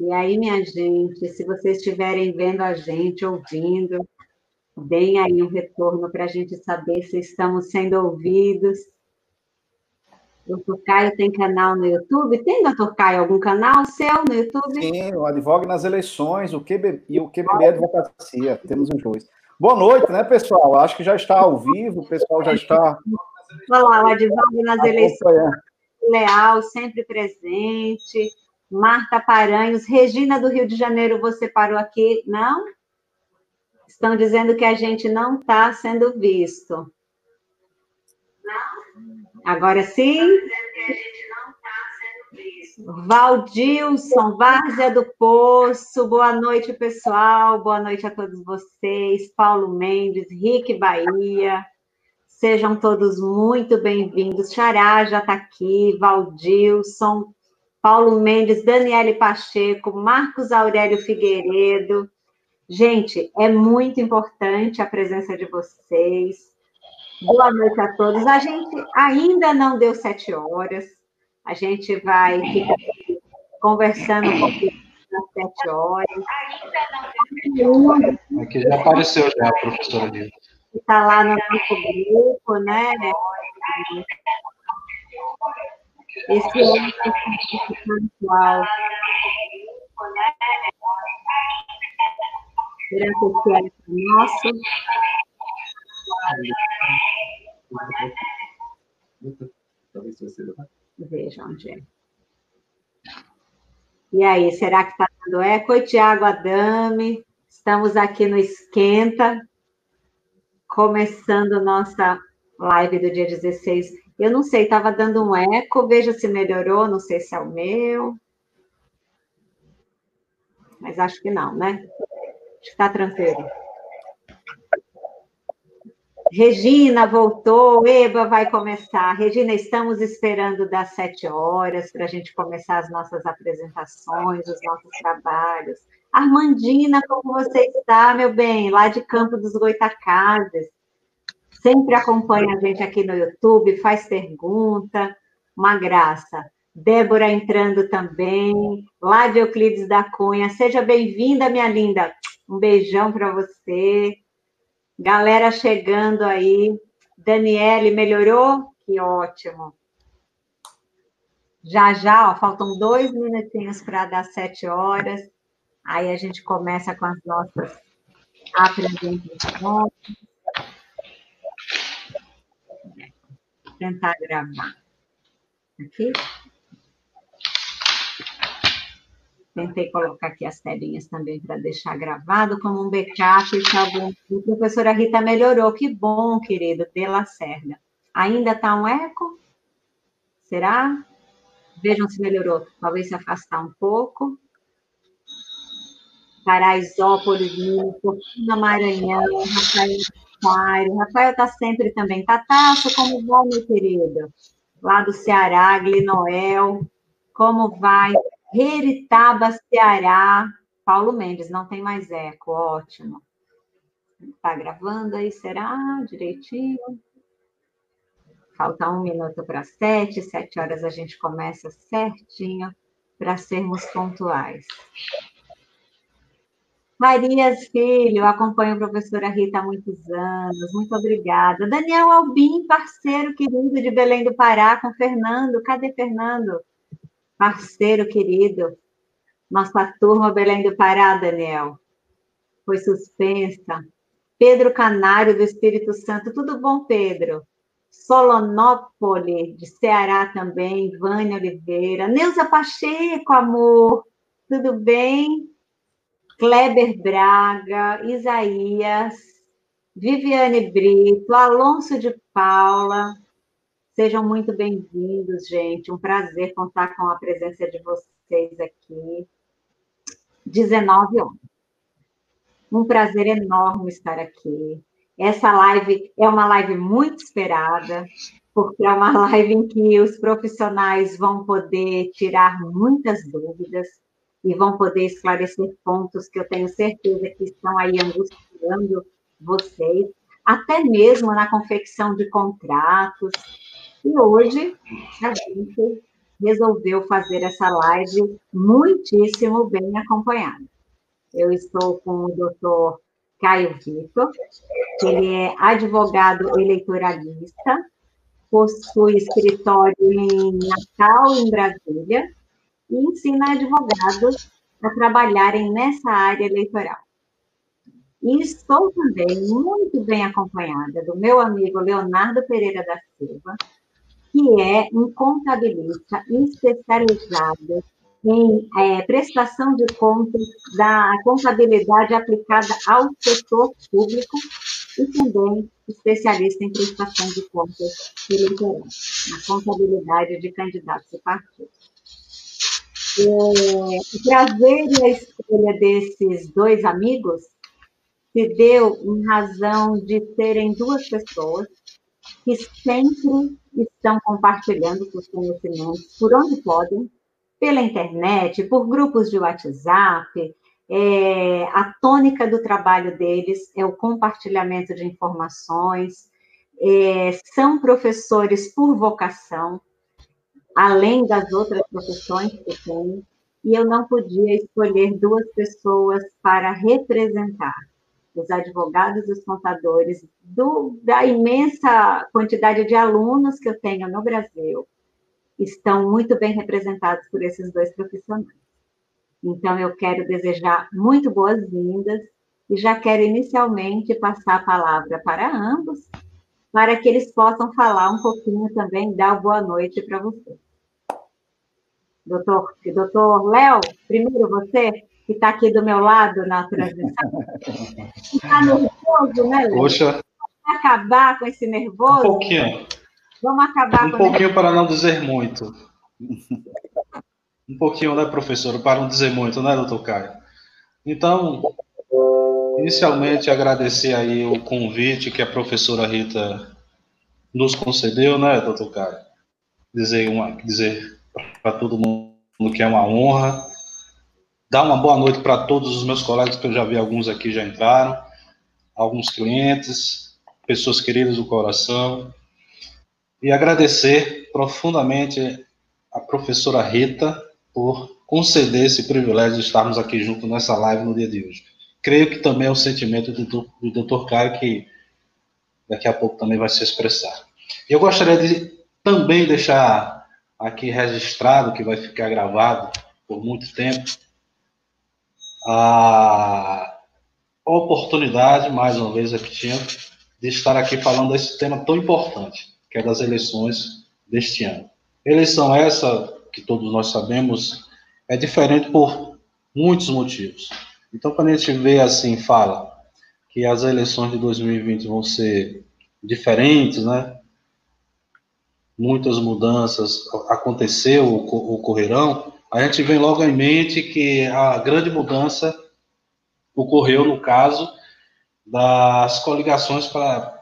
E aí, minha gente, se vocês estiverem vendo a gente, ouvindo, deem aí um retorno para a gente saber se estamos sendo ouvidos. O Doutor Caio tem canal no YouTube? Tem, doutor Caio, algum canal seu no YouTube? Sim, o Advogue nas Eleições o QB, e o QBB Advocacia. Temos os dois. Boa noite, né, pessoal? Acho que já está ao vivo, o pessoal já está. Olha lá, o Advogue nas Eleições. Leal, sempre presente. Marta Paranhos, Regina do Rio de Janeiro, você parou aqui? Não? Estão dizendo que a gente não está sendo visto. Agora sim? Valdilson, Várzea do Poço, boa noite, pessoal, boa noite a todos vocês, Paulo Mendes, Rick Bahia, sejam todos muito bem-vindos, Xará já está aqui, Valdilson, Paulo Mendes, Daniele Pacheco, Marcos Aurélio Figueiredo. Gente, é muito importante a presença de vocês. Boa noite a todos. A gente ainda não deu sete horas. A gente vai ficar conversando um pouquinho às sete horas. Aqui já apareceu já, professora Lívia. Está lá no nosso grupo, né? Esse ano espiritual. Durante esse ano nosso. Veja onde é. E aí, será que está dando eco? Oi, Tiago Adame. Estamos aqui no Esquenta, começando nossa live do dia 16 eu não sei, estava dando um eco, veja se melhorou, não sei se é o meu. Mas acho que não, né? Acho que está tranquilo. Regina voltou, Eba vai começar. Regina, estamos esperando das sete horas para a gente começar as nossas apresentações, os nossos trabalhos. Armandina, como você está, meu bem? Lá de Campo dos Goitacazes sempre acompanha a gente aqui no YouTube, faz pergunta, uma graça. Débora entrando também, lá de Euclides da Cunha, seja bem-vinda, minha linda. Um beijão para você. Galera chegando aí. Daniele, melhorou? Que ótimo. Já, já, ó, faltam dois minutinhos para dar sete horas. Aí a gente começa com as nossas apresentações. Tentar gravar. Aqui. Tentei colocar aqui as telinhas também para deixar gravado como um backup. Algum... A professora Rita melhorou. Que bom, querido, de Lacerda. Ainda está um eco? Será? Vejam se melhorou. Talvez se afastar um pouco. Paraisópolis, Fortuna Maranhão, Rafael Mário. Rafael está sempre também. Tataço, como vai, meu querido? Lá do Ceará, Glinoel. Como vai? Reritaba, Ceará. Paulo Mendes, não tem mais eco. Ótimo. Está gravando aí, será? Direitinho. Falta um minuto para sete. Sete horas a gente começa certinho para sermos pontuais. Marias Filho, acompanho a professora Rita há muitos anos, muito obrigada. Daniel Albim, parceiro querido de Belém do Pará, com Fernando. Cadê Fernando? Parceiro querido. Nossa turma Belém do Pará, Daniel. Foi suspensa. Pedro Canário, do Espírito Santo. Tudo bom, Pedro? Solonópole, de Ceará também. Vânia Oliveira. Neuza Pacheco, amor. Tudo bem? Kleber Braga, Isaías, Viviane Brito, Alonso de Paula. Sejam muito bem-vindos, gente. Um prazer contar com a presença de vocês aqui. 19 horas. Um prazer enorme estar aqui. Essa live é uma live muito esperada, porque é uma live em que os profissionais vão poder tirar muitas dúvidas e vão poder esclarecer pontos que eu tenho certeza que estão aí angustiando vocês, até mesmo na confecção de contratos. E hoje a gente resolveu fazer essa live muitíssimo bem acompanhada. Eu estou com o doutor Caio Vitor, ele é advogado eleitoralista, possui escritório em Natal, em Brasília, e ensina advogados a trabalharem nessa área eleitoral. E estou também muito bem acompanhada do meu amigo Leonardo Pereira da Silva, que é um contabilista especializado em é, prestação de contas da contabilidade aplicada ao setor público e também especialista em prestação de contas eleitorais, na contabilidade de candidatos e partidos. O prazer e a escolha desses dois amigos se deu em razão de serem duas pessoas que sempre estão compartilhando seus conhecimentos por onde podem, pela internet, por grupos de WhatsApp. É, a tônica do trabalho deles é o compartilhamento de informações, é, são professores por vocação, além das outras profissões que têm, e eu não podia escolher duas pessoas para representar os advogados e os contadores do, da imensa quantidade de alunos que eu tenho no Brasil estão muito bem representados por esses dois profissionais. Então, eu quero desejar muito boas-vindas e já quero inicialmente passar a palavra para ambos, para que eles possam falar um pouquinho também, dar boa noite para vocês. Doutor, doutor Léo, primeiro você, que está aqui do meu lado na transmissão. Está nervoso, né, Léo? Poxa. Vamos acabar com esse nervoso? Um pouquinho. Vamos acabar um com Um pouquinho para não dizer muito. Um pouquinho, né, professor? Para não dizer muito, né, doutor Caio? Então, inicialmente agradecer aí o convite que a professora Rita nos concedeu, né, doutor Caio? Dizer, uma, dizer para todo mundo que é uma honra. Dar uma boa noite para todos os meus colegas, que eu já vi alguns aqui já entraram, alguns clientes, pessoas queridas do coração. E agradecer profundamente a professora Rita por conceder esse privilégio de estarmos aqui juntos nessa live no dia de hoje. Creio que também é o sentimento do, do Dr. Caio, que daqui a pouco também vai se expressar. Eu gostaria de também deixar aqui registrado, que vai ficar gravado por muito tempo, a oportunidade, mais uma vez repetindo, de estar aqui falando desse tema tão importante, que é das eleições deste ano. Eleição essa, que todos nós sabemos, é diferente por muitos motivos. Então, quando a gente vê assim, fala que as eleições de 2020 vão ser diferentes, né? Muitas mudanças aconteceu, ocorrerão, a gente vem logo em mente que a grande mudança ocorreu no caso das coligações para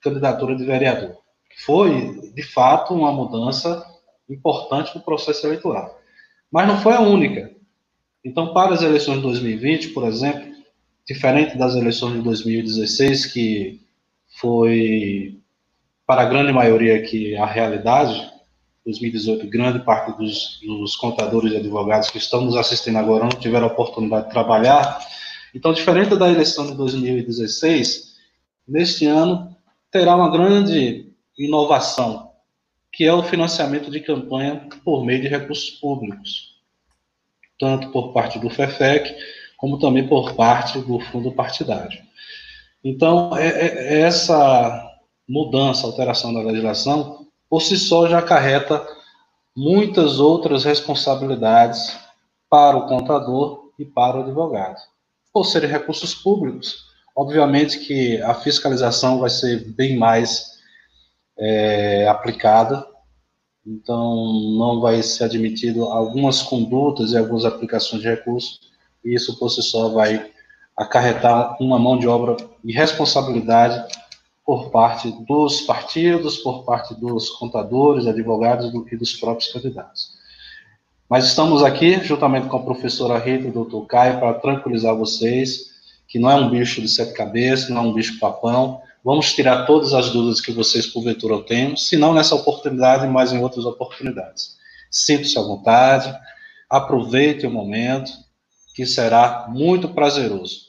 candidatura de vereador. Foi, de fato, uma mudança importante no processo eleitoral. Mas não foi a única. Então, para as eleições de 2020, por exemplo, diferente das eleições de 2016, que foi para a grande maioria que a realidade, 2018, grande parte dos, dos contadores e advogados que estão nos assistindo agora não tiveram a oportunidade de trabalhar. Então, diferente da eleição de 2016, neste ano terá uma grande inovação, que é o financiamento de campanha por meio de recursos públicos, tanto por parte do FEFEC, como também por parte do fundo partidário. Então, é, é, é essa mudança, alteração da legislação, por si só já acarreta muitas outras responsabilidades para o contador e para o advogado. Por serem recursos públicos, obviamente que a fiscalização vai ser bem mais é, aplicada, então não vai ser admitido algumas condutas e algumas aplicações de recursos, e isso por si só vai acarretar uma mão de obra e responsabilidade por parte dos partidos, por parte dos contadores, advogados e dos próprios candidatos. Mas estamos aqui, juntamente com a professora Rita e o doutor Caio, para tranquilizar vocês que não é um bicho de sete cabeças, não é um bicho papão. Vamos tirar todas as dúvidas que vocês, porventura, tenham, se não nessa oportunidade, mas em outras oportunidades. Sinta-se à vontade, aproveite o momento, que será muito prazeroso.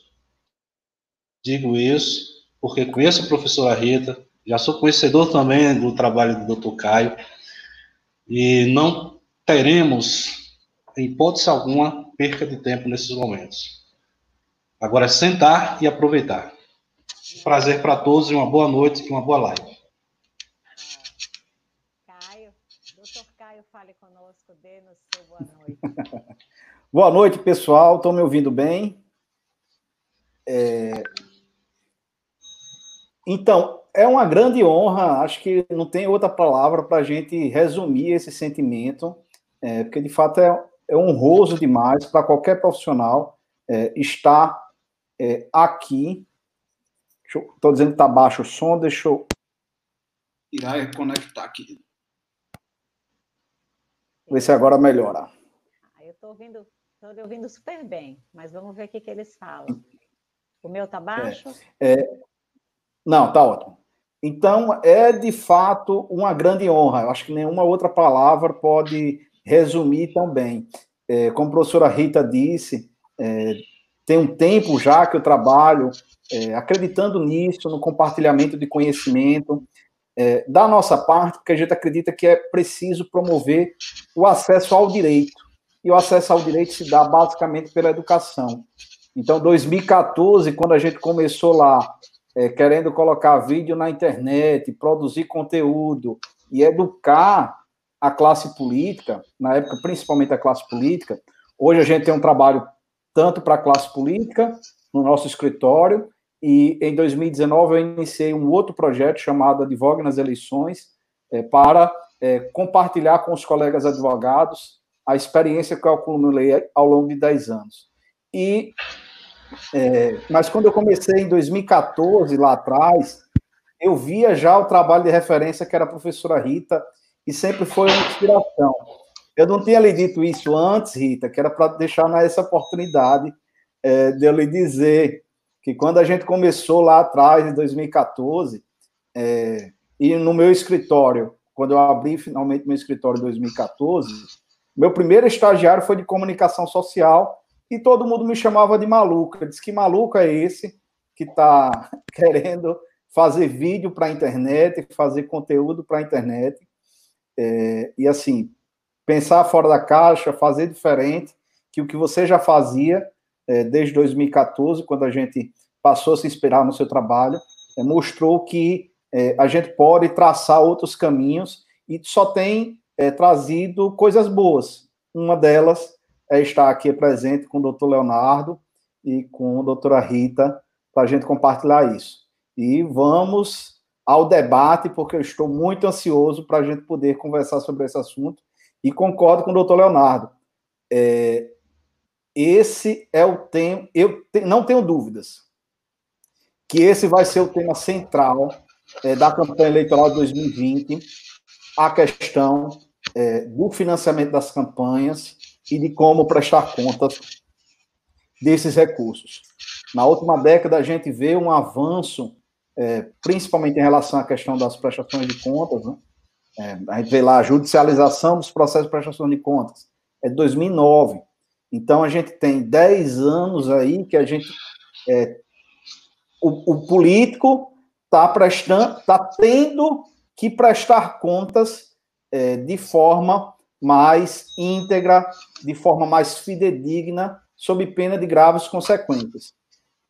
Digo isso porque conheço a professora Rita, já sou conhecedor também do trabalho do Dr. Caio, e não teremos, em hipótese alguma, perca de tempo nesses momentos. Agora é sentar e aproveitar. Prazer para todos e uma boa noite e uma boa live. Caio, doutor Caio, fale conosco, dê-nos seu boa noite. boa noite, pessoal. Estão me ouvindo bem? É... Então, é uma grande honra, acho que não tem outra palavra para a gente resumir esse sentimento, é, porque de fato é, é honroso demais para qualquer profissional é, estar é, aqui. Estou dizendo que está baixo o som, deixa eu tirar e conectar aqui. Ver se agora melhora. Ah, eu estou ouvindo, ouvindo super bem, mas vamos ver o que, que eles falam. O meu está baixo? É, é, não, está ótimo. Então, é de fato uma grande honra. Eu acho que nenhuma outra palavra pode resumir tão bem. É, como a professora Rita disse, é, tem um tempo já que eu trabalho é, acreditando nisso, no compartilhamento de conhecimento, é, da nossa parte, porque a gente acredita que é preciso promover o acesso ao direito. E o acesso ao direito se dá basicamente pela educação. Então, 2014, quando a gente começou lá é, querendo colocar vídeo na internet, produzir conteúdo e educar a classe política, na época principalmente a classe política, hoje a gente tem um trabalho tanto para a classe política, no nosso escritório, e em 2019 eu iniciei um outro projeto chamado Advogue nas Eleições, é, para é, compartilhar com os colegas advogados a experiência que eu acumulei ao longo de 10 anos. E é, mas quando eu comecei em 2014, lá atrás, eu via já o trabalho de referência que era a professora Rita, e sempre foi uma inspiração. Eu não tinha lhe dito isso antes, Rita, que era para deixar essa oportunidade é, de eu lhe dizer que quando a gente começou lá atrás, em 2014, é, e no meu escritório, quando eu abri finalmente meu escritório em 2014, meu primeiro estagiário foi de comunicação social, e todo mundo me chamava de maluca. Diz que maluco é esse que está querendo fazer vídeo para a internet, fazer conteúdo para a internet. É, e assim, pensar fora da caixa, fazer diferente que o que você já fazia é, desde 2014, quando a gente passou a se inspirar no seu trabalho, é, mostrou que é, a gente pode traçar outros caminhos e só tem é, trazido coisas boas. Uma delas é estar aqui presente com o doutor Leonardo e com a doutora Rita para a gente compartilhar isso. E vamos ao debate, porque eu estou muito ansioso para a gente poder conversar sobre esse assunto. E concordo com o doutor Leonardo. É, esse é o tema, eu te, não tenho dúvidas que esse vai ser o tema central é, da campanha eleitoral de 2020, a questão é, do financiamento das campanhas e de como prestar contas desses recursos. Na última década, a gente vê um avanço, é, principalmente em relação à questão das prestações de contas. Né? É, a gente vê lá a judicialização dos processos de prestação de contas. É de 2009. Então, a gente tem 10 anos aí que a gente. É, o, o político está prestando, está tendo que prestar contas é, de forma mais íntegra, de forma mais fidedigna, sob pena de graves consequências.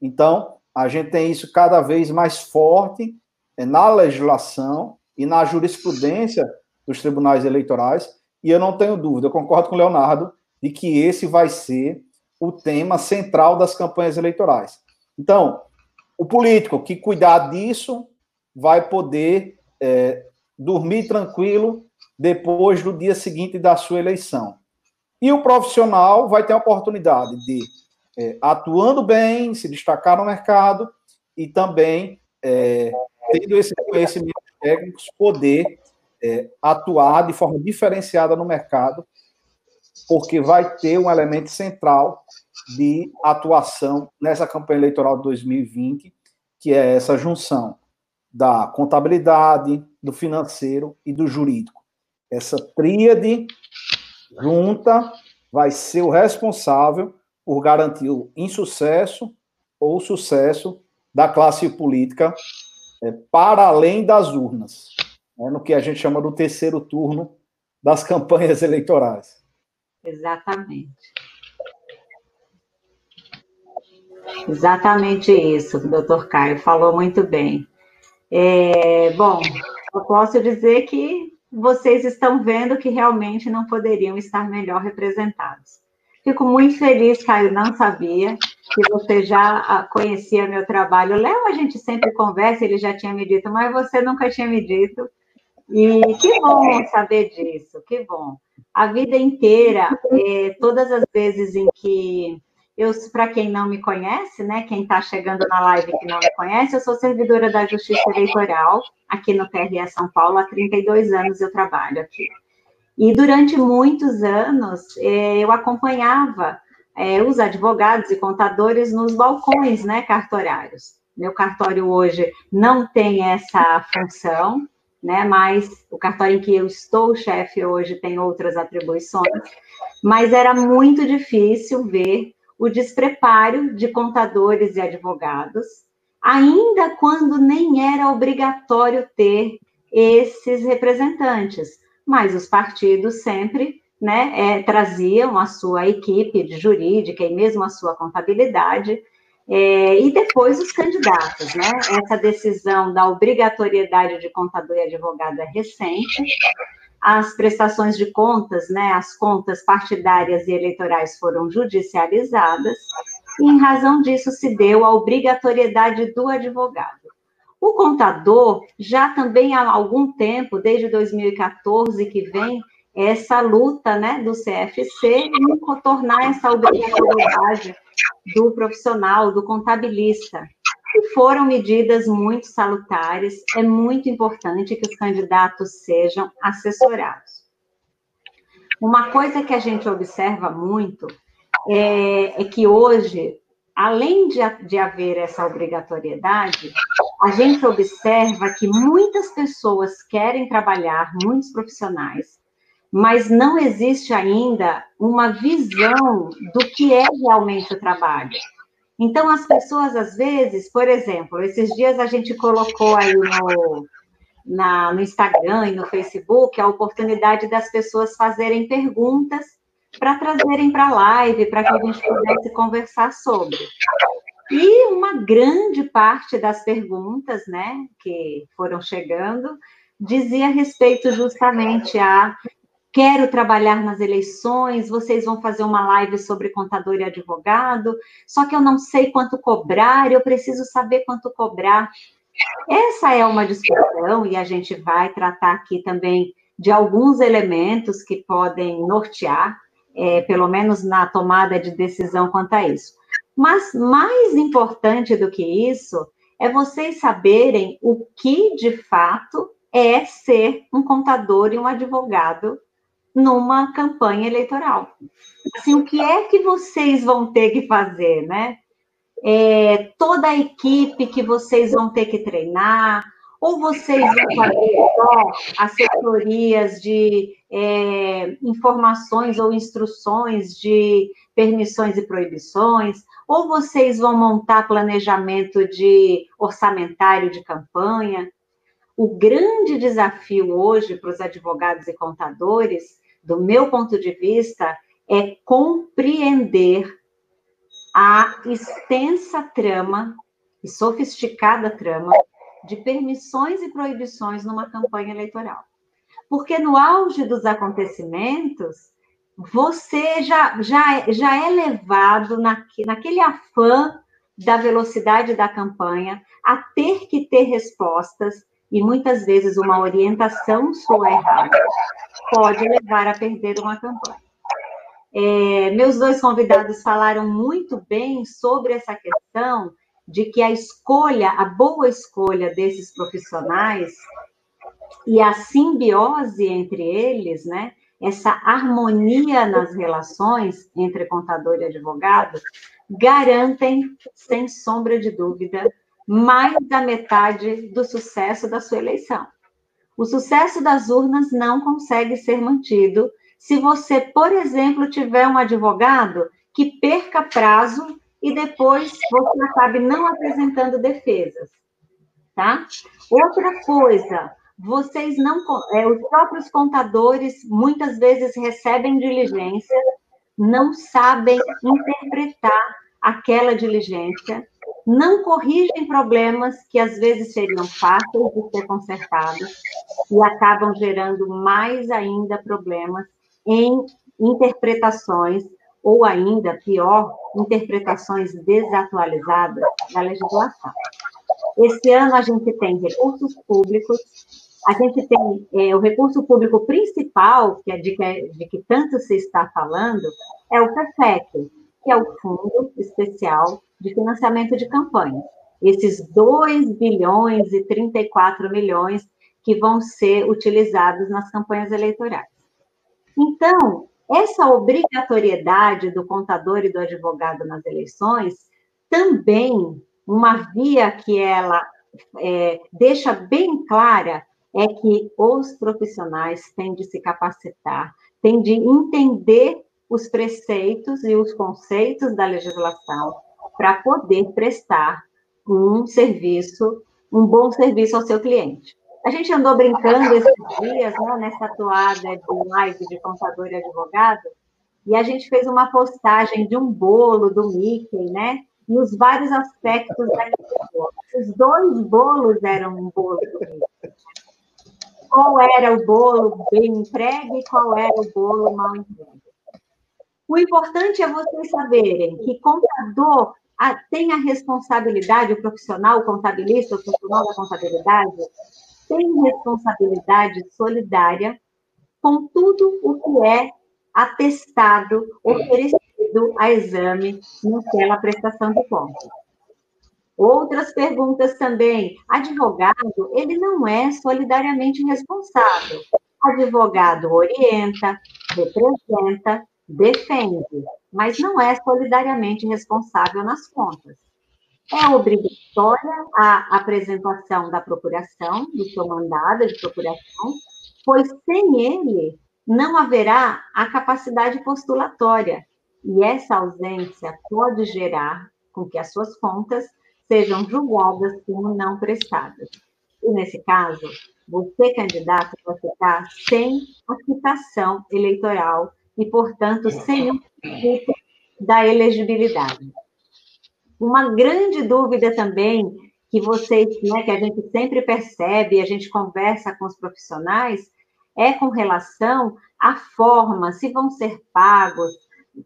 Então, a gente tem isso cada vez mais forte é, na legislação e na jurisprudência dos tribunais eleitorais, e eu não tenho dúvida, eu concordo com o Leonardo, de que esse vai ser o tema central das campanhas eleitorais. Então, o político que cuidar disso vai poder é, dormir tranquilo depois do dia seguinte da sua eleição. E o profissional vai ter a oportunidade de, é, atuando bem, se destacar no mercado e também, é, tendo esses conhecimentos técnicos, poder é, atuar de forma diferenciada no mercado, porque vai ter um elemento central de atuação nessa campanha eleitoral de 2020, que é essa junção da contabilidade, do financeiro e do jurídico essa tríade junta vai ser o responsável por garantir o insucesso ou sucesso da classe política é, para além das urnas, né, no que a gente chama do terceiro turno das campanhas eleitorais. Exatamente. Exatamente isso, o doutor Caio falou muito bem. É, bom, eu posso dizer que vocês estão vendo que realmente não poderiam estar melhor representados. Fico muito feliz, Caio, não sabia que você já ah, conhecia meu trabalho. Léo, a gente sempre conversa, ele já tinha me dito, mas você nunca tinha me dito. E que bom saber disso, que bom. A vida inteira, é, todas as vezes em que eu, para quem não me conhece, né, quem está chegando na live que não me conhece, eu sou servidora da Justiça Eleitoral aqui no TRE São Paulo, há 32 anos eu trabalho aqui. E durante muitos anos é, eu acompanhava é, os advogados e contadores nos balcões, né, cartorários. Meu cartório hoje não tem essa função, né, mas o cartório em que eu estou chefe hoje tem outras atribuições, mas era muito difícil ver o despreparo de contadores e advogados, ainda quando nem era obrigatório ter esses representantes, mas os partidos sempre né, é, traziam a sua equipe jurídica e mesmo a sua contabilidade, é, e depois os candidatos, né? Essa decisão da obrigatoriedade de contador e advogado é recente, as prestações de contas, né, as contas partidárias e eleitorais foram judicializadas, e em razão disso se deu a obrigatoriedade do advogado. O contador já também há algum tempo, desde 2014 que vem, essa luta né, do CFC em contornar essa obrigatoriedade do profissional, do contabilista. E foram medidas muito salutares, é muito importante que os candidatos sejam assessorados. Uma coisa que a gente observa muito é, é que hoje, além de, de haver essa obrigatoriedade, a gente observa que muitas pessoas querem trabalhar, muitos profissionais, mas não existe ainda uma visão do que é realmente o trabalho. Então, as pessoas, às vezes, por exemplo, esses dias a gente colocou aí no, na, no Instagram e no Facebook a oportunidade das pessoas fazerem perguntas para trazerem para a live, para que a gente pudesse conversar sobre. E uma grande parte das perguntas, né, que foram chegando, dizia respeito justamente a quero trabalhar nas eleições, vocês vão fazer uma live sobre contador e advogado, só que eu não sei quanto cobrar, eu preciso saber quanto cobrar. Essa é uma discussão e a gente vai tratar aqui também de alguns elementos que podem nortear, é, pelo menos na tomada de decisão quanto a isso. Mas mais importante do que isso é vocês saberem o que de fato é ser um contador e um advogado numa campanha eleitoral. Assim, o que é que vocês vão ter que fazer, né? É, toda a equipe que vocês vão ter que treinar, ou vocês vão fazer só assessorias de é, informações ou instruções de permissões e proibições, ou vocês vão montar planejamento de orçamentário de campanha. O grande desafio hoje para os advogados e contadores do meu ponto de vista, é compreender a extensa trama e sofisticada trama de permissões e proibições numa campanha eleitoral. Porque no auge dos acontecimentos, você já, já, já é levado naque, naquele afã da velocidade da campanha a ter que ter respostas e muitas vezes uma orientação sua errada pode levar a perder uma campanha. É, meus dois convidados falaram muito bem sobre essa questão de que a escolha, a boa escolha desses profissionais e a simbiose entre eles, né, essa harmonia nas relações entre contador e advogado, garantem, sem sombra de dúvida, mais da metade do sucesso da sua eleição. O sucesso das urnas não consegue ser mantido se você, por exemplo, tiver um advogado que perca prazo e depois você acabe não apresentando defesas, tá? Outra coisa, vocês não, é, os próprios contadores muitas vezes recebem diligência, não sabem interpretar aquela diligência, não corrigem problemas que às vezes seriam fáceis de ser consertados e acabam gerando mais ainda problemas em interpretações ou ainda pior, interpretações desatualizadas da legislação. Esse ano a gente tem recursos públicos, a gente tem é, o recurso público principal, que é de que, de que tanto se está falando, é o PEFEC, que é o Fundo Especial de Financiamento de Campanha. Esses 2 bilhões e 34 milhões que vão ser utilizados nas campanhas eleitorais. Então, essa obrigatoriedade do contador e do advogado nas eleições também, uma via que ela é, deixa bem clara é que os profissionais têm de se capacitar, têm de entender os preceitos e os conceitos da legislação para poder prestar um serviço, um bom serviço ao seu cliente. A gente andou brincando esses dias, né, nessa toada de live de contador e advogado, e a gente fez uma postagem de um bolo do Mickey, né? E os vários aspectos da Os dois bolos eram um bolo do Mickey. Qual era o bolo bem entregue e qual era o bolo mal entregue? O importante é vocês saberem que contador tem a responsabilidade, o profissional, o contabilista, o profissional da contabilidade, tem responsabilidade solidária com tudo o que é atestado, oferecido a exame naquela prestação de contas. Outras perguntas também. Advogado, ele não é solidariamente responsável. Advogado orienta, representa, defende, mas não é solidariamente responsável nas contas. É obrigatória a apresentação da procuração, do seu mandado de procuração, pois sem ele não haverá a capacidade postulatória, e essa ausência pode gerar com que as suas contas sejam julgadas como não prestadas. E nesse caso, você, candidato, vai ficar sem a quitação eleitoral e, portanto, sem o da elegibilidade. Uma grande dúvida também que vocês, né, que a gente sempre percebe, a gente conversa com os profissionais, é com relação à forma, se vão ser pagos,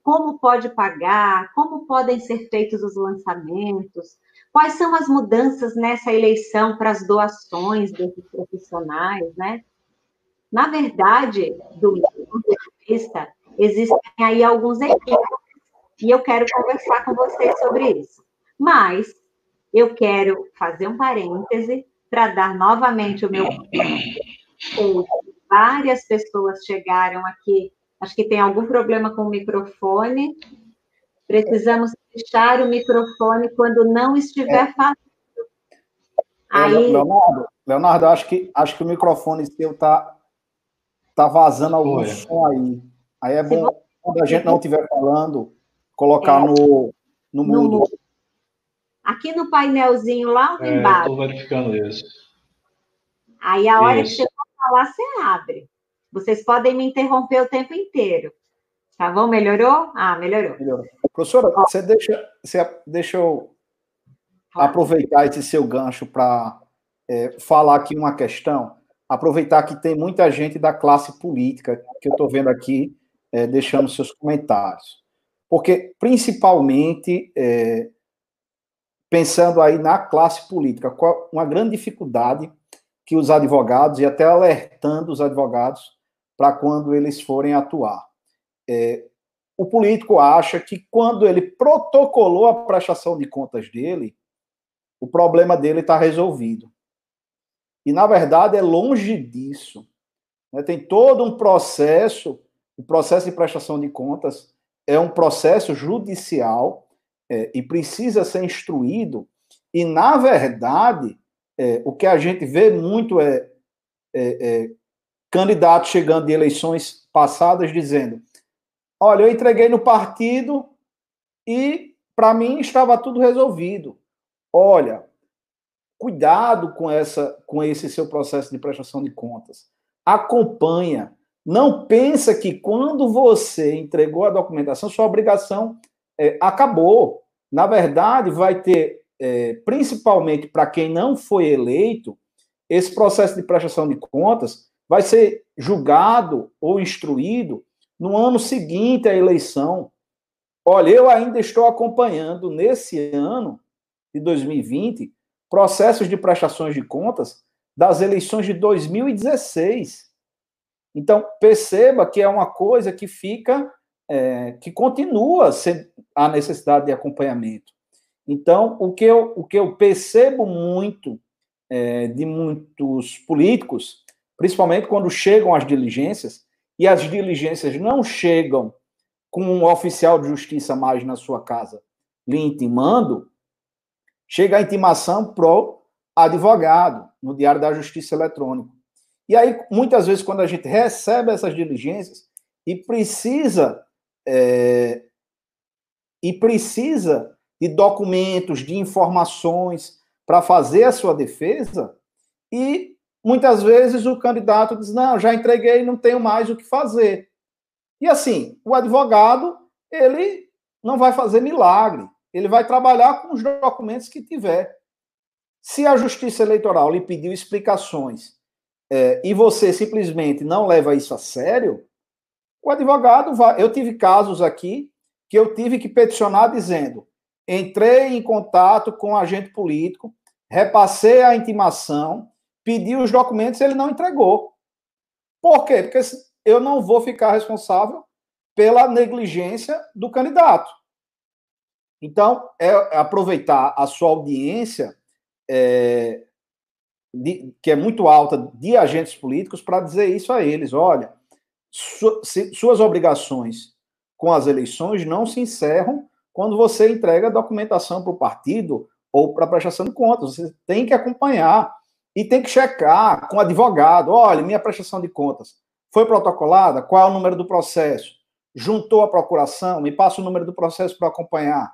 como pode pagar, como podem ser feitos os lançamentos, quais são as mudanças nessa eleição para as doações desses profissionais, né? Na verdade, do meu ponto de vista, existem aí alguns equívocos e eu quero conversar com vocês sobre isso. Mas eu quero fazer um parêntese para dar novamente o meu. Várias pessoas chegaram aqui. Acho que tem algum problema com o microfone. Precisamos fechar o microfone quando não estiver é. falando. Aí... Leonardo, Leonardo, acho que, acho que o microfone seu está tá vazando algum som aí. Aí é bom, quando a gente não estiver falando, colocar é. no, no mudo. No... Aqui no painelzinho lá é, embaixo. Estou verificando isso. Aí a hora isso. que você for falar, você abre. Vocês podem me interromper o tempo inteiro. Tá bom? Melhorou? Ah, melhorou. melhorou. Professora, Ó. você deixa, você deixa eu aproveitar esse seu gancho para é, falar aqui uma questão. Aproveitar que tem muita gente da classe política que eu estou vendo aqui é, deixando seus comentários. Porque, principalmente, é, pensando aí na classe política, qual uma grande dificuldade que os advogados, e até alertando os advogados para quando eles forem atuar. É, o político acha que quando ele protocolou a prestação de contas dele, o problema dele está resolvido. E, na verdade, é longe disso. Né? Tem todo um processo o processo de prestação de contas é um processo judicial é, e precisa ser instruído. E, na verdade, é, o que a gente vê muito é, é, é candidatos chegando de eleições passadas dizendo: olha, eu entreguei no partido e para mim estava tudo resolvido. Olha, cuidado com essa com esse seu processo de prestação de contas. Acompanha. Não pensa que quando você entregou a documentação, sua obrigação é, acabou. Na verdade, vai ter, é, principalmente para quem não foi eleito, esse processo de prestação de contas vai ser julgado ou instruído no ano seguinte à eleição. Olha, eu ainda estou acompanhando nesse ano de 2020 processos de prestações de contas das eleições de 2016. Então, perceba que é uma coisa que fica, é, que continua a necessidade de acompanhamento. Então, o que eu, o que eu percebo muito é, de muitos políticos, principalmente quando chegam as diligências, e as diligências não chegam com um oficial de justiça mais na sua casa lhe intimando, chega a intimação pro advogado no Diário da Justiça Eletrônico. E aí, muitas vezes, quando a gente recebe essas diligências e precisa é, e precisa de documentos, de informações para fazer a sua defesa, e muitas vezes o candidato diz: Não, já entreguei, não tenho mais o que fazer. E assim, o advogado, ele não vai fazer milagre, ele vai trabalhar com os documentos que tiver. Se a Justiça Eleitoral lhe pediu explicações é, e você simplesmente não leva isso a sério, o advogado vai. Eu tive casos aqui que eu tive que peticionar dizendo: entrei em contato com o agente político, repassei a intimação, pedi os documentos e ele não entregou. Por quê? Porque eu não vou ficar responsável pela negligência do candidato. Então, é aproveitar a sua audiência, é, de, que é muito alta, de agentes políticos, para dizer isso a eles: olha, su, se, suas obrigações com as eleições não se encerram quando você entrega documentação para o partido ou para prestação de contas. Você tem que acompanhar e tem que checar com o advogado: olha, minha prestação de contas foi protocolada? Qual é o número do processo? Juntou a procuração? Me passa o número do processo para acompanhar.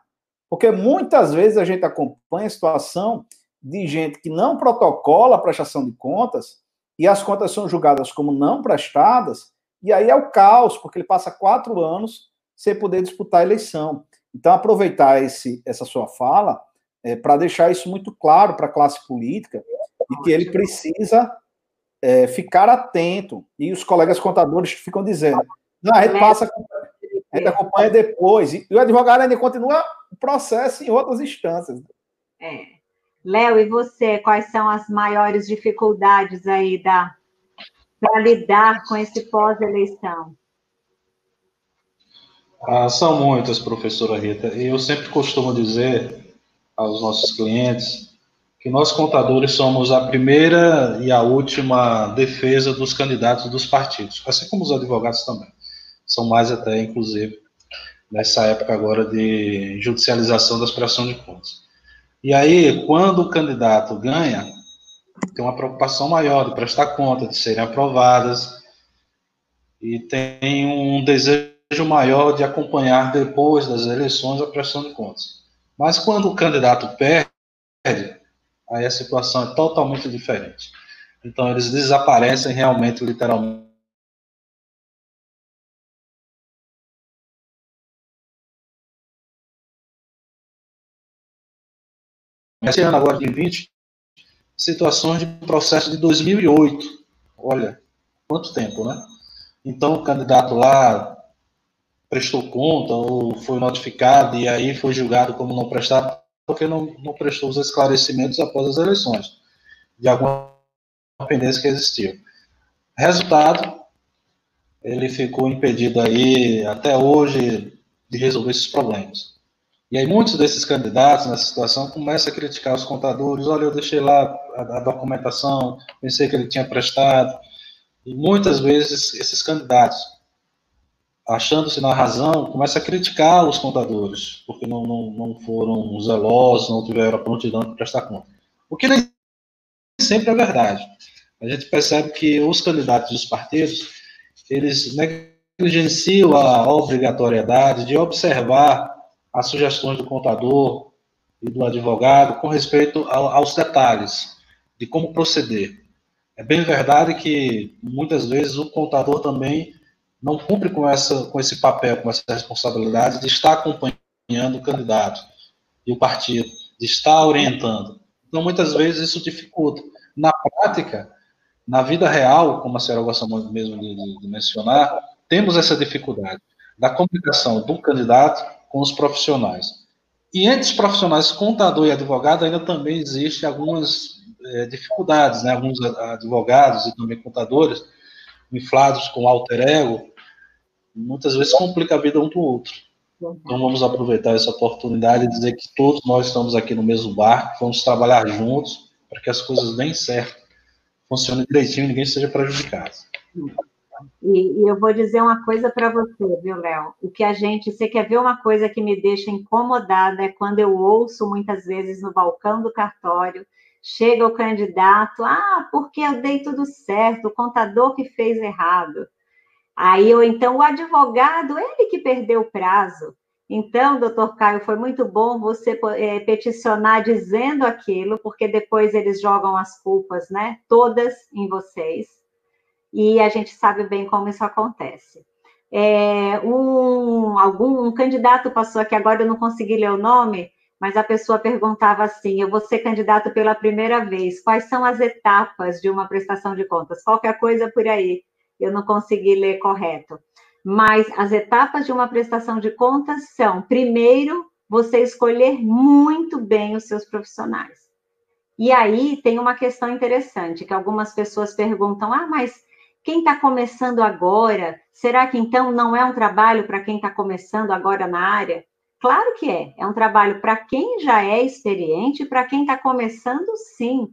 Porque muitas vezes a gente acompanha a situação de gente que não protocola a prestação de contas e as contas são julgadas como não prestadas, e aí é o caos, porque ele passa quatro anos sem poder disputar a eleição. Então, aproveitar esse, essa sua fala é, para deixar isso muito claro para a classe política e que ele precisa é, ficar atento. E os colegas contadores ficam dizendo: não, a gente passa, a gente acompanha depois. E o advogado ainda continua o processo em outras instâncias. É. Léo, e você, quais são as maiores dificuldades aí da para lidar com esse pós-eleição? Ah, são muitas, professora Rita. E eu sempre costumo dizer aos nossos clientes que nós contadores somos a primeira e a última defesa dos candidatos dos partidos, assim como os advogados também. São mais até, inclusive, nessa época agora de judicialização das prestações de contas. E aí, quando o candidato ganha, tem uma preocupação maior de prestar conta, de serem aprovadas, e tem um desejo maior de acompanhar depois das eleições a prestação de contas. Mas quando o candidato perde, aí a situação é totalmente diferente. Então, eles desaparecem realmente, literalmente. Esse ano, agora de 20, situações de processo de 2008. Olha, quanto tempo, né? Então, o candidato lá prestou conta ou foi notificado e aí foi julgado como não prestado porque não, não prestou os esclarecimentos após as eleições de alguma pendência que existiu. Resultado, ele ficou impedido aí até hoje de resolver esses problemas. E aí muitos desses candidatos nessa situação começam a criticar os contadores, olha, eu deixei lá a, a documentação, pensei que ele tinha prestado. E muitas vezes esses candidatos achando-se na razão, começa a criticar os contadores, porque não, não, não foram zelosos, não tiveram a prontidão de prestar conta. O que nem sempre é verdade. A gente percebe que os candidatos dos partidos, eles negligenciam a obrigatoriedade de observar as sugestões do contador e do advogado com respeito aos detalhes de como proceder. É bem verdade que muitas vezes o contador também não cumpre com, essa, com esse papel, com essa responsabilidade de estar acompanhando o candidato e o partido, de estar orientando. Então, muitas vezes isso dificulta. Na prática, na vida real, como a senhora gosta mesmo de, de mencionar, temos essa dificuldade da comunicação do candidato com os profissionais. E entre os profissionais contador e advogado ainda também existe algumas é, dificuldades, né? Alguns advogados e também contadores inflados com alter ego, muitas vezes complica a vida um do outro. Então vamos aproveitar essa oportunidade e dizer que todos nós estamos aqui no mesmo barco, vamos trabalhar juntos para que as coisas deem certo, funcionem direitinho e ninguém seja prejudicado. E, e eu vou dizer uma coisa para você, viu, Léo? O que a gente, você quer ver uma coisa que me deixa incomodada é quando eu ouço muitas vezes no balcão do cartório chega o candidato, ah, porque eu dei tudo certo, o contador que fez errado. Aí, ou então, o advogado, ele que perdeu o prazo. Então, doutor Caio, foi muito bom você é, peticionar dizendo aquilo, porque depois eles jogam as culpas, né, todas em vocês. E a gente sabe bem como isso acontece. É, um, algum um candidato passou aqui, agora eu não consegui ler o nome, mas a pessoa perguntava assim: eu vou ser candidato pela primeira vez, quais são as etapas de uma prestação de contas? Qualquer coisa por aí, eu não consegui ler correto. Mas as etapas de uma prestação de contas são: primeiro, você escolher muito bem os seus profissionais. E aí tem uma questão interessante, que algumas pessoas perguntam: ah, mas quem está começando agora, será que então não é um trabalho para quem está começando agora na área? Claro que é. É um trabalho para quem já é experiente, para quem está começando, sim.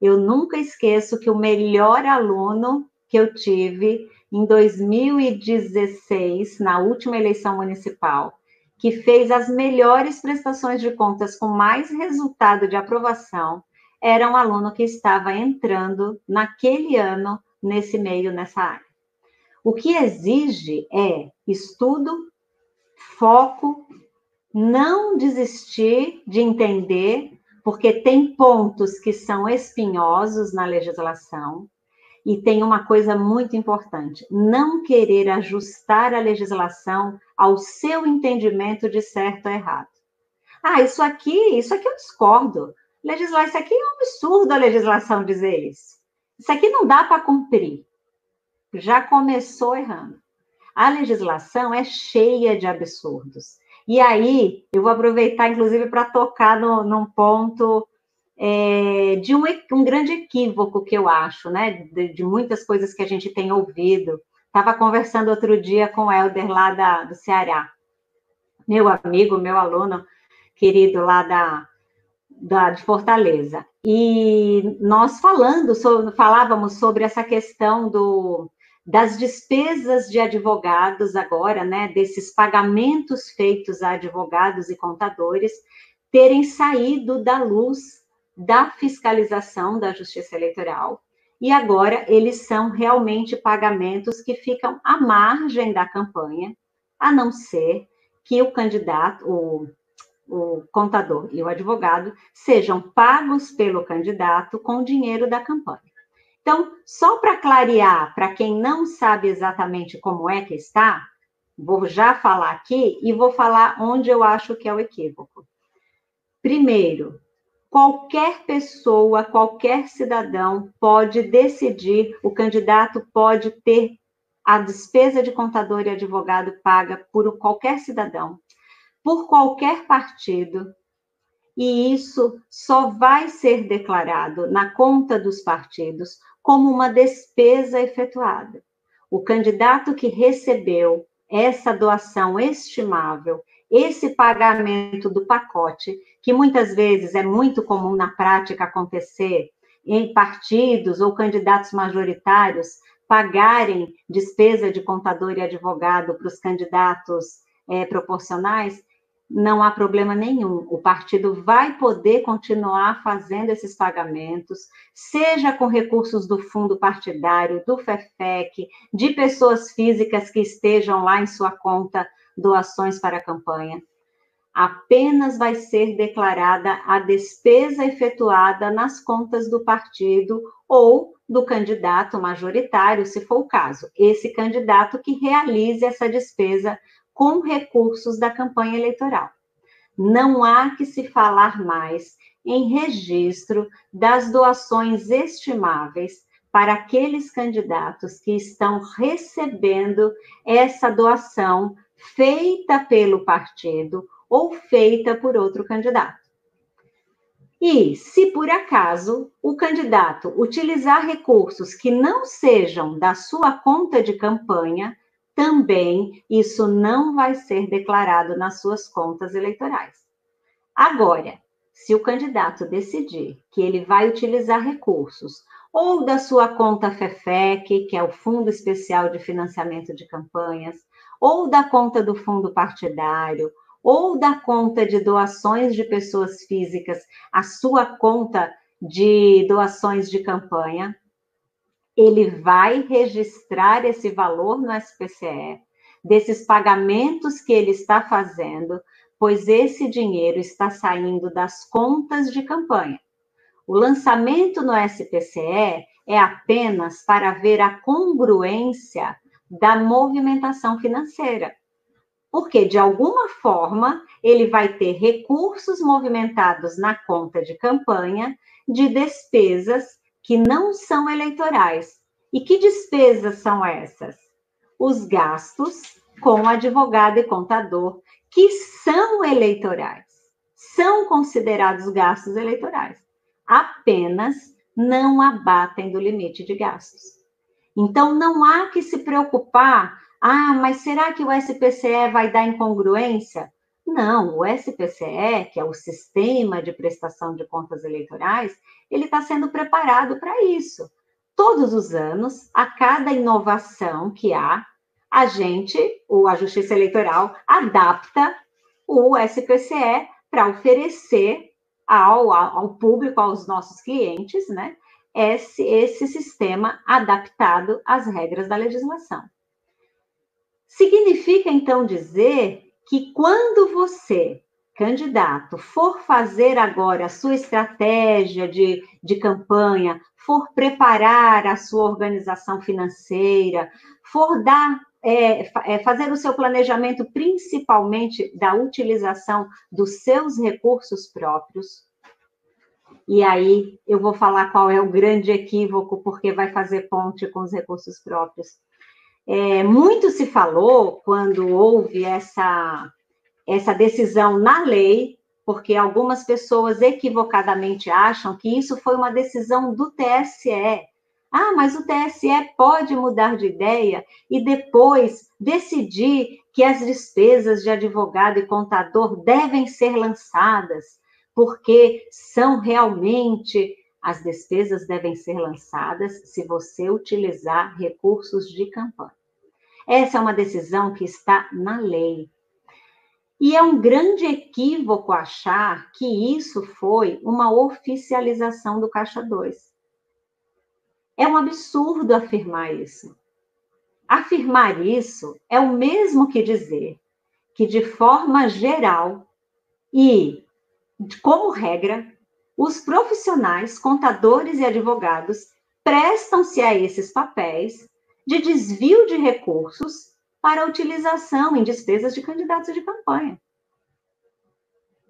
Eu nunca esqueço que o melhor aluno que eu tive em 2016, na última eleição municipal, que fez as melhores prestações de contas com mais resultado de aprovação, era um aluno que estava entrando naquele ano nesse meio, nessa área. O que exige é estudo, foco não desistir de entender, porque tem pontos que são espinhosos na legislação, e tem uma coisa muito importante: não querer ajustar a legislação ao seu entendimento de certo ou errado. Ah, isso aqui, isso aqui eu discordo. Legislar isso aqui é um absurdo a legislação dizer isso. Isso aqui não dá para cumprir. Já começou errando. A legislação é cheia de absurdos. E aí, eu vou aproveitar, inclusive, para tocar no, num ponto é, de um, um, grande equívoco que eu acho, né? De, de, muitas coisas que a gente tem ouvido. Estava conversando outro dia com o Helder lá da, do Ceará, meu amigo, meu aluno querido lá da, da, de Fortaleza. E nós falando, sobre, falávamos sobre essa questão do, das despesas de advogados agora, né, desses pagamentos feitos a advogados e contadores, terem saído da luz da fiscalização da Justiça Eleitoral. E agora eles são realmente pagamentos que ficam à margem da campanha, a não ser que o candidato, o, o contador e o advogado sejam pagos pelo candidato com dinheiro da campanha. Então, só para clarear, para quem não sabe exatamente como é que está, vou já falar aqui e vou falar onde eu acho que é o equívoco. Primeiro, qualquer pessoa, qualquer cidadão pode decidir, o candidato pode ter a despesa de contador e advogado paga por qualquer cidadão, por qualquer partido, e isso só vai ser declarado na conta dos partidos como uma despesa efetuada. O candidato que recebeu essa doação estimável, esse pagamento do pacote, que muitas vezes é muito comum na prática acontecer em partidos ou candidatos majoritários pagarem despesa de contador e advogado para os candidatos é, proporcionais, não há problema nenhum. O partido vai poder continuar fazendo esses pagamentos, seja com recursos do fundo partidário, do FEFEC, de pessoas físicas que estejam lá em sua conta doações para a campanha. Apenas vai ser declarada a despesa efetuada nas contas do partido ou do candidato majoritário, se for o caso. Esse candidato que realize essa despesa com recursos da campanha eleitoral. Não há que se falar mais em registro das doações estimáveis para aqueles candidatos que estão recebendo essa doação feita pelo partido ou feita por outro candidato. E, se por acaso o candidato utilizar recursos que não sejam da sua conta de campanha, também isso não vai ser declarado nas suas contas eleitorais. Agora, se o candidato decidir que ele vai utilizar recursos ou da sua conta FEFEC, que é o Fundo Especial de Financiamento de Campanhas, ou da conta do fundo partidário, ou da conta de doações de pessoas físicas, a sua conta de doações de campanha, ele vai registrar esse valor no SPCE, desses pagamentos que ele está fazendo, pois esse dinheiro está saindo das contas de campanha. O lançamento no SPCE é apenas para ver a congruência da movimentação financeira. Porque, de alguma forma, ele vai ter recursos movimentados na conta de campanha de despesas que não são eleitorais. E que despesas são essas? Os gastos com advogado e contador, que são eleitorais, são considerados gastos eleitorais, apenas não abatem do limite de gastos. Então, não há que se preocupar, ah, mas será que o SPCE vai dar incongruência? Não, o SPCE, que é o Sistema de Prestação de Contas Eleitorais, ele está sendo preparado para isso. Todos os anos, a cada inovação que há, a gente, ou a Justiça Eleitoral, adapta o SPCE para oferecer ao, ao público, aos nossos clientes, né, esse, esse sistema adaptado às regras da legislação. Significa, então, dizer que quando você, candidato, for fazer agora a sua estratégia de, de campanha, for preparar a sua organização financeira, for dar é, é, fazer o seu planejamento principalmente da utilização dos seus recursos próprios. E aí eu vou falar qual é o grande equívoco, porque vai fazer ponte com os recursos próprios. É, muito se falou quando houve essa, essa decisão na lei, porque algumas pessoas equivocadamente acham que isso foi uma decisão do TSE. Ah, mas o TSE pode mudar de ideia e depois decidir que as despesas de advogado e contador devem ser lançadas, porque são realmente as despesas devem ser lançadas se você utilizar recursos de campanha. Essa é uma decisão que está na lei. E é um grande equívoco achar que isso foi uma oficialização do Caixa 2. É um absurdo afirmar isso. Afirmar isso é o mesmo que dizer que, de forma geral e como regra, os profissionais, contadores e advogados prestam-se a esses papéis de desvio de recursos para utilização em despesas de candidatos de campanha.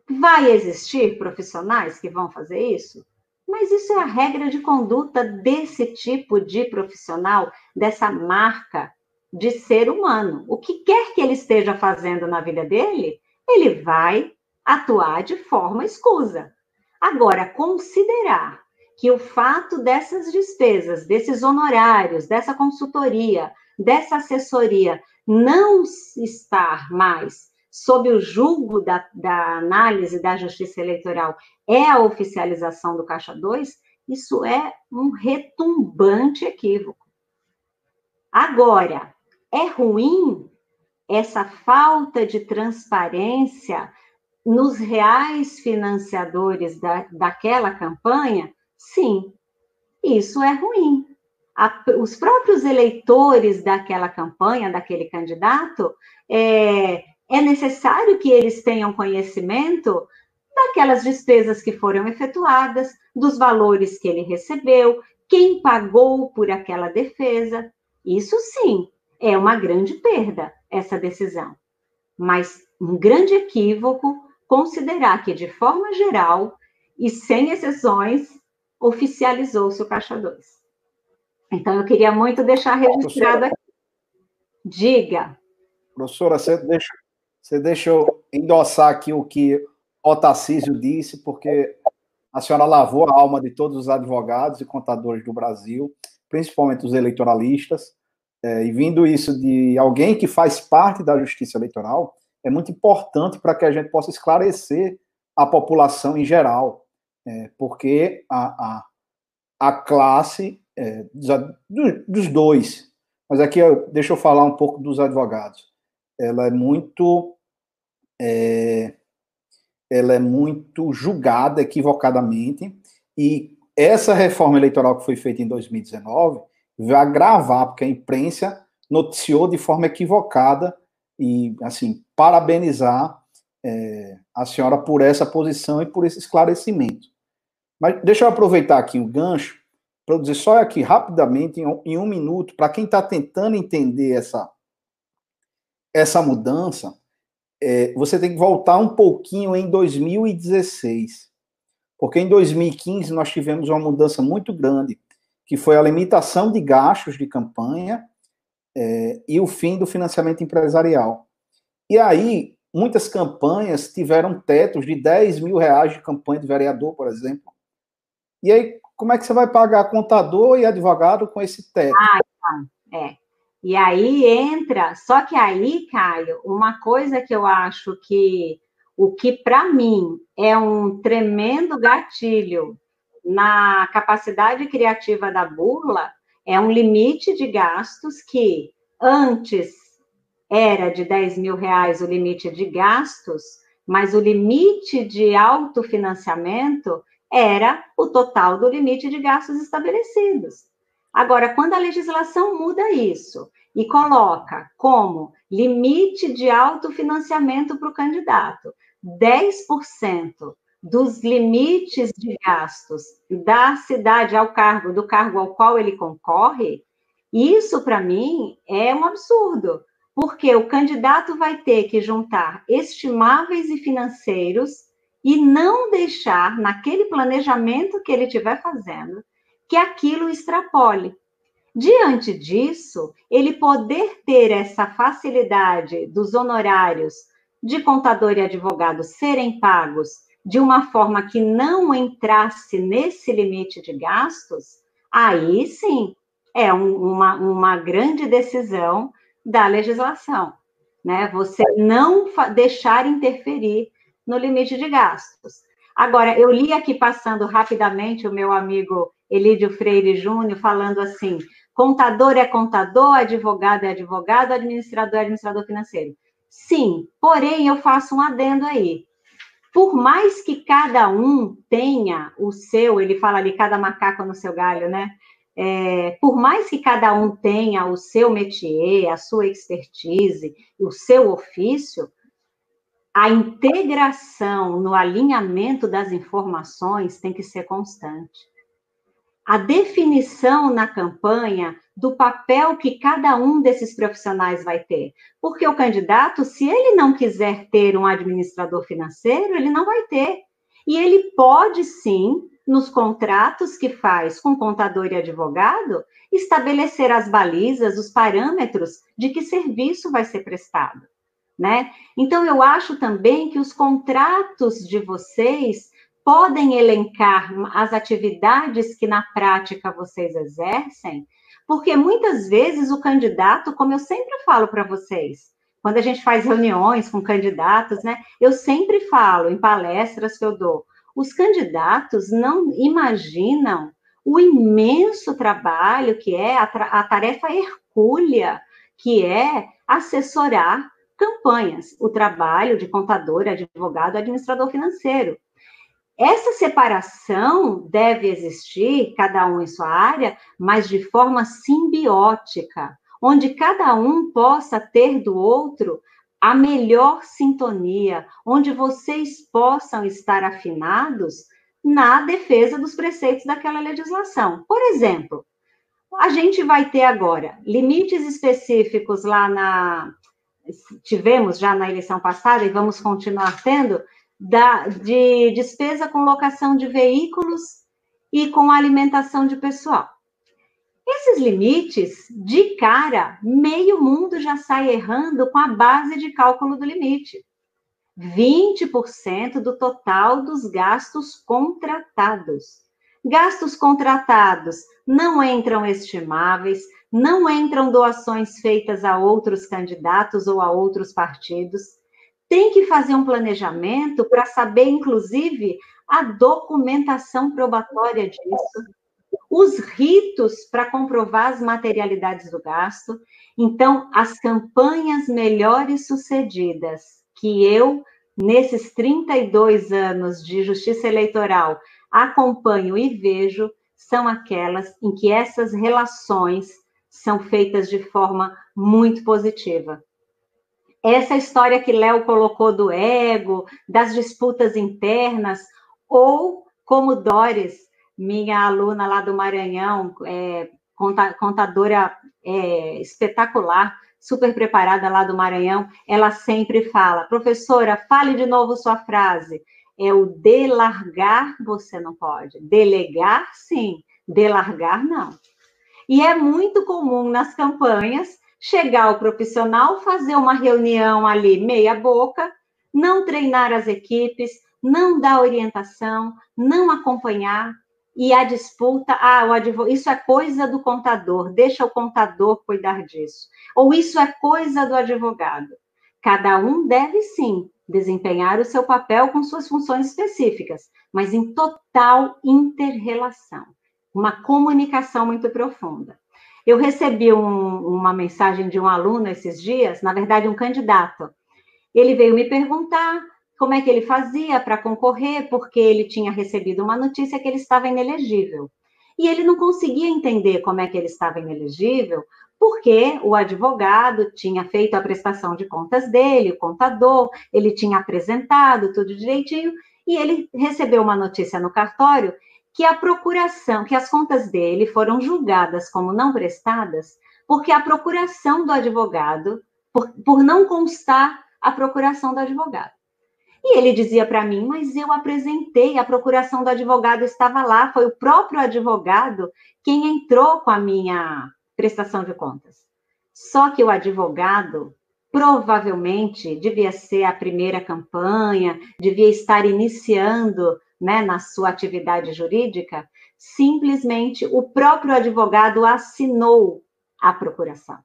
Vai existir profissionais que vão fazer isso? Mas isso é a regra de conduta desse tipo de profissional, dessa marca de ser humano. O que quer que ele esteja fazendo na vida dele, ele vai atuar de forma escusa. Agora, considerar que o fato dessas despesas, desses honorários, dessa consultoria, dessa assessoria não estar mais sob o julgo da, da análise da justiça eleitoral é a oficialização do Caixa 2, isso é um retumbante equívoco. Agora, é ruim essa falta de transparência nos reais financiadores da, daquela campanha, sim, isso é ruim. A, os próprios eleitores daquela campanha, daquele candidato, é, é necessário que eles tenham conhecimento daquelas despesas que foram efetuadas, dos valores que ele recebeu, quem pagou por aquela defesa. Isso sim é uma grande perda, essa decisão. Mas um grande equívoco considerar que, de forma geral e sem exceções, oficializou-se o Caixa 2. Então, eu queria muito deixar registrado aqui. Diga. Professora, você deixa, você endossar aqui o que o Tarcísio disse, porque a senhora lavou a alma de todos os advogados e contadores do Brasil, principalmente os eleitoralistas, é, e vindo isso de alguém que faz parte da justiça eleitoral, é muito importante para que a gente possa esclarecer a população em geral, é, porque a, a, a classe é, dos, dos, dois, mas aqui deixa eu falar um pouco dos advogados, ela é muito é, ela é muito julgada equivocadamente e essa reforma eleitoral que foi feita em 2019 vai agravar, porque a imprensa noticiou de forma equivocada e, assim, parabenizar é, a senhora por essa posição e por esse esclarecimento. Mas deixa eu aproveitar aqui o gancho para dizer só aqui rapidamente, em um, em um minuto, para quem está tentando entender essa, essa mudança, é, você tem que voltar um pouquinho em 2016. Porque em 2015 nós tivemos uma mudança muito grande, que foi a limitação de gastos de campanha é, e o fim do financiamento empresarial. E aí, muitas campanhas tiveram tetos de 10 mil reais de campanha de vereador, por exemplo. E aí, como é que você vai pagar contador e advogado com esse teto? Ah, então, é. E aí entra, só que aí, Caio, uma coisa que eu acho que o que para mim é um tremendo gatilho na capacidade criativa da burla é um limite de gastos que antes era de 10 mil reais o limite de gastos, mas o limite de autofinanciamento era o total do limite de gastos estabelecidos. Agora, quando a legislação muda isso e coloca como limite de autofinanciamento para o candidato 10% dos limites de gastos da cidade ao cargo, do cargo ao qual ele concorre, isso para mim é um absurdo, porque o candidato vai ter que juntar estimáveis e financeiros e não deixar naquele planejamento que ele estiver fazendo que aquilo extrapole. Diante disso, ele poder ter essa facilidade dos honorários de contador e advogado serem pagos de uma forma que não entrasse nesse limite de gastos, aí sim é um, uma, uma grande decisão da legislação, né? Você não deixar interferir no limite de gastos. Agora, eu li aqui passando rapidamente o meu amigo Elídio Freire Júnior falando assim: contador é contador, advogado é advogado, administrador é administrador financeiro. Sim, porém eu faço um adendo aí. Por mais que cada um tenha o seu, ele fala ali, cada macaco no seu galho, né? É, por mais que cada um tenha o seu métier, a sua expertise, o seu ofício, a integração no alinhamento das informações tem que ser constante a definição na campanha do papel que cada um desses profissionais vai ter. Porque o candidato, se ele não quiser ter um administrador financeiro, ele não vai ter. E ele pode sim, nos contratos que faz com contador e advogado, estabelecer as balizas, os parâmetros de que serviço vai ser prestado. Né? Então, eu acho também que os contratos de vocês podem elencar as atividades que na prática vocês exercem, porque muitas vezes o candidato, como eu sempre falo para vocês, quando a gente faz reuniões com candidatos, né, eu sempre falo em palestras que eu dou, os candidatos não imaginam o imenso trabalho que é a, a tarefa hercúlea, que é assessorar campanhas, o trabalho de contador, advogado, administrador financeiro. Essa separação deve existir, cada um em sua área, mas de forma simbiótica, onde cada um possa ter do outro a melhor sintonia, onde vocês possam estar afinados na defesa dos preceitos daquela legislação. Por exemplo, a gente vai ter agora limites específicos lá na. Tivemos já na eleição passada e vamos continuar tendo, da, de despesa com locação de veículos e com alimentação de pessoal. Esses limites, de cara, meio mundo já sai errando com a base de cálculo do limite. 20% do total dos gastos contratados. Gastos contratados não entram estimáveis, não entram doações feitas a outros candidatos ou a outros partidos. Tem que fazer um planejamento para saber, inclusive, a documentação probatória disso, os ritos para comprovar as materialidades do gasto. Então, as campanhas melhores sucedidas que eu, nesses 32 anos de justiça eleitoral, acompanho e vejo, são aquelas em que essas relações são feitas de forma muito positiva. Essa história que Léo colocou do ego, das disputas internas, ou como Doris minha aluna lá do Maranhão, é, contadora é, espetacular, super preparada lá do Maranhão, ela sempre fala, professora, fale de novo sua frase. É o delargar, você não pode. Delegar, sim. Delargar, não. E é muito comum nas campanhas chegar o profissional, fazer uma reunião ali meia boca, não treinar as equipes, não dar orientação, não acompanhar, e a disputa, ah, o isso é coisa do contador, deixa o contador cuidar disso. Ou isso é coisa do advogado. Cada um deve sim desempenhar o seu papel com suas funções específicas, mas em total interrelação, uma comunicação muito profunda. Eu recebi um, uma mensagem de um aluno esses dias, na verdade, um candidato. Ele veio me perguntar como é que ele fazia para concorrer, porque ele tinha recebido uma notícia que ele estava inelegível. E ele não conseguia entender como é que ele estava inelegível, porque o advogado tinha feito a prestação de contas dele, o contador, ele tinha apresentado tudo direitinho, e ele recebeu uma notícia no cartório que a procuração, que as contas dele foram julgadas como não prestadas, porque a procuração do advogado, por, por não constar a procuração do advogado. E ele dizia para mim, mas eu apresentei, a procuração do advogado estava lá, foi o próprio advogado quem entrou com a minha prestação de contas. Só que o advogado provavelmente devia ser a primeira campanha, devia estar iniciando né, na sua atividade jurídica, simplesmente o próprio advogado assinou a procuração.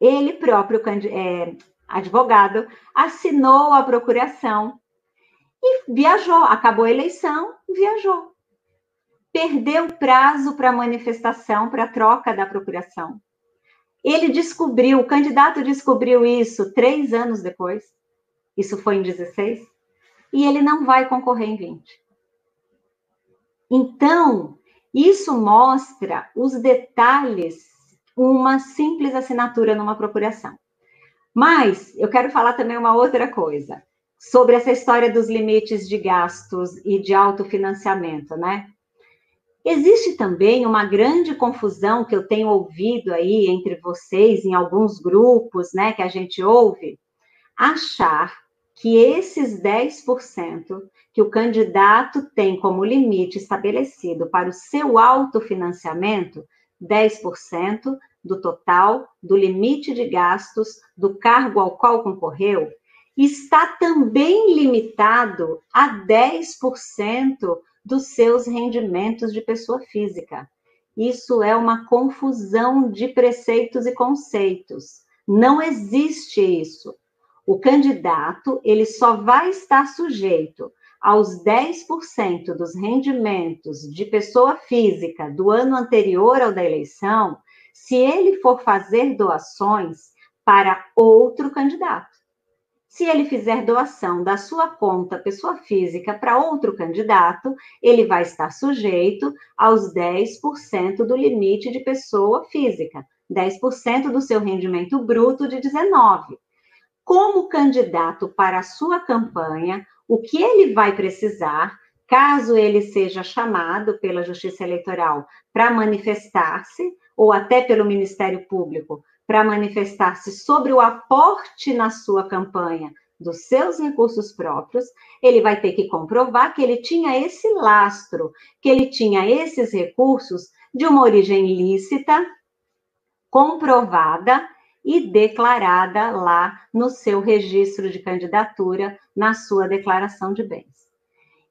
Ele próprio é, advogado, assinou a procuração e viajou. Acabou a eleição, viajou. Perdeu prazo para manifestação, para troca da procuração. Ele descobriu, o candidato descobriu isso três anos depois. Isso foi em 16. E ele não vai concorrer em 20. Então, isso mostra os detalhes, uma simples assinatura numa procuração. Mas eu quero falar também uma outra coisa sobre essa história dos limites de gastos e de autofinanciamento, né? Existe também uma grande confusão que eu tenho ouvido aí entre vocês, em alguns grupos, né, que a gente ouve, achar que esses 10% que o candidato tem como limite estabelecido para o seu autofinanciamento, 10% do total do limite de gastos do cargo ao qual concorreu está também limitado a 10% dos seus rendimentos de pessoa física. Isso é uma confusão de preceitos e conceitos. Não existe isso. O candidato, ele só vai estar sujeito aos 10% dos rendimentos de pessoa física do ano anterior ao da eleição se ele for fazer doações para outro candidato. Se ele fizer doação da sua conta pessoa física para outro candidato, ele vai estar sujeito aos 10% do limite de pessoa física, 10% do seu rendimento bruto de 19. Como candidato para a sua campanha, o que ele vai precisar, caso ele seja chamado pela Justiça Eleitoral para manifestar-se, ou até pelo Ministério Público, para manifestar-se sobre o aporte na sua campanha dos seus recursos próprios, ele vai ter que comprovar que ele tinha esse lastro, que ele tinha esses recursos de uma origem lícita, comprovada e declarada lá no seu registro de candidatura, na sua declaração de bens.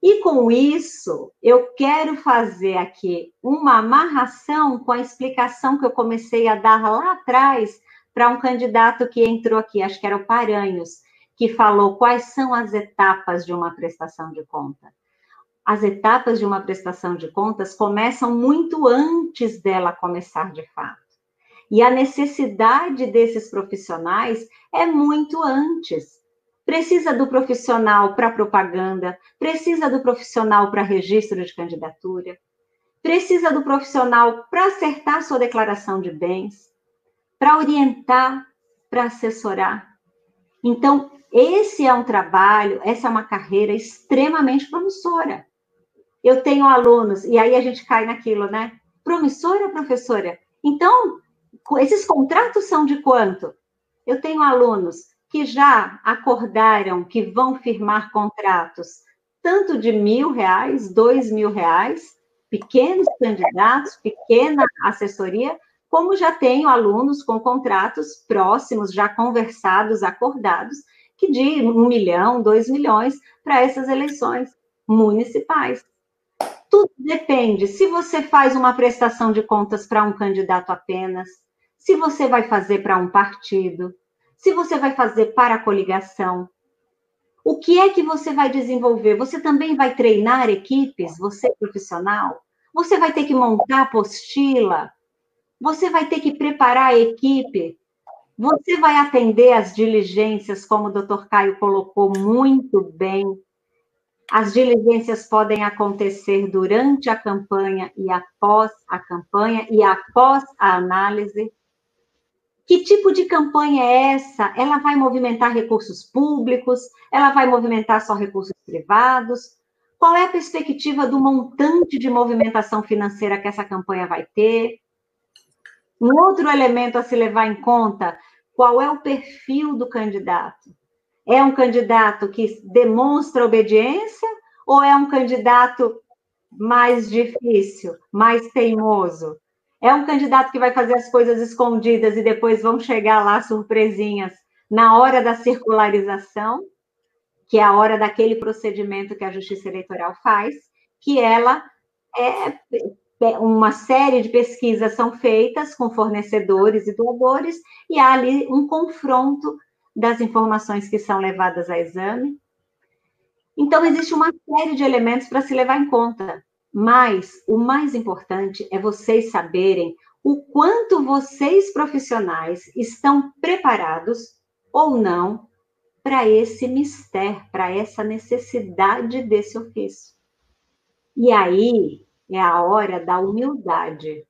E com isso, eu quero fazer aqui uma amarração com a explicação que eu comecei a dar lá atrás para um candidato que entrou aqui, acho que era o Paranhos, que falou quais são as etapas de uma prestação de conta. As etapas de uma prestação de contas começam muito antes dela começar de fato. E a necessidade desses profissionais é muito antes precisa do profissional para propaganda, precisa do profissional para registro de candidatura, precisa do profissional para acertar sua declaração de bens, para orientar, para assessorar. Então, esse é um trabalho, essa é uma carreira extremamente promissora. Eu tenho alunos, e aí a gente cai naquilo, né? Promissora, professora? Então, esses contratos são de quanto? Eu tenho alunos que já acordaram que vão firmar contratos tanto de mil reais, dois mil reais, pequenos candidatos, pequena assessoria, como já tenho alunos com contratos próximos, já conversados, acordados, que de um milhão, dois milhões para essas eleições municipais. Tudo depende. Se você faz uma prestação de contas para um candidato apenas, se você vai fazer para um partido, se você vai fazer para a coligação, o que é que você vai desenvolver? Você também vai treinar equipes, você profissional? Você vai ter que montar apostila? Você vai ter que preparar a equipe? Você vai atender as diligências, como o doutor Caio colocou muito bem. As diligências podem acontecer durante a campanha e após a campanha e após a análise. Que tipo de campanha é essa? Ela vai movimentar recursos públicos? Ela vai movimentar só recursos privados? Qual é a perspectiva do montante de movimentação financeira que essa campanha vai ter? Um outro elemento a se levar em conta: qual é o perfil do candidato? É um candidato que demonstra obediência ou é um candidato mais difícil, mais teimoso? É um candidato que vai fazer as coisas escondidas e depois vão chegar lá surpresinhas na hora da circularização, que é a hora daquele procedimento que a Justiça Eleitoral faz, que ela é, é uma série de pesquisas são feitas com fornecedores e doadores e há ali um confronto das informações que são levadas a exame. Então existe uma série de elementos para se levar em conta. Mas o mais importante é vocês saberem o quanto vocês profissionais estão preparados ou não para esse mistério, para essa necessidade desse ofício. E aí é a hora da humildade,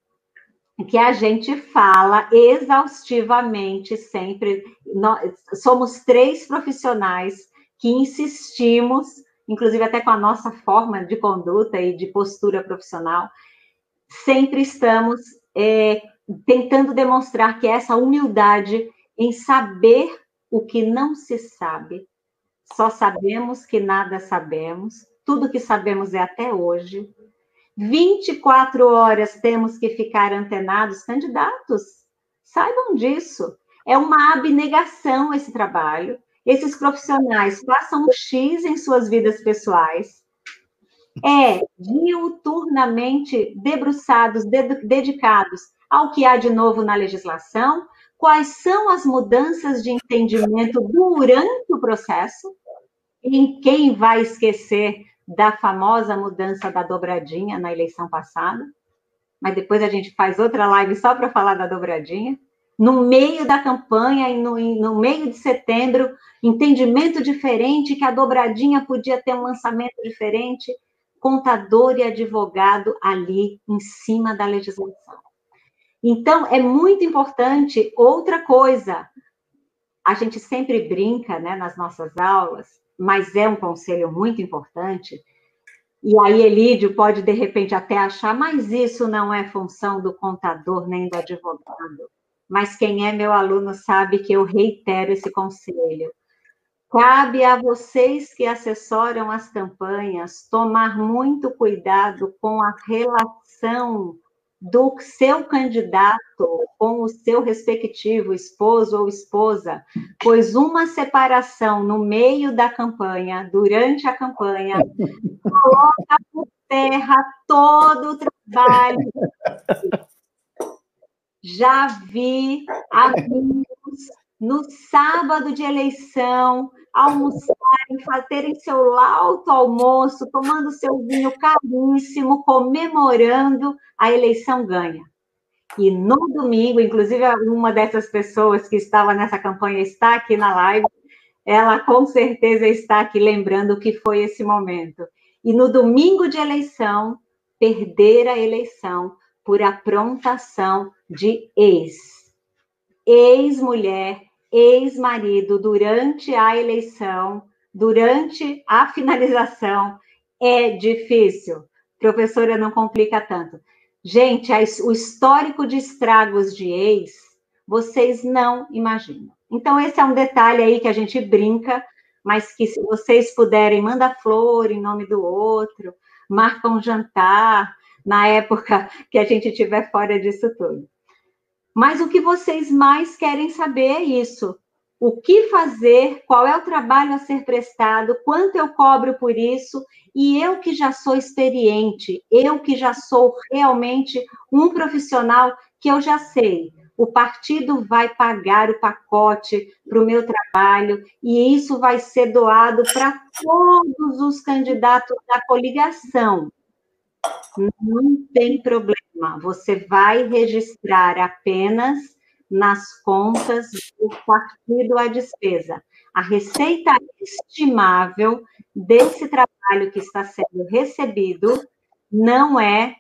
que a gente fala exaustivamente sempre. Nós somos três profissionais que insistimos inclusive até com a nossa forma de conduta e de postura profissional, sempre estamos é, tentando demonstrar que essa humildade em saber o que não se sabe, só sabemos que nada sabemos, tudo que sabemos é até hoje. 24 horas temos que ficar antenados, candidatos, saibam disso. É uma abnegação esse trabalho. Esses profissionais passam um X em suas vidas pessoais, é diuturnamente debruçados, dedicados ao que há de novo na legislação, quais são as mudanças de entendimento durante o processo, em quem vai esquecer da famosa mudança da dobradinha na eleição passada, mas depois a gente faz outra live só para falar da dobradinha. No meio da campanha e no, no meio de setembro, entendimento diferente, que a dobradinha podia ter um lançamento diferente, contador e advogado ali em cima da legislação. Então, é muito importante outra coisa. A gente sempre brinca né, nas nossas aulas, mas é um conselho muito importante. E aí, Elídio pode, de repente, até achar, mas isso não é função do contador nem do advogado. Mas quem é meu aluno sabe que eu reitero esse conselho. Cabe a vocês que assessoram as campanhas tomar muito cuidado com a relação do seu candidato com o seu respectivo esposo ou esposa, pois uma separação no meio da campanha, durante a campanha, coloca por terra todo o trabalho. Já vi amigos no sábado de eleição almoçarem, fazerem seu lauto almoço, tomando seu vinho caríssimo, comemorando a eleição ganha. E no domingo, inclusive uma dessas pessoas que estava nessa campanha está aqui na live, ela com certeza está aqui lembrando o que foi esse momento. E no domingo de eleição, perder a eleição por aprontação de ex. Ex-mulher ex-marido durante a eleição, durante a finalização, é difícil. Professora, não complica tanto. Gente, o histórico de estragos de ex, vocês não imaginam. Então, esse é um detalhe aí que a gente brinca, mas que se vocês puderem, manda flor em nome do outro, marca um jantar na época que a gente estiver fora disso tudo. Mas o que vocês mais querem saber é isso. O que fazer, qual é o trabalho a ser prestado, quanto eu cobro por isso, e eu que já sou experiente, eu que já sou realmente um profissional que eu já sei. O partido vai pagar o pacote para o meu trabalho e isso vai ser doado para todos os candidatos da coligação. Não tem problema, você vai registrar apenas nas contas do partido a despesa. A receita estimável desse trabalho que está sendo recebido não é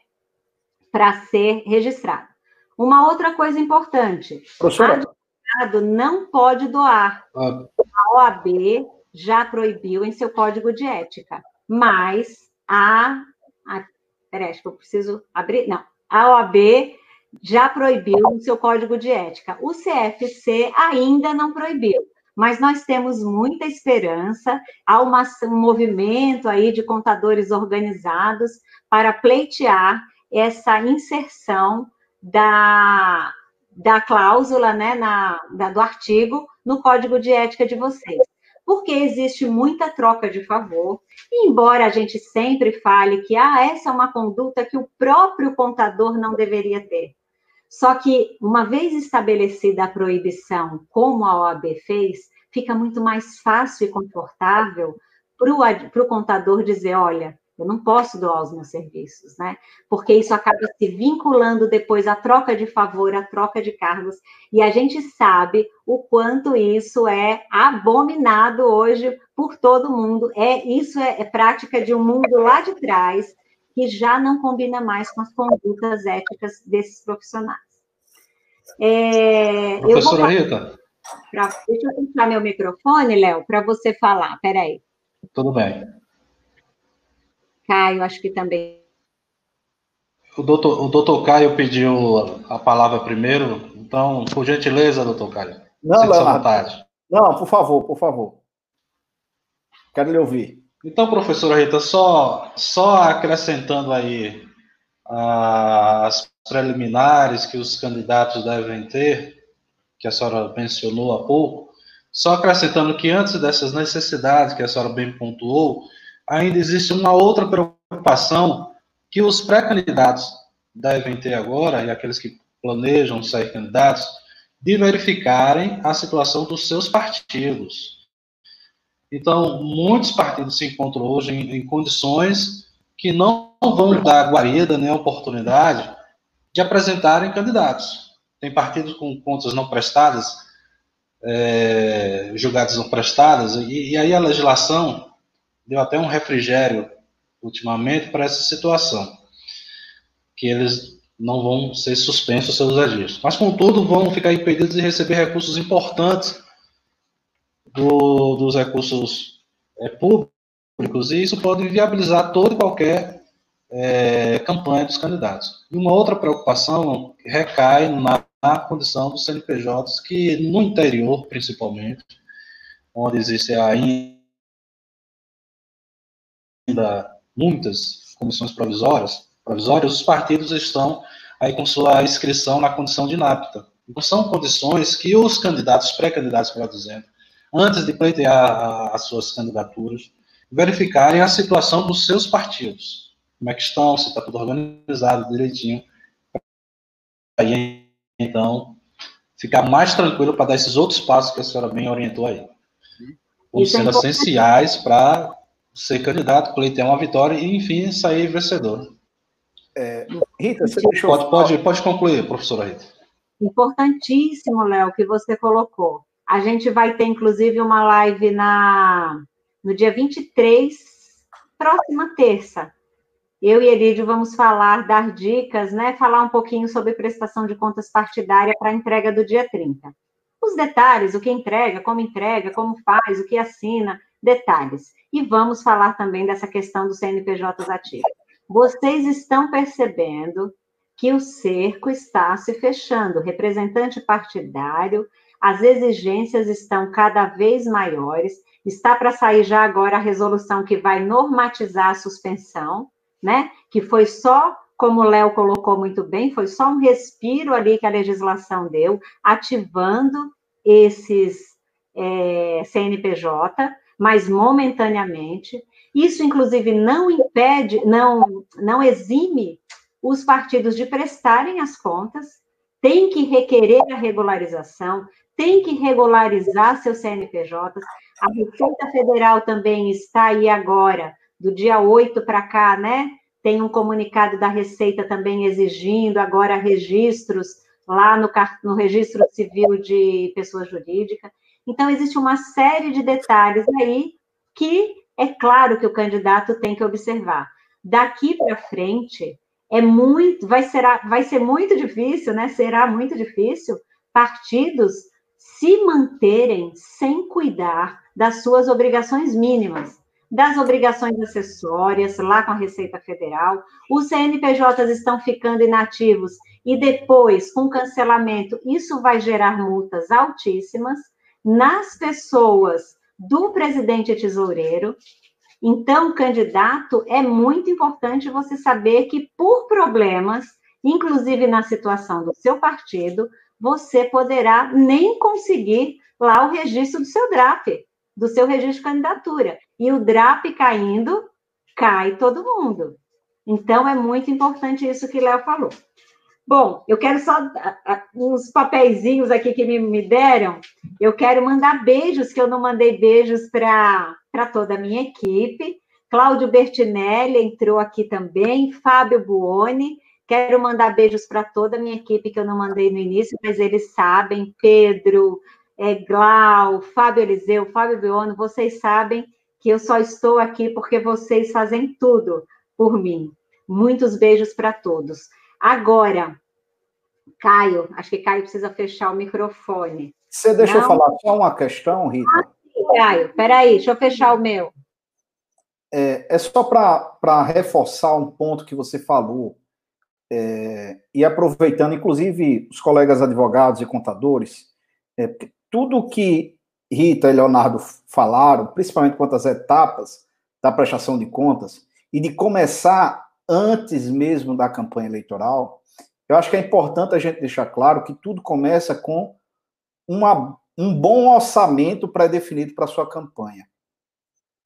para ser registrado. Uma outra coisa importante: Professora. advogado não pode doar. Ah. A OAB já proibiu em seu código de ética, mas a, a Peraí, acho que eu preciso abrir. Não, a OAB já proibiu no seu código de ética. O CFC ainda não proibiu, mas nós temos muita esperança. Há uma, um movimento aí de contadores organizados para pleitear essa inserção da, da cláusula, né, na, da, do artigo no código de ética de vocês porque existe muita troca de favor, e embora a gente sempre fale que ah, essa é uma conduta que o próprio contador não deveria ter. Só que, uma vez estabelecida a proibição, como a OAB fez, fica muito mais fácil e confortável para o contador dizer: olha, eu não posso doar os meus serviços, né? Porque isso acaba se vinculando depois à troca de favor, à troca de cargos, e a gente sabe o quanto isso é abominado hoje por todo mundo. É isso é, é prática de um mundo lá de trás que já não combina mais com as condutas éticas desses profissionais. É, Professora Rita. Pra, deixa eu fechar meu microfone, Léo, para você falar. Peraí. Tudo bem. Caio, acho que também. O doutor, o doutor Caio pediu a palavra primeiro, então, por gentileza, doutor Caio. Não, Leonardo. Não, por favor, por favor. Quero lhe ouvir. Então, professora Rita, só, só acrescentando aí as preliminares que os candidatos devem ter, que a senhora mencionou há pouco, só acrescentando que antes dessas necessidades que a senhora bem pontuou, ainda existe uma outra preocupação que os pré-candidatos devem ter agora, e aqueles que planejam ser candidatos, de verificarem a situação dos seus partidos. Então, muitos partidos se encontram hoje em, em condições que não vão dar guarida nem oportunidade de apresentarem candidatos. tem partidos com contas não prestadas, é, não prestadas, e, e aí a legislação deu até um refrigério ultimamente para essa situação, que eles não vão ser suspensos seus registros. Mas, contudo, vão ficar impedidos de receber recursos importantes do, dos recursos é, públicos, e isso pode viabilizar toda e qualquer é, campanha dos candidatos. E uma outra preocupação recai na, na condição dos CNPJs, que no interior, principalmente, onde existe ainda muitas comissões provisórias, provisórias, os partidos estão aí com sua inscrição na condição de inapta. Então, são condições que os candidatos, pré-candidatos, para dizendo, antes de pleitear as suas candidaturas, verificarem a situação dos seus partidos como é que estão, se está tudo organizado direitinho. Aí, então, ficar mais tranquilo para dar esses outros passos que a senhora bem orientou aí. Como sendo é essenciais para ser candidato, pleitear uma vitória e, enfim, sair vencedor. É, Rita, você deixou... pode, pode, pode concluir, professora Rita. Importantíssimo, Léo, que você colocou. A gente vai ter, inclusive, uma live na, no dia 23, próxima terça, eu e Elidio vamos falar, dar dicas, né? Falar um pouquinho sobre prestação de contas partidária para a entrega do dia 30. Os detalhes, o que entrega, como entrega, como faz, o que assina, detalhes. E vamos falar também dessa questão do CNPJ ativo. Vocês estão percebendo que o cerco está se fechando. Representante partidário, as exigências estão cada vez maiores. Está para sair já agora a resolução que vai normatizar a suspensão né? Que foi só, como o Léo colocou muito bem, foi só um respiro ali que a legislação deu, ativando esses é, CNPJ, mas momentaneamente. Isso, inclusive, não impede, não, não exime os partidos de prestarem as contas, tem que requerer a regularização, tem que regularizar seus CNPJs. A Receita Federal também está aí agora do dia 8 para cá, né? Tem um comunicado da Receita também exigindo agora registros lá no, no registro civil de pessoa jurídica. Então, existe uma série de detalhes aí que é claro que o candidato tem que observar. Daqui para frente, é muito, vai ser, vai ser muito difícil, né? Será muito difícil partidos se manterem sem cuidar das suas obrigações mínimas das obrigações acessórias lá com a Receita Federal, os CNPJs estão ficando inativos e depois, com cancelamento, isso vai gerar multas altíssimas nas pessoas do presidente tesoureiro. Então, candidato, é muito importante você saber que, por problemas, inclusive na situação do seu partido, você poderá nem conseguir lá o registro do seu DRAP, do seu registro de candidatura e o DRAP caindo, cai todo mundo. Então, é muito importante isso que Léo falou. Bom, eu quero só uns papeizinhos aqui que me, me deram. Eu quero mandar beijos, que eu não mandei beijos para toda a minha equipe. Cláudio Bertinelli entrou aqui também, Fábio Buoni. Quero mandar beijos para toda a minha equipe, que eu não mandei no início, mas eles sabem. Pedro, é, Glau, Fábio Eliseu, Fábio Buoni, vocês sabem que eu só estou aqui porque vocês fazem tudo por mim. Muitos beijos para todos. Agora, Caio, acho que Caio precisa fechar o microfone. Você deixa Não? eu falar só uma questão, Rita? Ah, sim, Caio, peraí, deixa eu fechar o meu. É, é só para reforçar um ponto que você falou, é, e aproveitando, inclusive, os colegas advogados e contadores, é, tudo que Rita e Leonardo falaram, principalmente quanto às etapas da prestação de contas, e de começar antes mesmo da campanha eleitoral, eu acho que é importante a gente deixar claro que tudo começa com uma, um bom orçamento pré-definido para sua campanha.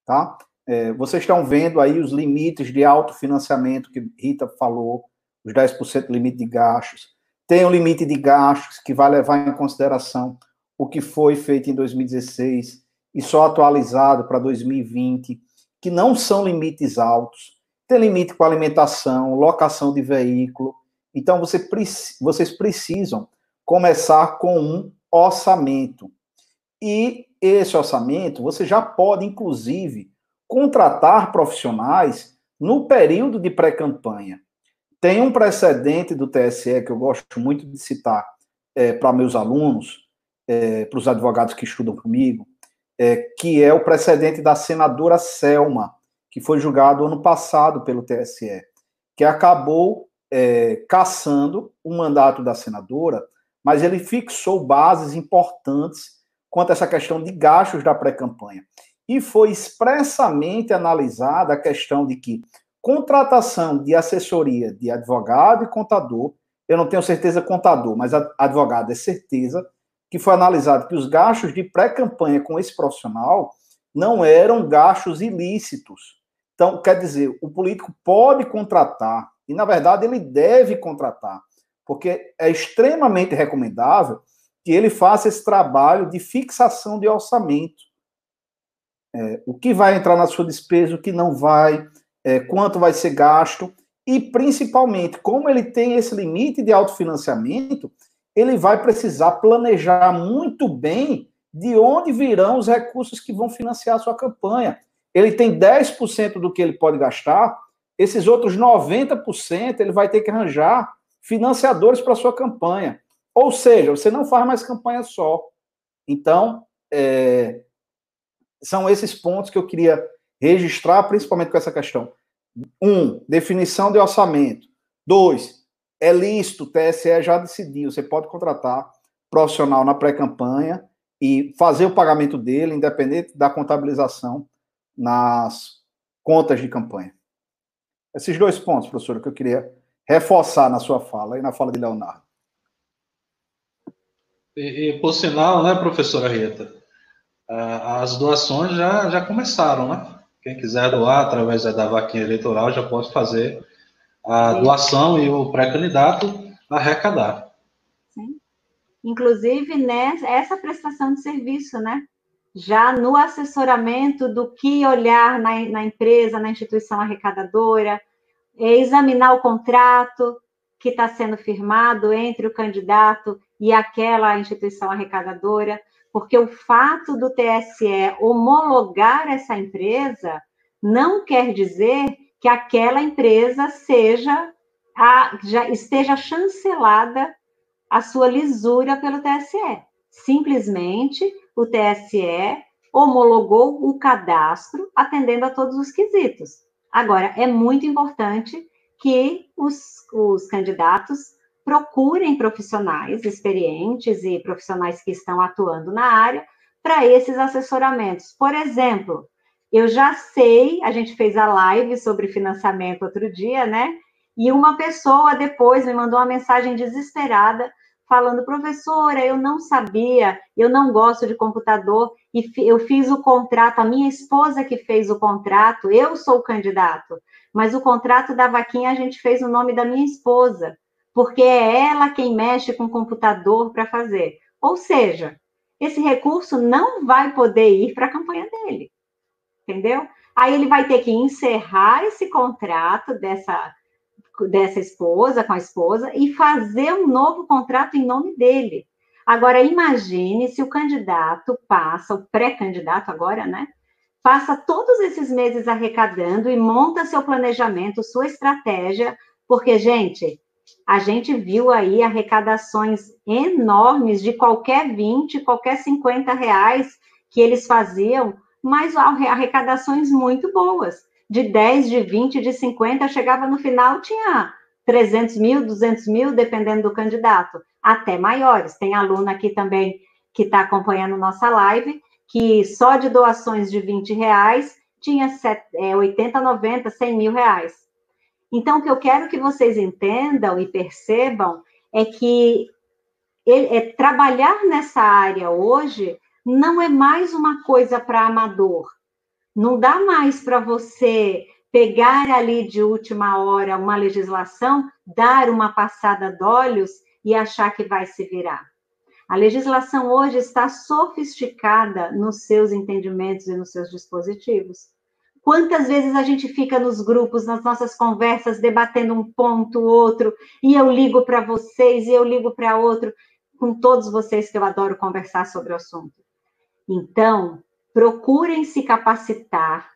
Tá? É, vocês estão vendo aí os limites de autofinanciamento que Rita falou, os 10% limite de gastos. Tem o um limite de gastos que vai levar em consideração o que foi feito em 2016 e só atualizado para 2020, que não são limites altos, tem limite com alimentação, locação de veículo. Então, você, vocês precisam começar com um orçamento. E esse orçamento, você já pode, inclusive, contratar profissionais no período de pré-campanha. Tem um precedente do TSE que eu gosto muito de citar é, para meus alunos, é, para os advogados que estudam comigo, é, que é o precedente da senadora Selma, que foi julgado ano passado pelo TSE, que acabou é, caçando o mandato da senadora, mas ele fixou bases importantes quanto a essa questão de gastos da pré-campanha. E foi expressamente analisada a questão de que contratação de assessoria de advogado e contador, eu não tenho certeza contador, mas advogado é certeza, que foi analisado que os gastos de pré-campanha com esse profissional não eram gastos ilícitos. Então, quer dizer, o político pode contratar, e na verdade ele deve contratar, porque é extremamente recomendável que ele faça esse trabalho de fixação de orçamento. É, o que vai entrar na sua despesa, o que não vai, é, quanto vai ser gasto, e principalmente, como ele tem esse limite de autofinanciamento, ele vai precisar planejar muito bem de onde virão os recursos que vão financiar a sua campanha. Ele tem 10% do que ele pode gastar, esses outros 90% ele vai ter que arranjar financiadores para sua campanha. Ou seja, você não faz mais campanha só. Então, é, são esses pontos que eu queria registrar, principalmente com essa questão. Um, definição de orçamento. Dois, é lícito, o TSE já decidiu, você pode contratar profissional na pré-campanha e fazer o pagamento dele, independente da contabilização nas contas de campanha. Esses dois pontos, professora, que eu queria reforçar na sua fala e na fala de Leonardo. E, e por sinal, né, professora Rita, as doações já, já começaram, né? Quem quiser doar através da vaquinha eleitoral já pode fazer a doação e o pré-candidato arrecadar. Sim. Inclusive, né, essa prestação de serviço, né? Já no assessoramento do que olhar na, na empresa, na instituição arrecadadora, é examinar o contrato que está sendo firmado entre o candidato e aquela instituição arrecadadora, porque o fato do TSE homologar essa empresa não quer dizer que aquela empresa seja a, já esteja chancelada a sua lisura pelo TSE. Simplesmente o TSE homologou o cadastro atendendo a todos os quesitos. Agora, é muito importante que os, os candidatos procurem profissionais experientes e profissionais que estão atuando na área para esses assessoramentos. Por exemplo, eu já sei, a gente fez a live sobre financiamento outro dia, né? E uma pessoa depois me mandou uma mensagem desesperada, falando: professora, eu não sabia, eu não gosto de computador, e eu fiz o contrato, a minha esposa que fez o contrato, eu sou o candidato, mas o contrato da vaquinha a gente fez o nome da minha esposa, porque é ela quem mexe com o computador para fazer. Ou seja, esse recurso não vai poder ir para a campanha dele entendeu? Aí ele vai ter que encerrar esse contrato dessa, dessa esposa com a esposa e fazer um novo contrato em nome dele. Agora, imagine se o candidato passa, o pré-candidato agora, né? Passa todos esses meses arrecadando e monta seu planejamento, sua estratégia, porque, gente, a gente viu aí arrecadações enormes de qualquer 20, qualquer 50 reais que eles faziam mas arrecadações muito boas. De 10, de 20, de 50, chegava no final, tinha 300 mil, 200 mil, dependendo do candidato, até maiores. Tem aluno aqui também que está acompanhando nossa live, que só de doações de 20 reais tinha 80, 90, 100 mil reais. Então, o que eu quero que vocês entendam e percebam é que ele, é, trabalhar nessa área hoje não é mais uma coisa para amador. Não dá mais para você pegar ali de última hora uma legislação, dar uma passada de olhos e achar que vai se virar. A legislação hoje está sofisticada nos seus entendimentos e nos seus dispositivos. Quantas vezes a gente fica nos grupos, nas nossas conversas, debatendo um ponto, outro, e eu ligo para vocês, e eu ligo para outro. com todos vocês que eu adoro conversar sobre o assunto. Então, procurem se capacitar,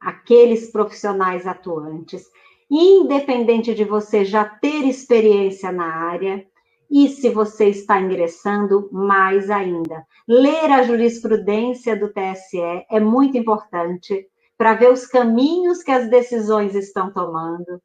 aqueles profissionais atuantes, independente de você já ter experiência na área, e se você está ingressando, mais ainda. Ler a jurisprudência do TSE é muito importante para ver os caminhos que as decisões estão tomando.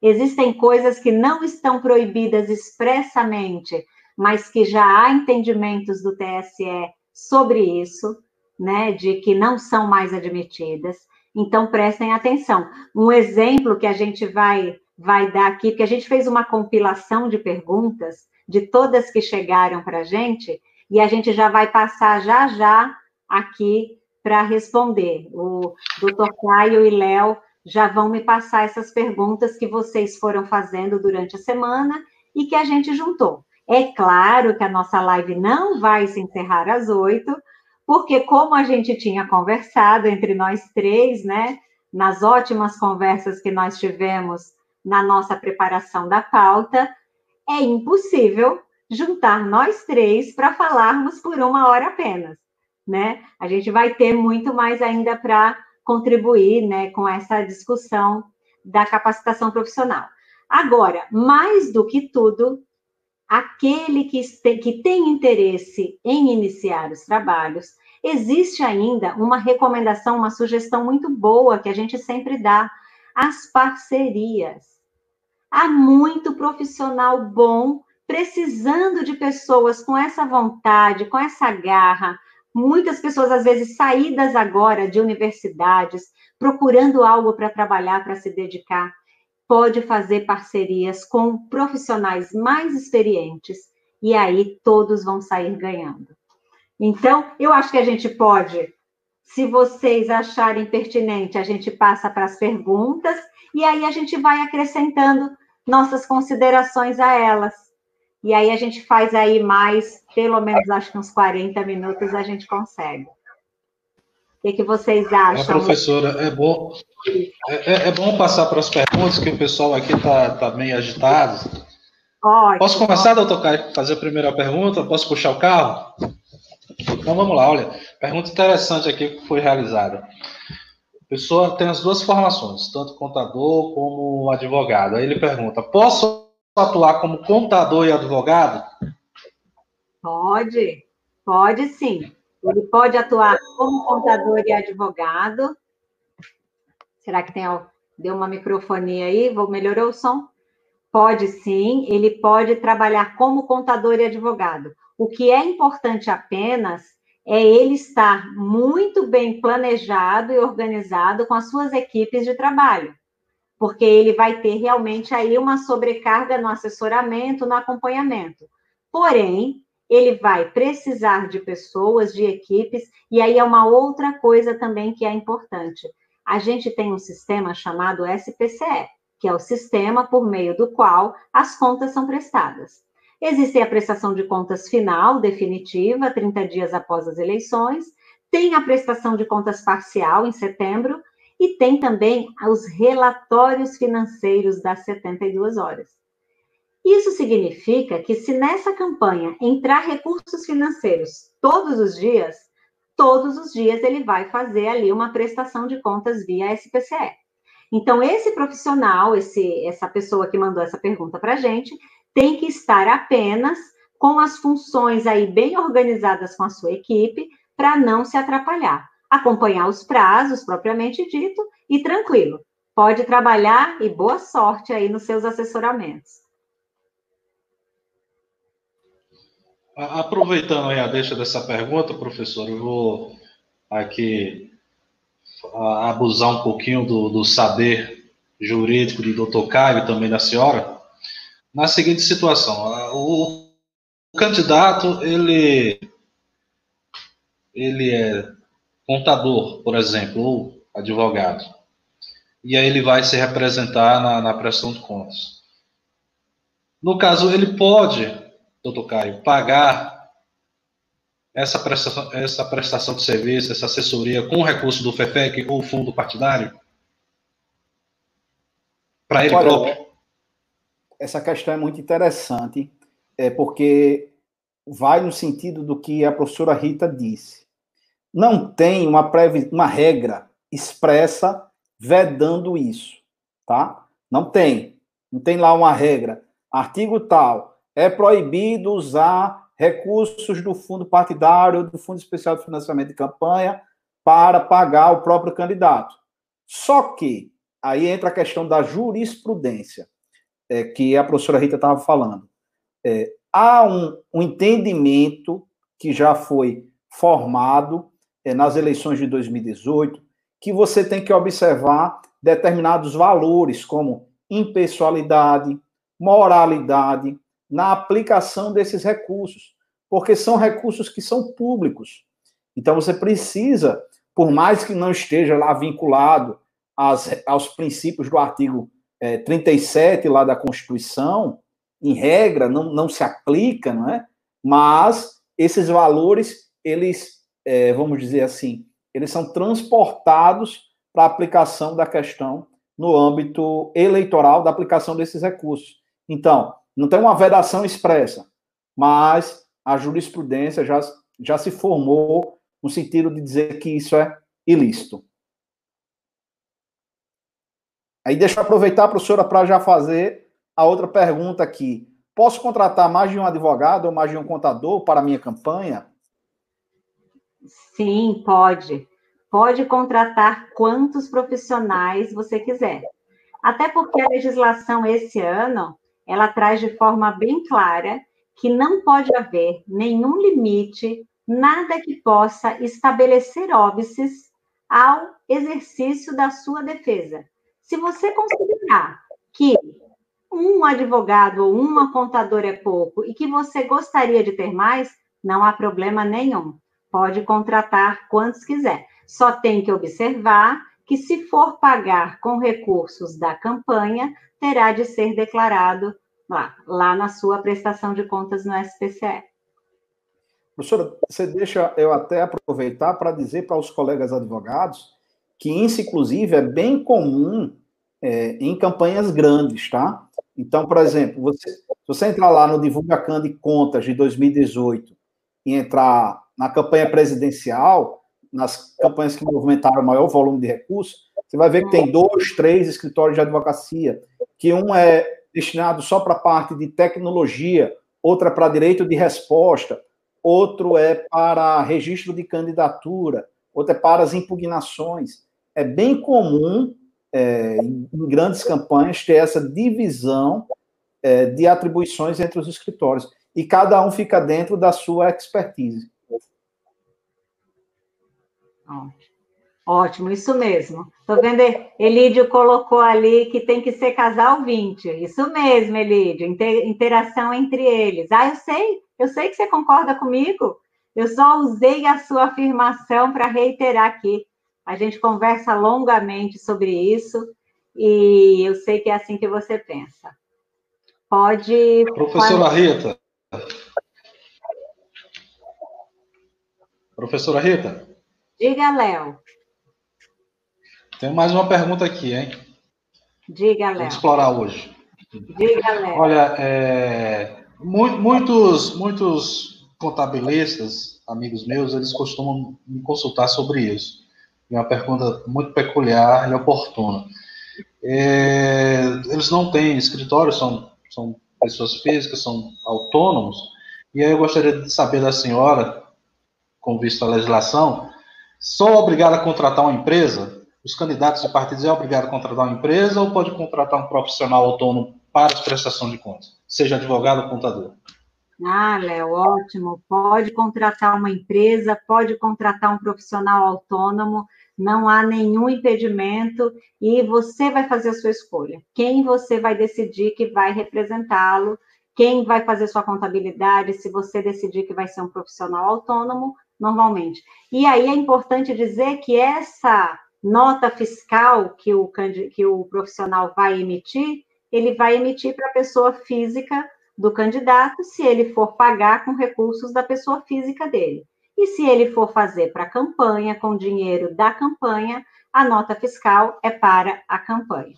Existem coisas que não estão proibidas expressamente, mas que já há entendimentos do TSE sobre isso, né, de que não são mais admitidas. Então prestem atenção. Um exemplo que a gente vai vai dar aqui, porque a gente fez uma compilação de perguntas de todas que chegaram para a gente, e a gente já vai passar já já aqui para responder. O doutor Caio e Léo já vão me passar essas perguntas que vocês foram fazendo durante a semana e que a gente juntou. É claro que a nossa live não vai se encerrar às oito, porque como a gente tinha conversado entre nós três, né, nas ótimas conversas que nós tivemos na nossa preparação da pauta, é impossível juntar nós três para falarmos por uma hora apenas, né? A gente vai ter muito mais ainda para contribuir, né, com essa discussão da capacitação profissional. Agora, mais do que tudo, aquele que tem, que tem interesse em iniciar os trabalhos, existe ainda uma recomendação, uma sugestão muito boa que a gente sempre dá: as parcerias. Há muito profissional bom precisando de pessoas com essa vontade, com essa garra. Muitas pessoas, às vezes, saídas agora de universidades, procurando algo para trabalhar, para se dedicar, pode fazer parcerias com profissionais mais experientes e aí todos vão sair ganhando. Então, eu acho que a gente pode, se vocês acharem pertinente, a gente passa para as perguntas e aí a gente vai acrescentando nossas considerações a elas. E aí a gente faz aí mais, pelo menos acho que uns 40 minutos a gente consegue. O que, que vocês acham? A professora, é bom, é, é, é bom passar para as perguntas, que o pessoal aqui está tá meio agitado. Pode, Posso começar, doutor Caio, fazer a primeira pergunta? Posso puxar o carro? Então vamos lá, olha, pergunta interessante aqui que foi realizada. A pessoa tem as duas formações, tanto contador como advogado. Aí ele pergunta: posso atuar como contador e advogado? Pode, pode sim. Ele pode atuar como contador e advogado. Será que tem deu uma microfonia aí? Vou melhorou o som? Pode sim, ele pode trabalhar como contador e advogado. O que é importante apenas é ele estar muito bem planejado e organizado com as suas equipes de trabalho, porque ele vai ter realmente aí uma sobrecarga no assessoramento, no acompanhamento. Porém, ele vai precisar de pessoas, de equipes, e aí é uma outra coisa também que é importante. A gente tem um sistema chamado SPCE, que é o sistema por meio do qual as contas são prestadas. Existe a prestação de contas final, definitiva, 30 dias após as eleições, tem a prestação de contas parcial, em setembro, e tem também os relatórios financeiros das 72 horas. Isso significa que, se nessa campanha entrar recursos financeiros todos os dias, todos os dias ele vai fazer ali uma prestação de contas via SPCE. Então, esse profissional, esse, essa pessoa que mandou essa pergunta para a gente, tem que estar apenas com as funções aí bem organizadas com a sua equipe para não se atrapalhar. Acompanhar os prazos propriamente dito e tranquilo. Pode trabalhar e boa sorte aí nos seus assessoramentos. Aproveitando aí a deixa dessa pergunta, professor, eu vou aqui abusar um pouquinho do, do saber jurídico do doutor Caio e também da senhora na seguinte situação: o, o candidato ele ele é contador, por exemplo, ou advogado, e aí ele vai se representar na, na prestação de contas. No caso, ele pode, doutor Caio, pagar essa prestação, essa prestação de serviço, essa assessoria com recurso do FEFEC ou fundo partidário? Para ele Olha, próprio? essa questão é muito interessante, é porque vai no sentido do que a professora Rita disse. Não tem uma, previ... uma regra expressa vedando isso, tá? Não tem. Não tem lá uma regra. Artigo tal. É proibido usar recursos do fundo partidário, do Fundo Especial de Financiamento de Campanha, para pagar o próprio candidato. Só que aí entra a questão da jurisprudência, é, que a professora Rita estava falando. É, há um, um, entendimento que já foi formado é, nas eleições de 2018, que você tem que observar determinados valores, como impessoalidade, moralidade, na aplicação desses recursos, porque são recursos que são públicos. Então você precisa, por mais que não esteja lá vinculado às, aos princípios do artigo é, 37 lá da Constituição, em regra, não, não se aplica, não é? Mas esses valores, eles, é, vamos dizer assim, eles são transportados para a aplicação da questão no âmbito eleitoral da aplicação desses recursos. Então, não tem uma vedação expressa, mas a jurisprudência já, já se formou no sentido de dizer que isso é ilícito. Aí deixa eu aproveitar, professora, para já fazer a outra pergunta aqui. Posso contratar mais de um advogado ou mais de um contador para a minha campanha? Sim, pode. Pode contratar quantos profissionais você quiser. Até porque a legislação esse ano ela traz de forma bem clara que não pode haver nenhum limite, nada que possa estabelecer óbices ao exercício da sua defesa. Se você considerar que um advogado ou uma contadora é pouco e que você gostaria de ter mais, não há problema nenhum. Pode contratar quantos quiser. Só tem que observar que, se for pagar com recursos da campanha, terá de ser declarado lá, lá na sua prestação de contas no SPCE. Professora, você deixa eu até aproveitar para dizer para os colegas advogados que isso, inclusive, é bem comum é, em campanhas grandes, tá? Então, por exemplo, você, se você entrar lá no Divulga Can de Contas de 2018 e entrar na campanha presidencial, nas campanhas que movimentaram o maior volume de recursos, você vai ver que tem dois, três escritórios de advocacia, que um é destinado só para a parte de tecnologia, outra para direito de resposta, outro é para registro de candidatura, outro é para as impugnações. É bem comum, é, em grandes campanhas, ter essa divisão é, de atribuições entre os escritórios. E cada um fica dentro da sua expertise. Ótimo. Ótimo, isso mesmo. Estou vendo, Elídio colocou ali que tem que ser casal 20. Isso mesmo, Elídio, interação entre eles. Ah, eu sei, eu sei que você concorda comigo. Eu só usei a sua afirmação para reiterar aqui. A gente conversa longamente sobre isso e eu sei que é assim que você pensa. Pode. Professora Rita. Professora Rita. Diga, Léo. Tem mais uma pergunta aqui, hein? Diga, Léo. Vamos explorar hoje. Diga, Léo. Olha, é, muitos, muitos contabilistas, amigos meus, eles costumam me consultar sobre isso. É uma pergunta muito peculiar e oportuna. É, eles não têm escritório, são, são pessoas físicas, são autônomos, e aí eu gostaria de saber da senhora, com vista à legislação, sou obrigado a contratar uma empresa os candidatos de partidos é obrigado a contratar uma empresa ou pode contratar um profissional autônomo para a prestação de contas, seja advogado ou contador? Ah, Léo, ótimo. Pode contratar uma empresa, pode contratar um profissional autônomo, não há nenhum impedimento e você vai fazer a sua escolha. Quem você vai decidir que vai representá-lo, quem vai fazer sua contabilidade, se você decidir que vai ser um profissional autônomo, normalmente. E aí é importante dizer que essa nota fiscal que o, que o profissional vai emitir, ele vai emitir para a pessoa física do candidato, se ele for pagar com recursos da pessoa física dele. E se ele for fazer para a campanha, com dinheiro da campanha, a nota fiscal é para a campanha.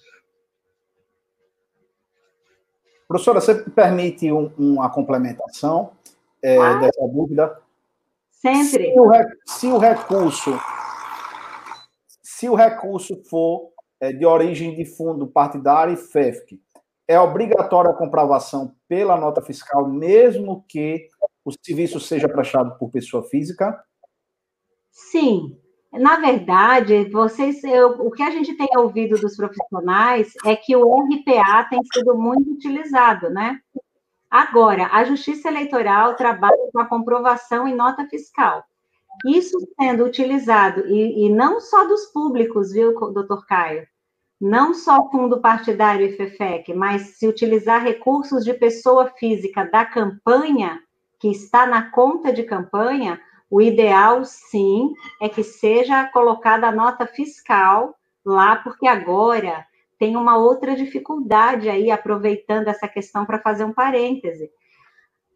Professora, você permite um, uma complementação é, dessa dúvida? Sempre. Se o, se o, recurso, se o recurso for é, de origem de fundo partidário e FEFC, é obrigatória a comprovação pela nota fiscal, mesmo que o serviço seja prestado por pessoa física? Sim. Na verdade, vocês, eu, o que a gente tem ouvido dos profissionais é que o RPA tem sido muito utilizado, né? Agora, a Justiça Eleitoral trabalha com a comprovação em nota fiscal. Isso sendo utilizado, e, e não só dos públicos, viu, doutor Caio? Não só fundo partidário e FEFEC, mas se utilizar recursos de pessoa física da campanha, que está na conta de campanha, o ideal, sim, é que seja colocada a nota fiscal lá, porque agora tem uma outra dificuldade aí, aproveitando essa questão para fazer um parêntese.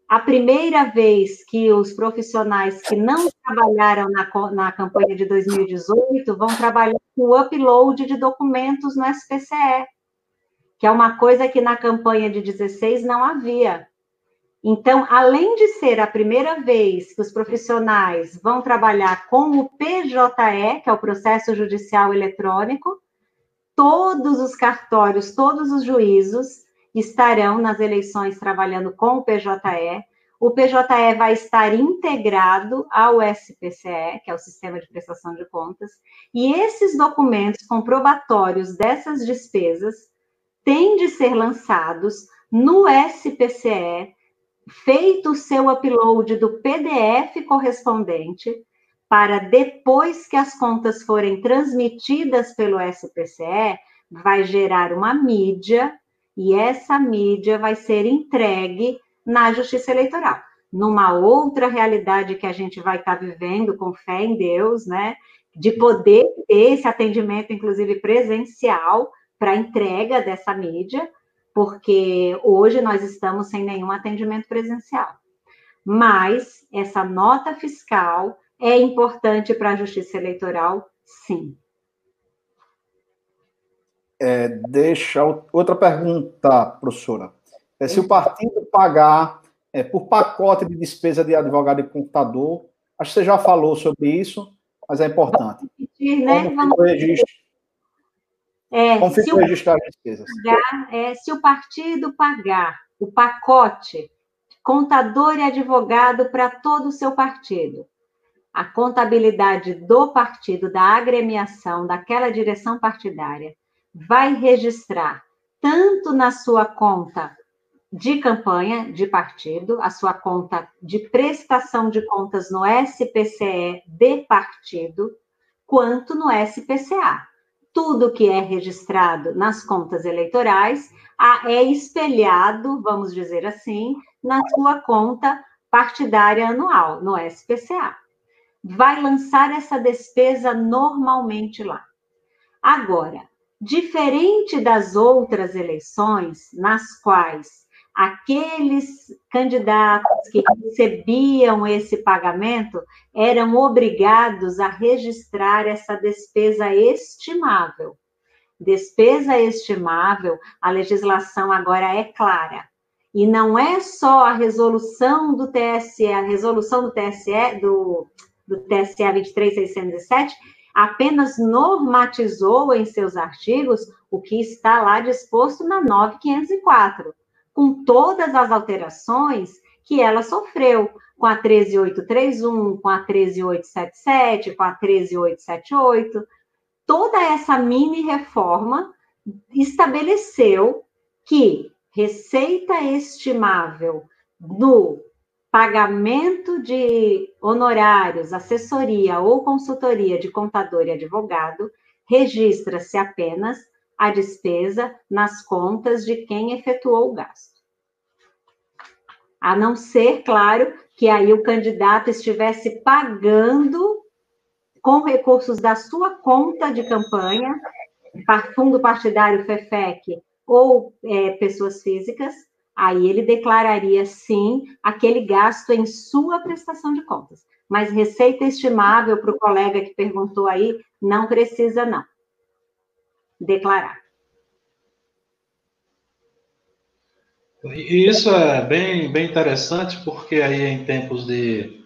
A primeira vez que os profissionais que não trabalharam na, na campanha de 2018 vão trabalhar com o upload de documentos no SPCE, que é uma coisa que na campanha de 16 não havia. Então, além de ser a primeira vez que os profissionais vão trabalhar com o PJE, que é o processo judicial eletrônico, todos os cartórios, todos os juízos estarão nas eleições trabalhando com o PJE. O PJE vai estar integrado ao SPCE, que é o Sistema de Prestação de Contas, e esses documentos comprobatórios dessas despesas têm de ser lançados no SPCE feito o seu upload do PDF correspondente, para depois que as contas forem transmitidas pelo SPCE, vai gerar uma mídia e essa mídia vai ser entregue na Justiça Eleitoral. Numa outra realidade que a gente vai estar vivendo, com fé em Deus, né? De poder ter esse atendimento, inclusive presencial, para entrega dessa mídia, porque hoje nós estamos sem nenhum atendimento presencial. Mas essa nota fiscal é importante para a justiça eleitoral, sim. É, deixa outra pergunta, professora. É, se o partido pagar é, por pacote de despesa de advogado e computador, acho que você já falou sobre isso, mas é importante. Repetir, né? Como Vamos... registro é, Como ficou registrar as despesas? Pagar, é, se o partido pagar o pacote contador e advogado para todo o seu partido, a contabilidade do partido, da agremiação, daquela direção partidária, vai registrar tanto na sua conta de campanha de partido, a sua conta de prestação de contas no SPCE de partido, quanto no SPCA tudo que é registrado nas contas eleitorais é espelhado, vamos dizer assim, na sua conta partidária anual, no SPCA. Vai lançar essa despesa normalmente lá. Agora, diferente das outras eleições, nas quais aqueles candidatos que recebiam esse pagamento eram obrigados a registrar essa despesa estimável. Despesa estimável, a legislação agora é clara. E não é só a resolução do TSE, a resolução do TSE, do, do TSE 23607, apenas normatizou em seus artigos o que está lá disposto na 9504 com todas as alterações que ela sofreu, com a 13831, com a 13877, com a 13878. Toda essa mini reforma estabeleceu que receita estimável no pagamento de honorários, assessoria ou consultoria de contador e advogado registra-se apenas a despesa nas contas de quem efetuou o gasto. A não ser, claro, que aí o candidato estivesse pagando com recursos da sua conta de campanha, fundo partidário FEFEC ou é, pessoas físicas, aí ele declararia sim aquele gasto em sua prestação de contas. Mas receita estimável para o colega que perguntou aí, não precisa, não declarar. E isso é bem, bem interessante, porque aí em tempos de,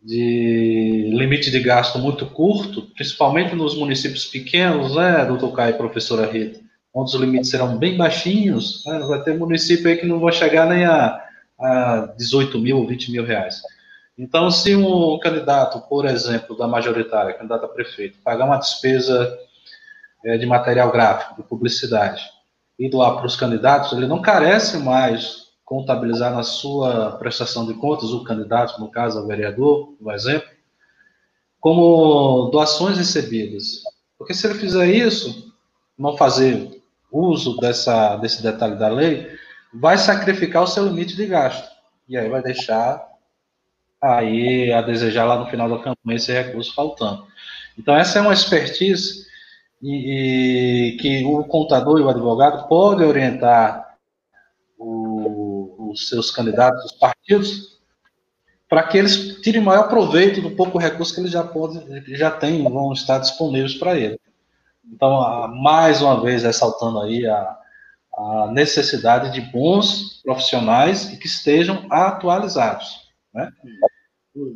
de limite de gasto muito curto, principalmente nos municípios pequenos, né, doutor Caio e professora Rita, onde os limites serão bem baixinhos, né, vai ter município aí que não vai chegar nem a, a 18 mil, 20 mil reais. Então, se um candidato, por exemplo, da majoritária, candidato a prefeito, pagar uma despesa é, de material gráfico, de publicidade, e doar para os candidatos, ele não carece mais contabilizar na sua prestação de contas, o candidato, no caso, o vereador, por exemplo, como doações recebidas. Porque se ele fizer isso, não fazer uso dessa, desse detalhe da lei, vai sacrificar o seu limite de gasto. E aí vai deixar aí a desejar lá no final da campanha esse recurso faltando. Então, essa é uma expertise e, e, que o contador e o advogado podem orientar o, os seus candidatos, os partidos, para que eles tirem maior proveito do pouco recurso que eles já podem, já têm, vão estar disponíveis para ele. Então, mais uma vez, ressaltando aí a, a necessidade de bons profissionais e que estejam atualizados. Né?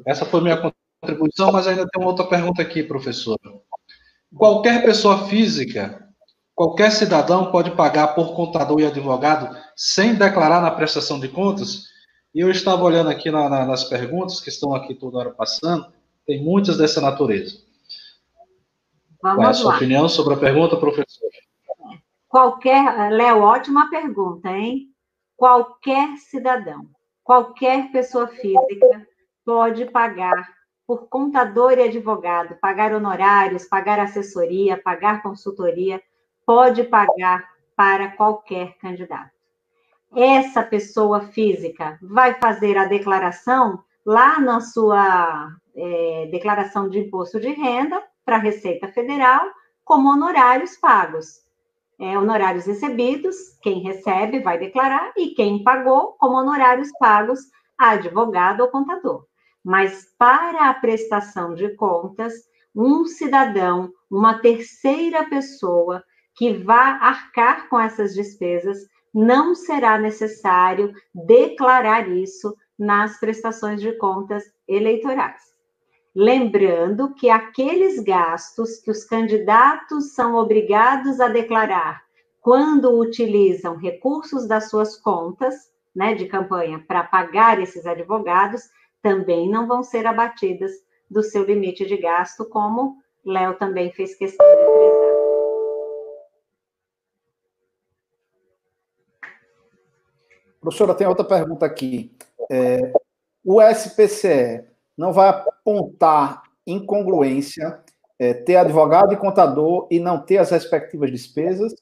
Essa foi minha contribuição, mas ainda tem uma outra pergunta aqui, professor. Qualquer pessoa física, qualquer cidadão pode pagar por contador e advogado sem declarar na prestação de contas? E eu estava olhando aqui na, na, nas perguntas que estão aqui toda hora passando, tem muitas dessa natureza. Vamos Qual é a sua lá. opinião sobre a pergunta, professor? Qualquer, Léo, ótima pergunta, hein? Qualquer cidadão, qualquer pessoa física pode pagar por contador e advogado, pagar honorários, pagar assessoria, pagar consultoria, pode pagar para qualquer candidato. Essa pessoa física vai fazer a declaração lá na sua é, declaração de imposto de renda para a Receita Federal como honorários pagos. É, honorários recebidos, quem recebe vai declarar, e quem pagou como honorários pagos a advogado ou contador mas para a prestação de contas, um cidadão, uma terceira pessoa que vá arcar com essas despesas, não será necessário declarar isso nas prestações de contas eleitorais. Lembrando que aqueles gastos que os candidatos são obrigados a declarar quando utilizam recursos das suas contas né, de campanha para pagar esses advogados, também não vão ser abatidas do seu limite de gasto, como Léo também fez questão de frisar. Professora, tem outra pergunta aqui. É, o SPCE não vai apontar incongruência é, ter advogado e contador e não ter as respectivas despesas?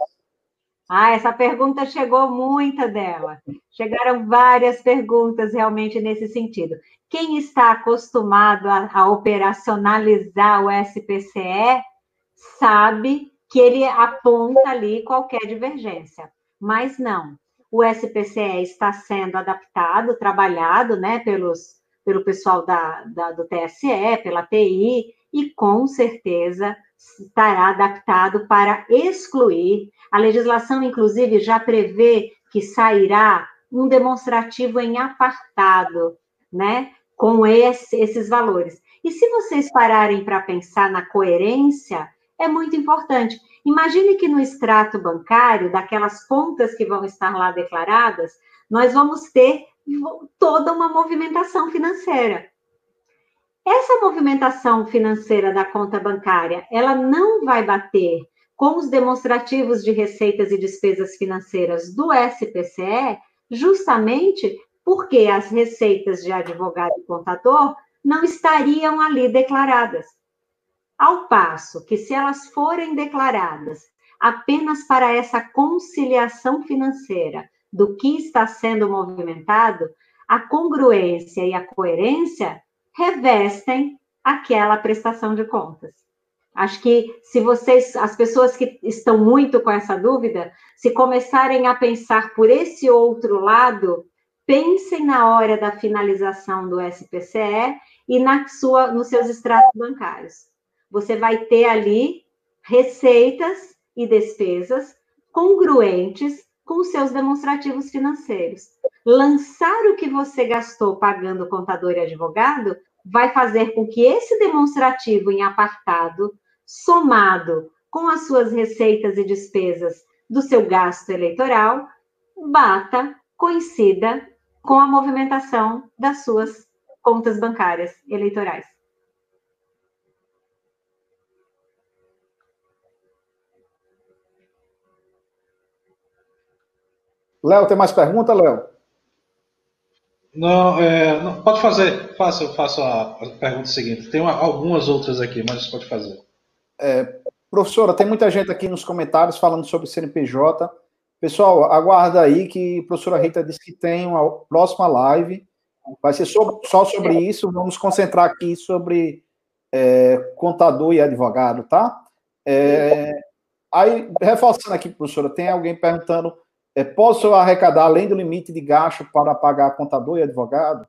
Ah, essa pergunta chegou muita dela. Chegaram várias perguntas realmente nesse sentido. Quem está acostumado a, a operacionalizar o SPCE sabe que ele aponta ali qualquer divergência, mas não. O SPCE está sendo adaptado, trabalhado, né, pelos, pelo pessoal da, da, do TSE, pela TI, e com certeza estará adaptado para excluir a legislação, inclusive, já prevê que sairá um demonstrativo em apartado, né, com esse, esses valores. E se vocês pararem para pensar na coerência, é muito importante. Imagine que no extrato bancário, daquelas contas que vão estar lá declaradas, nós vamos ter toda uma movimentação financeira. Essa movimentação financeira da conta bancária, ela não vai bater com os demonstrativos de receitas e despesas financeiras do SPCE, justamente porque as receitas de advogado e contador não estariam ali declaradas. Ao passo que, se elas forem declaradas apenas para essa conciliação financeira do que está sendo movimentado, a congruência e a coerência revestem aquela prestação de contas. Acho que se vocês, as pessoas que estão muito com essa dúvida, se começarem a pensar por esse outro lado, pensem na hora da finalização do SPCE e na sua, nos seus extratos bancários. Você vai ter ali receitas e despesas congruentes com seus demonstrativos financeiros. Lançar o que você gastou pagando contador e advogado vai fazer com que esse demonstrativo em apartado, somado com as suas receitas e despesas do seu gasto eleitoral, bata, coincida com a movimentação das suas contas bancárias eleitorais. Léo, tem mais pergunta, Léo? Não, é, não, pode fazer. Faça, faça a, a pergunta seguinte. Tem uma, algumas outras aqui, mas pode fazer. É, professora, tem muita gente aqui nos comentários falando sobre CNPJ. Pessoal, aguarda aí que a professora Rita disse que tem uma próxima live. Vai ser só, só sobre isso. Vamos concentrar aqui sobre é, contador e advogado, tá? É, aí, reforçando aqui, professora, tem alguém perguntando é, posso arrecadar além do limite de gasto para pagar contador e advogado?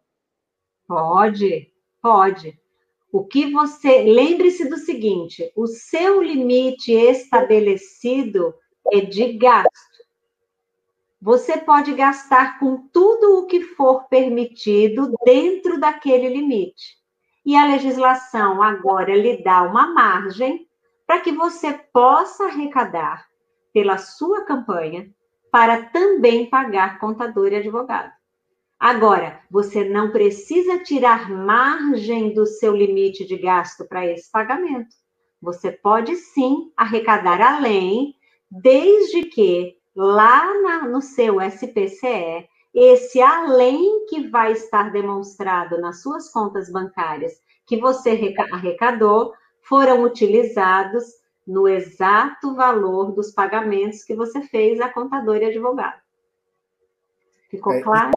Pode, pode. O que você. Lembre-se do seguinte: o seu limite estabelecido é de gasto. Você pode gastar com tudo o que for permitido dentro daquele limite. E a legislação agora lhe dá uma margem para que você possa arrecadar pela sua campanha para também pagar contador e advogado. Agora, você não precisa tirar margem do seu limite de gasto para esse pagamento. Você pode sim arrecadar além, desde que lá na, no seu SPCE, esse além que vai estar demonstrado nas suas contas bancárias que você arrecadou, foram utilizados no exato valor dos pagamentos que você fez a contador e advogado. Ficou é, claro?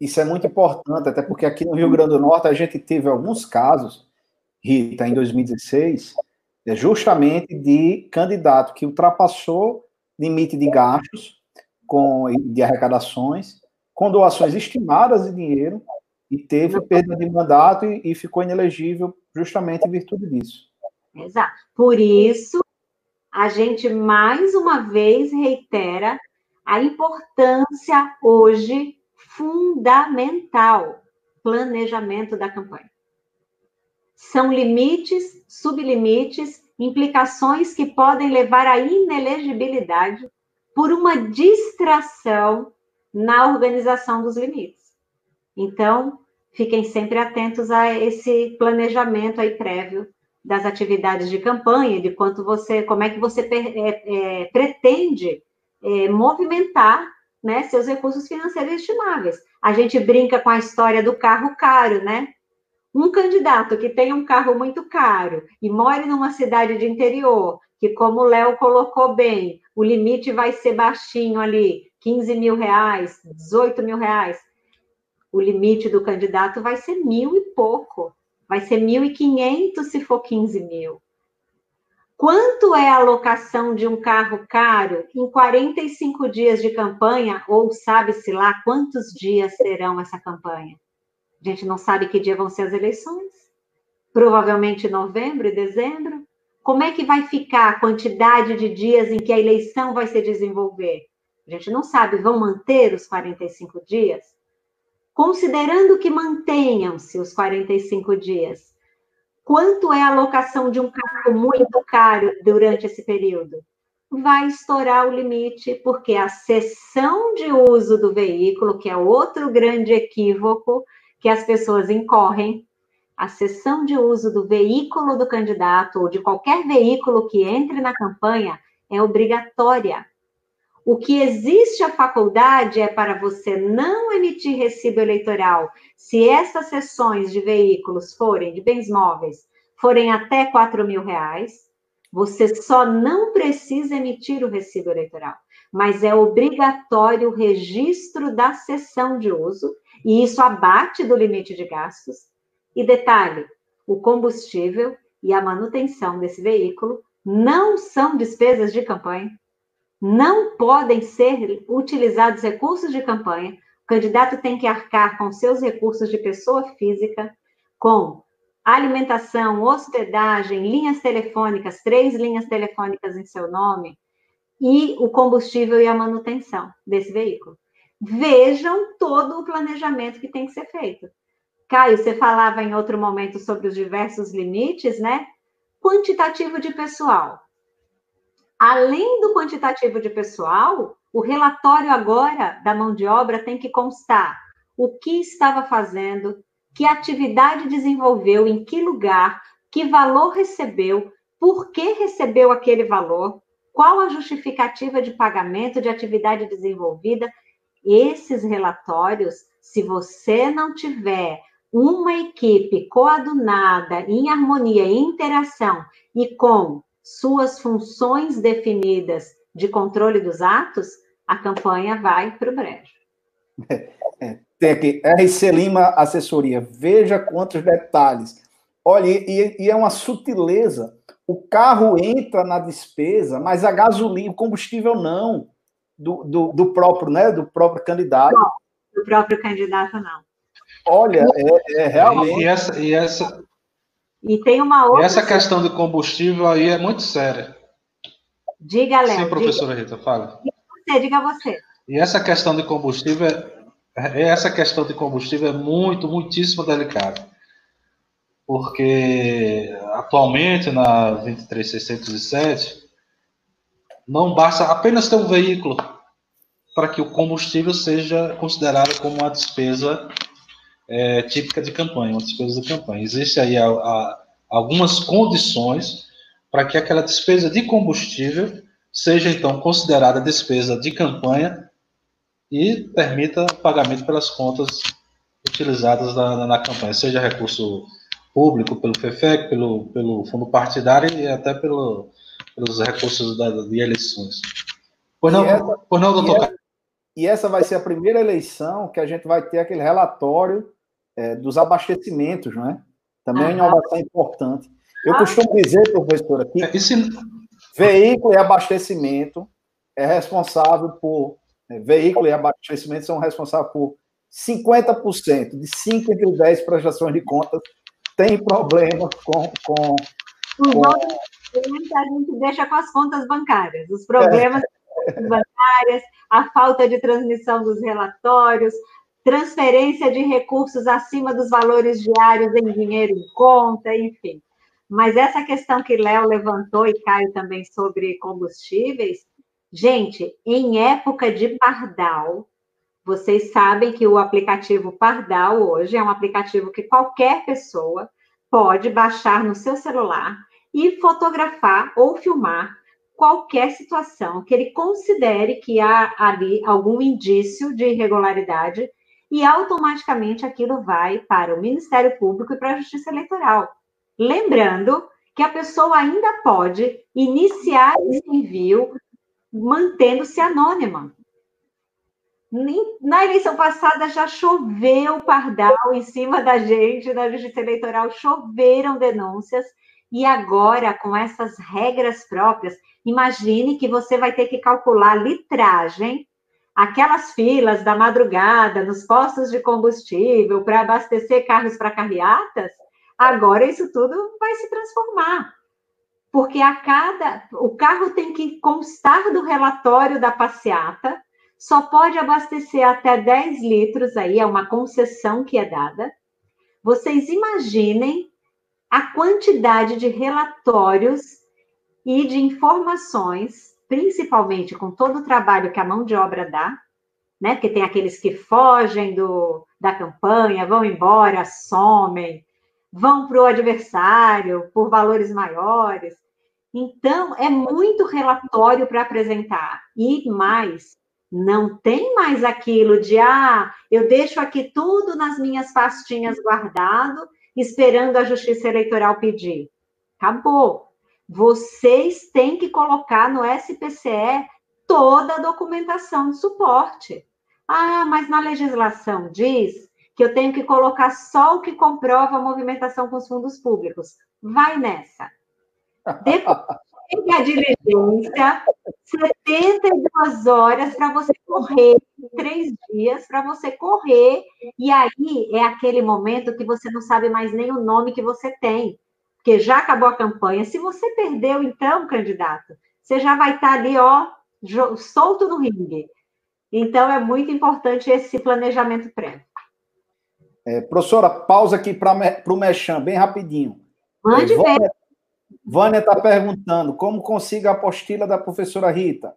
Isso é muito importante, até porque aqui no Rio Grande do Norte a gente teve alguns casos, Rita, em 2016, é justamente de candidato que ultrapassou limite de gastos com, de arrecadações, com doações estimadas de dinheiro, e teve perda de mandato e, e ficou inelegível justamente em virtude disso. Exato. Por isso, a gente mais uma vez reitera a importância hoje fundamental planejamento da campanha. São limites, sublimites, implicações que podem levar à inelegibilidade por uma distração na organização dos limites. Então, fiquem sempre atentos a esse planejamento aí prévio das atividades de campanha, de quanto você, como é que você é, é, pretende é, movimentar né, seus recursos financeiros estimáveis. A gente brinca com a história do carro caro, né? Um candidato que tem um carro muito caro e mora numa cidade de interior, que, como o Léo colocou bem, o limite vai ser baixinho ali, 15 mil reais, 18 mil reais. O limite do candidato vai ser mil e pouco. Vai ser 1.500 se for 15 mil. Quanto é a alocação de um carro caro em 45 dias de campanha, ou sabe-se lá quantos dias serão essa campanha? A gente não sabe que dia vão ser as eleições. Provavelmente novembro e dezembro. Como é que vai ficar a quantidade de dias em que a eleição vai se desenvolver? A gente não sabe. Vão manter os 45 dias? Considerando que mantenham-se os 45 dias, quanto é a alocação de um carro muito caro durante esse período? Vai estourar o limite, porque a cessão de uso do veículo, que é outro grande equívoco que as pessoas incorrem, a cessão de uso do veículo do candidato ou de qualquer veículo que entre na campanha é obrigatória. O que existe a faculdade é para você não emitir recibo eleitoral se essas sessões de veículos forem, de bens móveis, forem até 4 mil reais. Você só não precisa emitir o recibo eleitoral, mas é obrigatório o registro da sessão de uso, e isso abate do limite de gastos. E detalhe: o combustível e a manutenção desse veículo não são despesas de campanha não podem ser utilizados recursos de campanha. O candidato tem que arcar com seus recursos de pessoa física, com alimentação, hospedagem, linhas telefônicas, três linhas telefônicas em seu nome, e o combustível e a manutenção desse veículo. Vejam todo o planejamento que tem que ser feito. Caio, você falava em outro momento sobre os diversos limites, né? Quantitativo de pessoal. Além do quantitativo de pessoal, o relatório agora da mão de obra tem que constar o que estava fazendo, que atividade desenvolveu, em que lugar, que valor recebeu, por que recebeu aquele valor, qual a justificativa de pagamento de atividade desenvolvida. Esses relatórios, se você não tiver uma equipe coadunada, em harmonia, em interação e com suas funções definidas de controle dos atos, a campanha vai para o brejo. É, é, tem aqui, RC Lima Assessoria, veja quantos detalhes. Olha, e, e, é uma sutileza. O carro entra na despesa, mas a gasolina, o combustível não, do, do, do próprio, né? Do próprio candidato. Não, do próprio candidato, não. Olha, é, é realmente. E essa, e essa. E tem uma outra. E essa questão de combustível aí é muito séria. Diga, Léo. Sim, professora diga. Rita, fala. Diga você, diga você. E essa questão de combustível, é, essa questão de combustível é muito, muitíssimo delicada. Porque atualmente na 23607 não basta apenas ter um veículo para que o combustível seja considerado como uma despesa é, típica de campanha, uma despesa de campanha. Existem aí a, a, algumas condições para que aquela despesa de combustível seja então considerada despesa de campanha e permita pagamento pelas contas utilizadas na, na campanha, seja recurso público, pelo FEFEC, pelo, pelo fundo partidário e até pelo, pelos recursos da, de eleições. Pois não, essa, pois não doutor? E essa, e essa vai ser a primeira eleição que a gente vai ter aquele relatório é, dos abastecimentos, não é? Também é uma inovação importante. Eu ah. costumo dizer, professora, que é, Esse... veículo e abastecimento é responsável por. É, veículo e abastecimento são responsáveis por 50%, de 5 entre 10 prestações de contas, tem problemas com. com, com... a gente deixa com as contas bancárias, os problemas é. bancárias, a falta de transmissão dos relatórios, transferência de recursos acima dos valores diários em dinheiro em conta, enfim. Mas essa questão que Léo levantou e Caio também sobre combustíveis, gente, em época de pardal, vocês sabem que o aplicativo Pardal hoje é um aplicativo que qualquer pessoa pode baixar no seu celular e fotografar ou filmar qualquer situação que ele considere que há ali algum indício de irregularidade e automaticamente aquilo vai para o Ministério Público e para a Justiça Eleitoral. Lembrando que a pessoa ainda pode iniciar esse envio mantendo-se anônima. Na eleição passada já choveu pardal em cima da gente, na Justiça Eleitoral choveram denúncias, e agora, com essas regras próprias, imagine que você vai ter que calcular litragem aquelas filas da madrugada nos postos de combustível para abastecer carros para carreatas, agora isso tudo vai se transformar. Porque a cada o carro tem que constar do relatório da passeata, só pode abastecer até 10 litros aí, é uma concessão que é dada. Vocês imaginem a quantidade de relatórios e de informações principalmente com todo o trabalho que a mão de obra dá, né? Porque tem aqueles que fogem do, da campanha, vão embora, somem, vão para o adversário por valores maiores. Então, é muito relatório para apresentar. E mais, não tem mais aquilo de, ah, eu deixo aqui tudo nas minhas pastinhas guardado, esperando a Justiça Eleitoral pedir. Acabou vocês têm que colocar no SPCE toda a documentação de suporte. Ah, mas na legislação diz que eu tenho que colocar só o que comprova a movimentação com os fundos públicos. Vai nessa. Depois a diligência, 72 horas para você correr, três dias para você correr, e aí é aquele momento que você não sabe mais nem o nome que você tem porque já acabou a campanha. Se você perdeu, então, candidato, você já vai estar ali, ó, solto no ringue. Então, é muito importante esse planejamento prévio. É, professora, pausa aqui para o Mechan, bem rapidinho. Mande é, ver. Vânia está perguntando como consiga a apostila da professora Rita.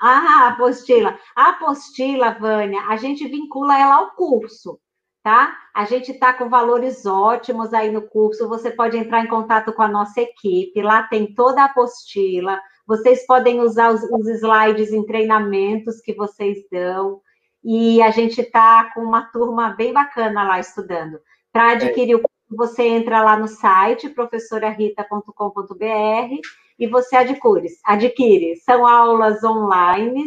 Ah, apostila. A apostila, Vânia, a gente vincula ela ao curso, tá? A gente está com valores ótimos aí no curso. Você pode entrar em contato com a nossa equipe. Lá tem toda a apostila. Vocês podem usar os, os slides em treinamentos que vocês dão. E a gente está com uma turma bem bacana lá estudando. Para adquirir é. o curso, você entra lá no site professorarita.com.br e você adquire. adquire. São aulas online,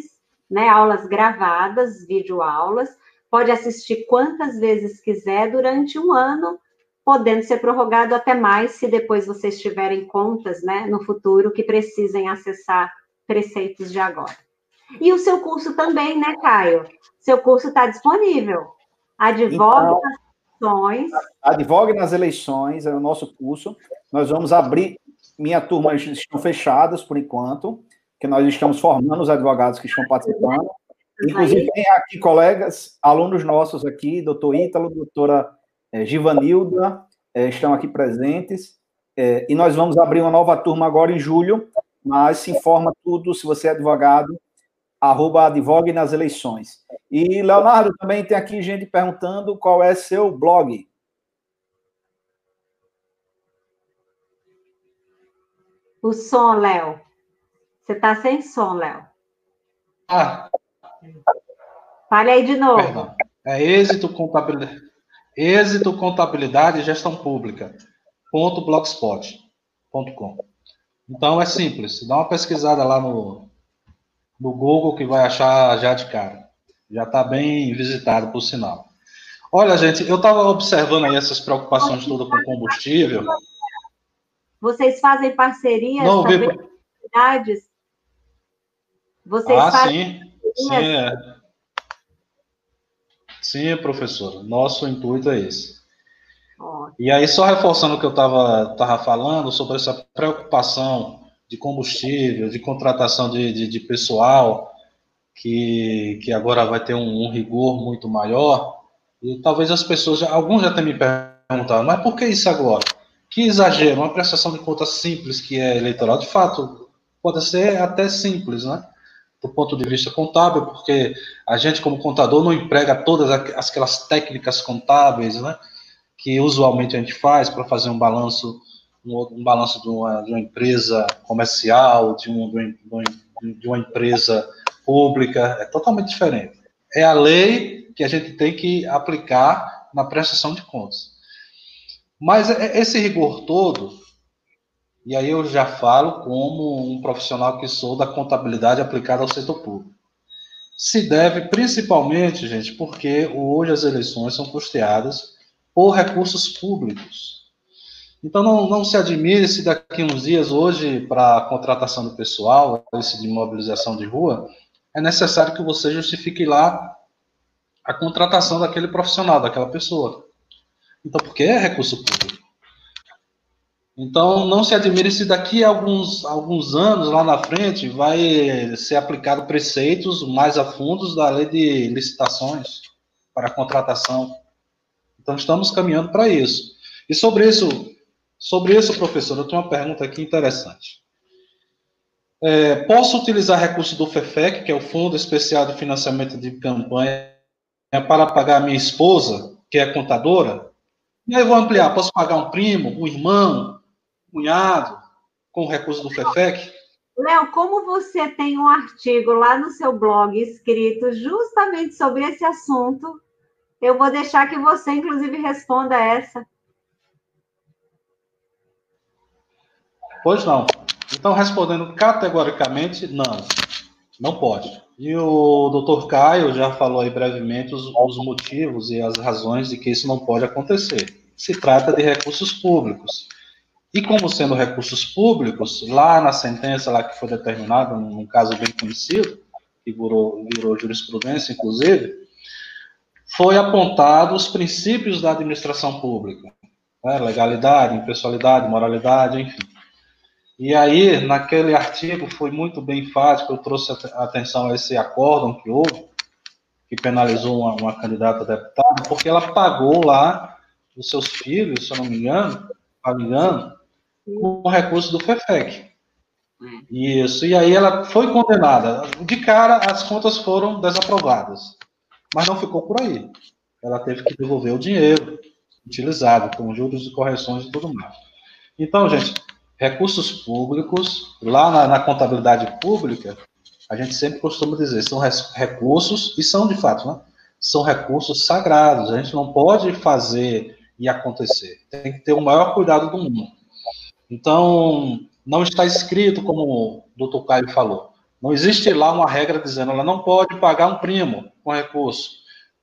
né, aulas gravadas, videoaulas. Pode assistir quantas vezes quiser durante um ano, podendo ser prorrogado até mais, se depois vocês tiverem contas né, no futuro que precisem acessar preceitos de agora. E o seu curso também, né, Caio? Seu curso está disponível. Advogue então, nas eleições. Advogue nas eleições é o nosso curso. Nós vamos abrir minha turma estão fechadas por enquanto, que nós estamos formando os advogados que estão participando. Inclusive, tem aqui colegas, alunos nossos aqui, doutor Ítalo, doutora é, Givanilda, é, estão aqui presentes. É, e nós vamos abrir uma nova turma agora em julho, mas se informa tudo, se você é advogado, arroba advogue nas eleições. E, Leonardo, também tem aqui gente perguntando qual é seu blog. O som, Léo. Você está sem som, Léo. Ah. Fale aí de novo. Perdão. É êxito contabilidade, êxito contabilidade e gestão pública. Ponto blogspot.com. Então é simples. Dá uma pesquisada lá no, no Google que vai achar já de cara. Já está bem visitado, por sinal. Olha, gente, eu estava observando aí essas preocupações todas com combustível. Vocês fazem parcerias Não, também com cidades? Vocês ah, fazem sim. Sim, é. sim, professora. Nosso intuito é esse. E aí, só reforçando o que eu estava tava falando sobre essa preocupação de combustível, de contratação de, de, de pessoal, que, que agora vai ter um, um, rigor muito maior, e talvez as pessoas, já, alguns já tenham me perguntado, mas por que isso agora? Que exagero, uma prestação de contas simples que é eleitoral, de fato, pode ser até simples, né? Do ponto de vista contábil, porque a gente, como contador, não emprega todas aquelas técnicas contábeis, né? Que usualmente a gente faz para fazer um balanço, um, um balanço de uma, de uma, empresa comercial, de, um, de, uma empresa pública, é totalmente diferente. É a lei que a gente tem que aplicar na prestação de contas. Mas é, esse rigor todo, e aí eu já falo como um profissional que sou da contabilidade aplicada ao setor público, se deve principalmente, gente, porque hoje as eleições são custeadas por recursos públicos. Então não, não se admire se daqui uns dias, hoje, para a contratação do pessoal, esse de mobilização de rua, é necessário que você justifique lá a contratação daquele profissional, daquela pessoa. Então, porque é recurso público. Então, não se admire se daqui a alguns, alguns anos, lá na frente, vai ser aplicado preceitos mais a fundos da lei de licitações para contratação. Então, estamos caminhando para isso. E sobre isso, sobre isso, professor, eu tenho uma pergunta aqui interessante. É, posso utilizar recursos do FEFEC, que é o Fundo Especial de Financiamento de Campanha, para pagar minha esposa, que é contadora? E aí eu vou ampliar, posso pagar um primo, um irmão, cunhado, com o recurso do FEFEC? Léo, como você tem um artigo lá no seu blog escrito justamente sobre esse assunto, eu vou deixar que você, inclusive, responda essa. Pois não. Então, respondendo categoricamente, não. Não pode. E o doutor Caio já falou aí brevemente os, os, motivos e as razões de que isso não pode acontecer. Se trata de recursos públicos. E como sendo recursos públicos, lá na sentença lá que foi determinada, num caso bem conhecido, que virou, virou jurisprudência, inclusive, foi apontado os princípios da administração pública. Né? Legalidade, impessoalidade, moralidade, enfim. E aí, naquele artigo, foi muito bem enfático, eu trouxe atenção a esse acórdão que houve, que penalizou uma, uma candidata a deputada, porque ela pagou lá os seus filhos, se eu não me engano, engano, com recurso do FEFEC. Isso, e aí ela foi condenada. De cara, as contas foram desaprovadas. Mas não ficou por aí. Ela teve que devolver o dinheiro utilizado, com juros e correções e tudo mais. Então, gente, recursos públicos, lá na, na contabilidade pública, a gente sempre costuma dizer, são recursos, e são de fato, né? São recursos sagrados. A gente não pode fazer e acontecer. Tem que ter o maior cuidado do mundo. Então, não está escrito, como o doutor Caio falou. Não existe lá uma regra dizendo ela não pode pagar um primo com recurso,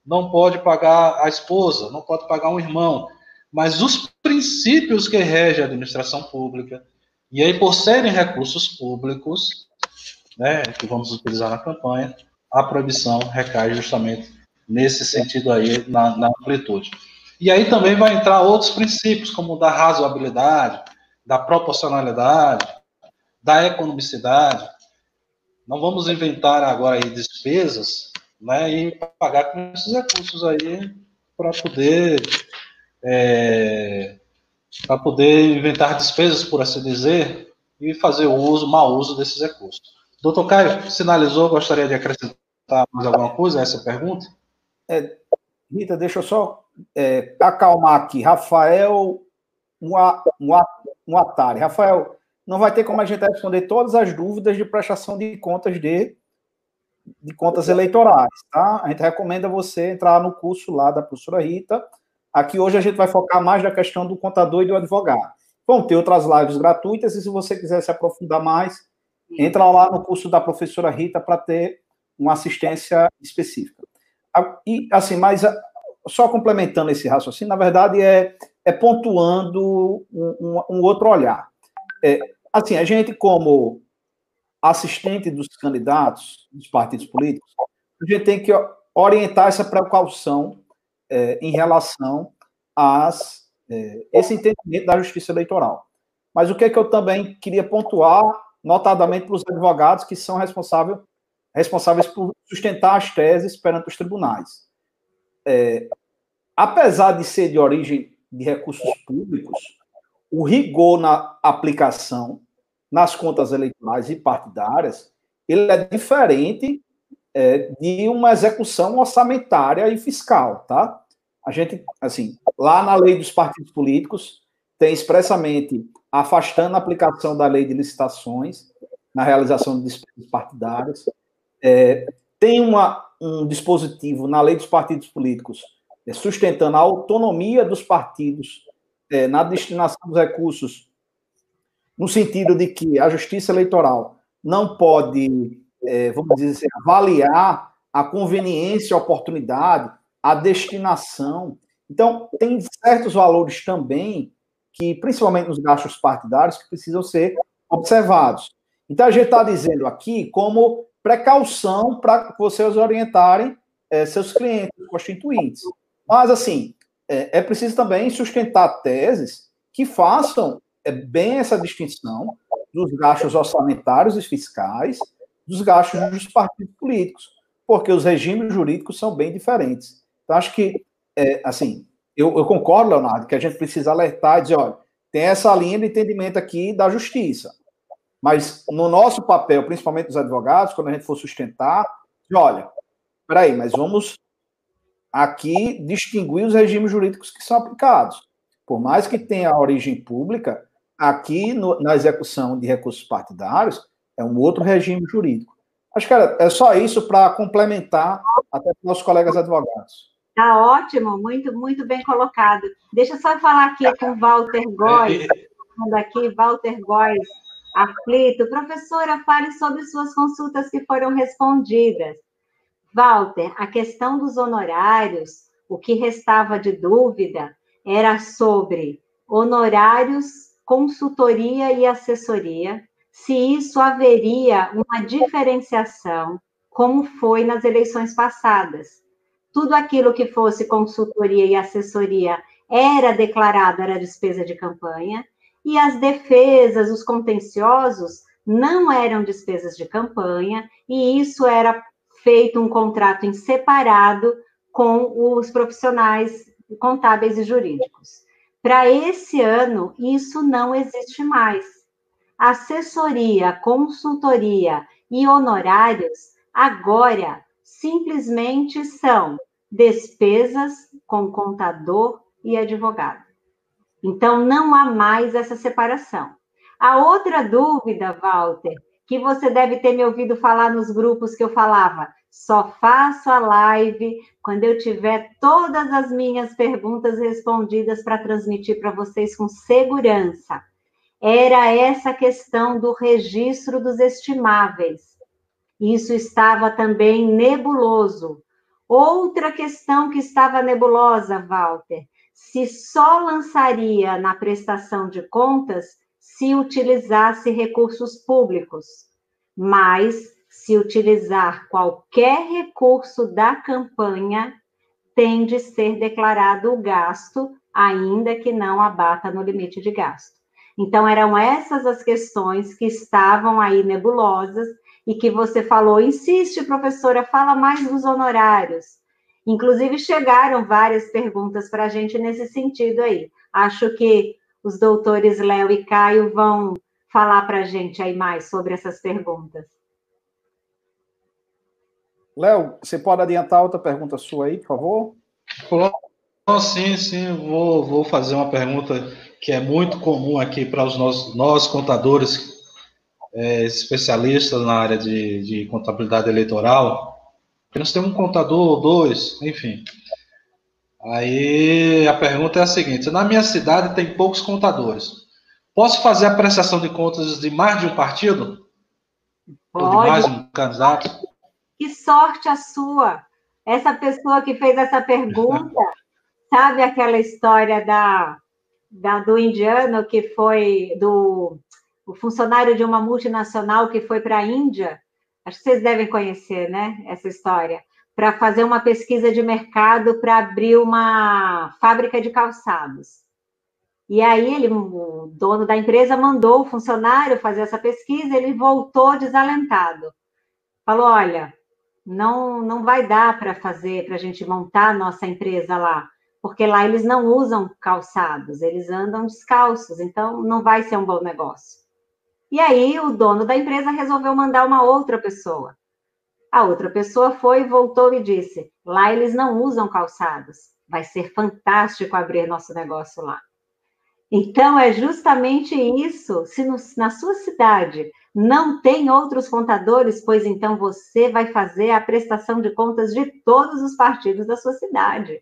não pode pagar a esposa, não pode pagar um irmão. Mas os princípios que regem a administração pública, e aí por serem recursos públicos, né, que vamos utilizar na campanha, a proibição recai justamente nesse sentido aí, na, na amplitude. E aí também vai entrar outros princípios, como da razoabilidade, da proporcionalidade, da economicidade. Não vamos inventar agora aí despesas né, e pagar com esses recursos aí para poder é, para poder inventar despesas, por assim dizer, e fazer o uso, mau uso desses recursos. Doutor Caio, sinalizou, gostaria de acrescentar mais alguma coisa a essa pergunta? É, Rita, deixa eu só é, acalmar aqui. Rafael Muatari. Rafael, não vai ter como a gente responder todas as dúvidas de prestação de contas de, de contas eleitorais, tá? A gente recomenda você entrar no curso lá da professora Rita. Aqui hoje a gente vai focar mais na questão do contador e do advogado. Vão ter outras lives gratuitas e se você quiser se aprofundar mais, entra lá no curso da professora Rita para ter uma assistência específica. E assim, mas só complementando esse raciocínio, na verdade é, é pontuando um, um, um outro olhar. É, assim, a gente, como assistente dos candidatos dos partidos políticos, a gente tem que orientar essa precaução é, em relação a é, esse entendimento da justiça eleitoral. Mas o que, é que eu também queria pontuar, notadamente para os advogados que são responsáveis, responsáveis por sustentar as teses perante os tribunais é, apesar de ser de origem de recursos públicos, o rigor na aplicação nas contas eleitorais e partidárias, ele é diferente é, de uma execução orçamentária e fiscal, tá? A gente, assim, lá na lei dos partidos políticos, tem expressamente afastando a aplicação da lei de licitações na realização de despesas partidárias. É, tem uma, um dispositivo na lei dos partidos políticos sustentando a autonomia dos partidos é, na destinação dos recursos, no sentido de que a justiça eleitoral não pode, é, vamos dizer assim, avaliar a conveniência, a oportunidade, a destinação. Então, tem certos valores também que, principalmente nos gastos partidários, que precisam ser observados. Então, a gente está dizendo aqui como precaução para vocês orientarem é, seus clientes constituintes. Mas, assim, é, é, preciso também sustentar teses que façam é, bem essa distinção dos gastos orçamentários e fiscais dos gastos dos partidos políticos, porque os regimes jurídicos são bem diferentes. Então, acho que, é, assim, eu, eu concordo, Leonardo, que a gente precisa alertar e dizer, olha, tem essa linha de entendimento aqui da justiça. Mas no nosso papel, principalmente dos advogados, quando a gente for sustentar, olha, peraí, mas vamos aqui distinguir os regimes jurídicos que são aplicados. Por mais que tenha a origem pública, aqui no, na execução de recursos partidários é um outro regime jurídico. Acho que era, é só isso para complementar até para os nossos colegas advogados. Tá ótimo, muito, muito bem colocado. Deixa eu só falar aqui com o Walter Góes, aqui, Walter Góes, aflito. Professora, fale sobre suas consultas que foram respondidas. Walter, a questão dos honorários, o que restava de dúvida era sobre honorários, consultoria e assessoria, se isso haveria uma diferenciação, como foi nas eleições passadas. Tudo aquilo que fosse consultoria e assessoria era declarado, era despesa de campanha, e as defesas, os contenciosos, não eram despesas de campanha, e isso era feito um contrato em separado com os profissionais contábeis e jurídicos. Para esse ano, isso não existe mais. Assessoria, consultoria e honorários agora simplesmente são despesas com contador e advogado. Então, não há mais essa separação. A outra dúvida, Walter, que você deve ter me ouvido falar nos grupos que eu falava, só faço a live quando eu tiver todas as minhas perguntas respondidas para transmitir para vocês com segurança. Era essa questão do registro dos estimáveis. Isso estava também nebuloso. Outra questão que estava nebulosa, Walter, se só lançaria na prestação de contas se utilizasse recursos públicos, mas se utilizar qualquer recurso da campanha, tem de ser declarado o gasto, ainda que não abata no limite de gasto. Então, eram essas as questões que estavam aí nebulosas e que você falou, insiste, professora, fala mais dos honorários. Inclusive, chegaram várias perguntas para a gente nesse sentido aí. Acho que os doutores Léo e Caio vão falar para a gente aí mais sobre essas perguntas. Léo, você pode adiantar outra pergunta sua aí, por favor? Oh, sim, sim, vou, vou fazer uma pergunta que é muito comum aqui para os nós, nós contadores, é, especialistas na área de, de contabilidade eleitoral. Nós temos um contador ou dois, enfim. Aí a pergunta é a seguinte: na minha cidade tem poucos contadores. Posso fazer a prestação de contas de mais de um partido? Pode. Ou de mais um candidato? Que sorte a sua! Essa pessoa que fez essa pergunta, sabe aquela história da, da, do indiano que foi do o funcionário de uma multinacional que foi para a Índia? Acho que vocês devem conhecer, né? Essa história para fazer uma pesquisa de mercado para abrir uma fábrica de calçados. E aí ele, o dono da empresa mandou o funcionário fazer essa pesquisa, ele voltou desalentado. Falou: "Olha, não não vai dar para fazer para a gente montar a nossa empresa lá, porque lá eles não usam calçados, eles andam descalços, então não vai ser um bom negócio". E aí o dono da empresa resolveu mandar uma outra pessoa. A outra pessoa foi, voltou e disse: lá eles não usam calçados. Vai ser fantástico abrir nosso negócio lá. Então, é justamente isso. Se no, na sua cidade não tem outros contadores, pois então você vai fazer a prestação de contas de todos os partidos da sua cidade.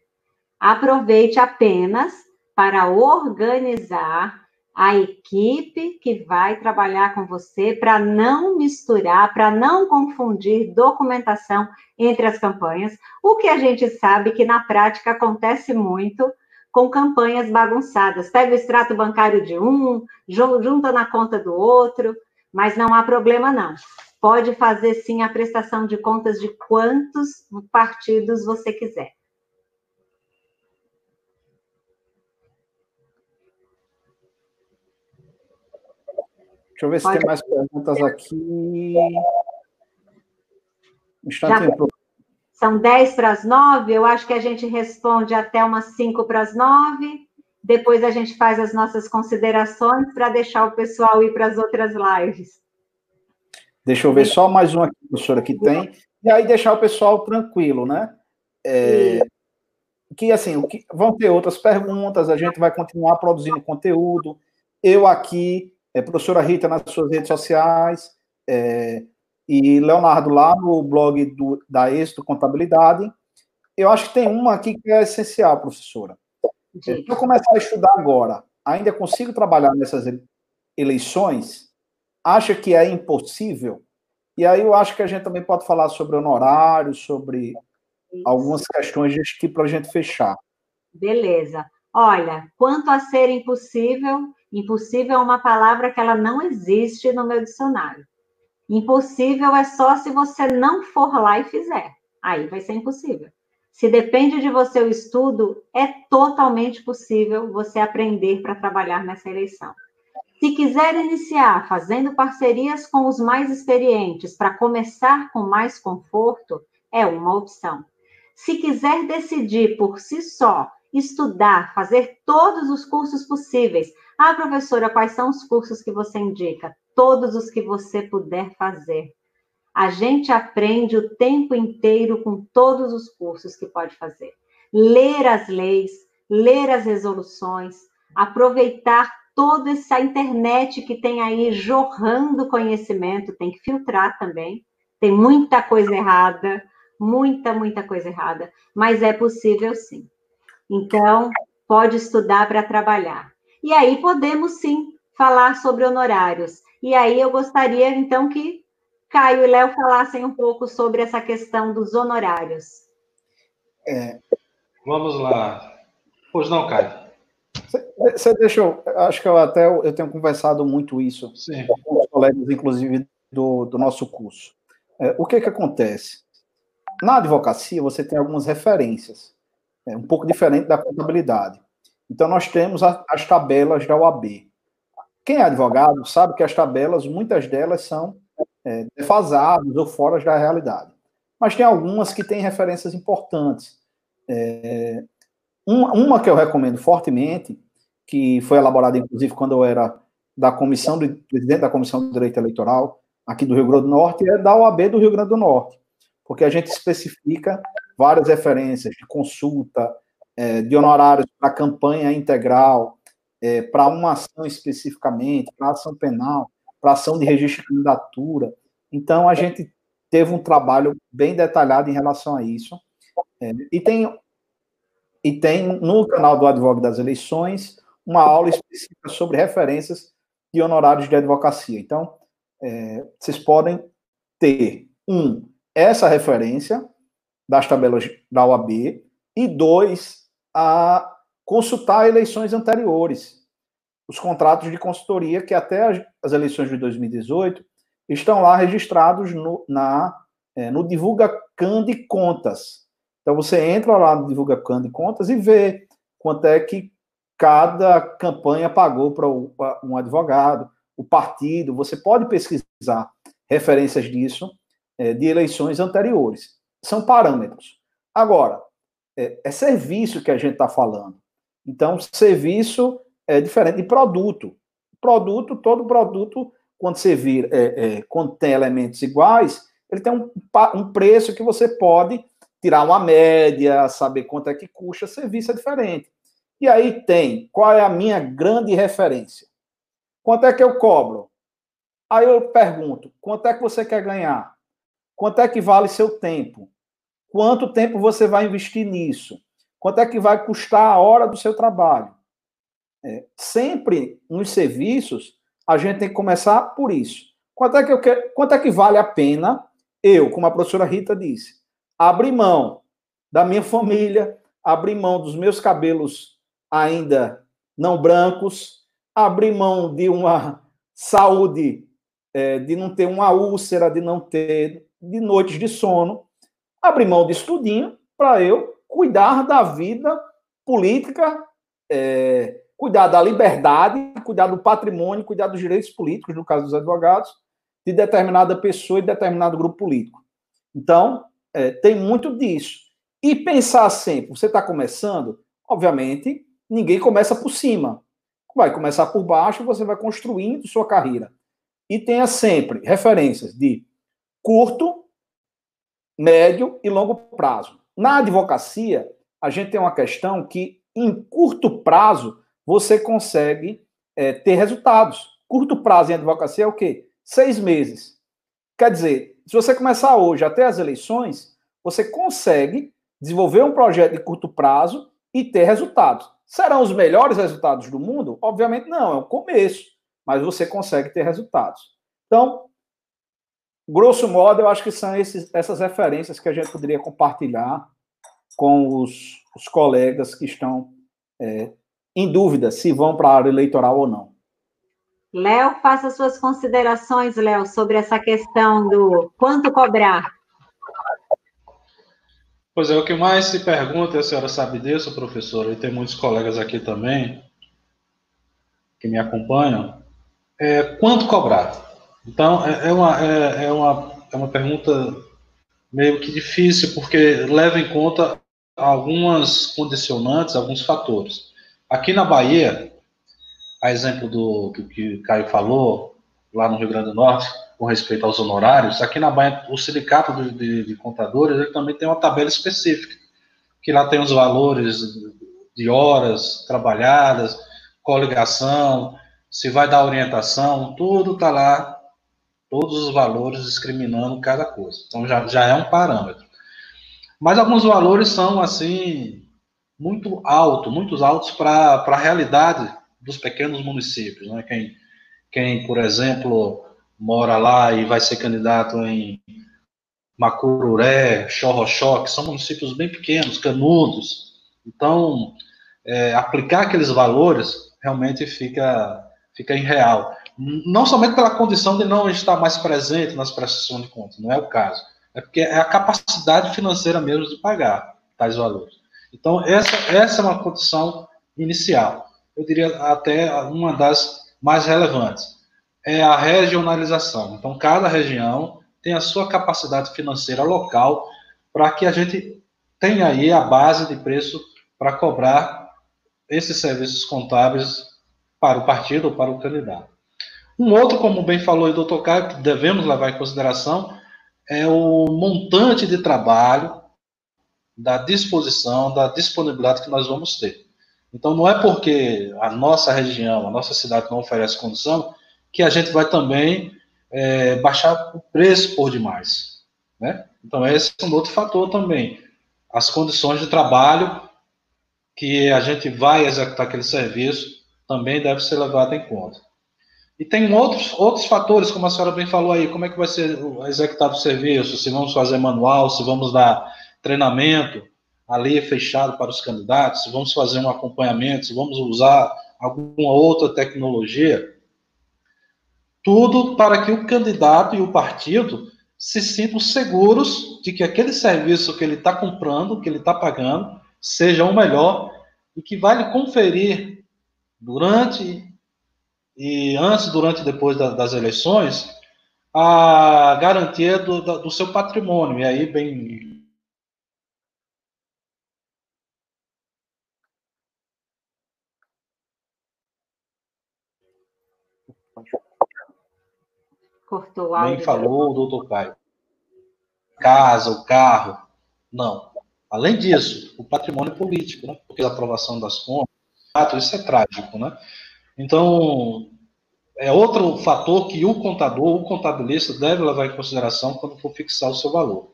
Aproveite apenas para organizar a equipe que vai trabalhar com você para não misturar, para não confundir documentação entre as campanhas, o que a gente sabe que na prática acontece muito com campanhas bagunçadas. Pega o extrato bancário de um, junta na conta do outro, mas não há problema não. Pode fazer sim a prestação de contas de quantos partidos você quiser. Deixa eu ver se Pode. tem mais perguntas aqui. Instantinho. Já... São 10 para as 9, eu acho que a gente responde até umas 5 para as 9. Depois a gente faz as nossas considerações para deixar o pessoal ir para as outras lives. Deixa eu ver só mais uma aqui, professora, que tem. E aí deixar o pessoal tranquilo, né? É, que assim, que, vão ter outras perguntas, a gente vai continuar produzindo conteúdo. Eu aqui é, professora Rita nas suas redes sociais, é, e Leonardo lá no blog do, da Êxito Contabilidade. Eu acho que tem uma aqui que é essencial, professora. Se eu começar a estudar agora, ainda consigo trabalhar nessas eleições? Acha que é impossível? E aí eu acho que a gente também pode falar sobre honorários, sobre algumas questões tipo para a gente fechar. Beleza. Olha, quanto a ser impossível, Impossível é uma palavra que ela não existe no meu dicionário. Impossível é só se você não for lá e fizer. Aí vai ser impossível. Se depende de você o estudo, é totalmente possível você aprender para trabalhar nessa eleição. Se quiser iniciar fazendo parcerias com os mais experientes para começar com mais conforto, é uma opção. Se quiser decidir por si só, estudar, fazer todos os cursos possíveis. Ah, professora, quais são os cursos que você indica? Todos os que você puder fazer. A gente aprende o tempo inteiro com todos os cursos que pode fazer. Ler as leis, ler as resoluções, aproveitar toda essa internet que tem aí jorrando conhecimento, tem que filtrar também. Tem muita coisa errada, muita, muita coisa errada, mas é possível sim. Então, pode estudar para trabalhar. E aí podemos sim falar sobre honorários. E aí eu gostaria então que Caio e Léo falassem um pouco sobre essa questão dos honorários. É. Vamos lá. Pois não, Caio. Você deixou, acho que eu até eu tenho conversado muito isso Sim. com os colegas, inclusive, do, do nosso curso. É, o que que acontece? Na advocacia, você tem algumas referências, é, um pouco diferente da contabilidade. Então, nós temos a, as tabelas da OAB. Quem é advogado sabe que as tabelas, muitas delas são é, defasadas ou fora da realidade. Mas tem algumas que têm referências importantes. É, uma, uma que eu recomendo fortemente, que foi elaborada, inclusive, quando eu era da comissão do presidente da comissão do direito eleitoral aqui do Rio Grande do Norte, é da OAB do Rio Grande do Norte, porque a gente especifica várias referências de consulta, é, de honorários para campanha integral, é, para uma ação especificamente, para ação penal, para ação de registro de candidatura. Então, a gente teve um trabalho bem detalhado em relação a isso. É, e tem e tem no canal do Advogado das Eleições uma aula específica sobre referências de honorários de advocacia. Então, é, vocês podem ter, um, essa referência das tabelas da OAB, e dois, a consultar eleições anteriores, os contratos de consultoria que até as, eleições de 2018 estão lá registrados no, na, é, no Divulga Can de Contas, então você entra lá no Divulga Can de Contas e vê quanto é que cada campanha pagou para um advogado, o partido. Você pode pesquisar referências disso é, de eleições anteriores. São parâmetros. Agora, é, é serviço que a gente está falando. Então, serviço é diferente de produto. Produto, todo produto, quando você vir, é, é, quando tem elementos iguais, ele tem um, um preço que você pode tirar uma média, saber quanto é que custa, serviço é diferente. E aí tem, qual é a minha grande referência? Quanto é que eu cobro? Aí eu pergunto, quanto é que você quer ganhar? Quanto é que vale seu tempo? Quanto tempo você vai investir nisso? Quanto é que vai custar a hora do seu trabalho? É, sempre nos serviços, a gente tem que começar por isso. Quanto é que, eu quero, quanto é que vale a pena eu, como a professora Rita disse, abrir mão da minha família, abrir mão dos meus cabelos ainda não brancos, abrir mão de uma saúde, é, de não ter uma úlcera, de não ter de noites de sono, abrir mão de estudinho para eu cuidar da vida política, é, cuidar da liberdade, cuidar do patrimônio, cuidar dos direitos políticos, no caso dos advogados, de determinada pessoa e determinado grupo político. Então, é, tem muito disso. E pensar sempre, você está começando, obviamente, ninguém começa por cima. Vai começar por baixo, você vai construindo sua carreira. E tenha sempre referências de curto, médio e longo prazo. Na advocacia, a gente tem uma questão que, em curto prazo, você consegue é, ter resultados. Curto prazo em advocacia é o quê? Seis meses. Quer dizer, se você começar hoje até as eleições, você consegue desenvolver um projeto de curto prazo e ter resultados. Serão os melhores resultados do mundo? Obviamente não, é o começo, mas você consegue ter resultados. Então, grosso modo, eu acho que são esses, essas referências que a gente poderia compartilhar com os, os colegas que estão é, em dúvida se vão para a área eleitoral ou não. Léo, faça suas considerações, Léo, sobre essa questão do quanto cobrar. Pois é, o que mais se pergunta, a senhora sabe disso, professora, e tem muitos colegas aqui também que me acompanham, é, quanto cobrar? Então, é, é, uma, é, é, uma, é uma pergunta meio que difícil, porque leva em conta algumas condicionantes, alguns fatores. Aqui na Bahia, a exemplo do, do que o Caio falou, lá no Rio Grande do Norte, com respeito aos honorários, aqui na Bahia, o sindicato de, de, de contadores ele também tem uma tabela específica, que lá tem os valores de horas trabalhadas, coligação, se vai dar orientação, tudo está lá, todos os valores discriminando cada coisa. Então já, já é um parâmetro. Mas alguns valores são, assim, muito altos, muito altos para a realidade dos pequenos municípios. Né? Quem, quem, por exemplo, mora lá e vai ser candidato em Macururé, Xorroxó, que são municípios bem pequenos, canudos. Então, é, aplicar aqueles valores realmente fica, fica irreal. Não somente pela condição de não estar mais presente nas prestações de contas, não é o caso. É porque é a capacidade financeira mesmo de pagar tais valores. Então, essa, essa é uma condição inicial. Eu diria até uma das mais relevantes. É a regionalização. Então, cada região tem a sua capacidade financeira local para que a gente tenha aí a base de preço para cobrar esses serviços contábeis para o partido ou para o candidato. Um outro, como bem falou o doutor Caio, que devemos levar em consideração, é o montante de trabalho, da disposição, da disponibilidade que nós vamos ter. Então, não é porque a nossa região, a nossa cidade não oferece condição, que a gente vai também é, baixar o preço por demais. Né? Então, esse é um outro fator também. As condições de trabalho que a gente vai executar aquele serviço também deve ser levado em conta. E tem outros, outros fatores, como a senhora bem falou aí, como é que vai ser executado o serviço, se vamos fazer manual, se vamos dar treinamento ali fechado para os candidatos, se vamos fazer um acompanhamento, se vamos usar alguma outra tecnologia. Tudo para que o candidato e o partido se sintam seguros de que aquele serviço que ele está comprando, que ele está pagando, seja o melhor e que vai lhe conferir durante e antes, durante e depois da, das eleições a garantia do, do seu patrimônio. E aí, bem. Cortou o áudio. Bem falou o doutor Caio. Casa, o carro. Não. Além disso, o patrimônio político, né? porque a aprovação das contas, isso é trágico, né? Então, é outro fator que o contador, o contabilista deve levar em consideração quando for fixar o seu valor.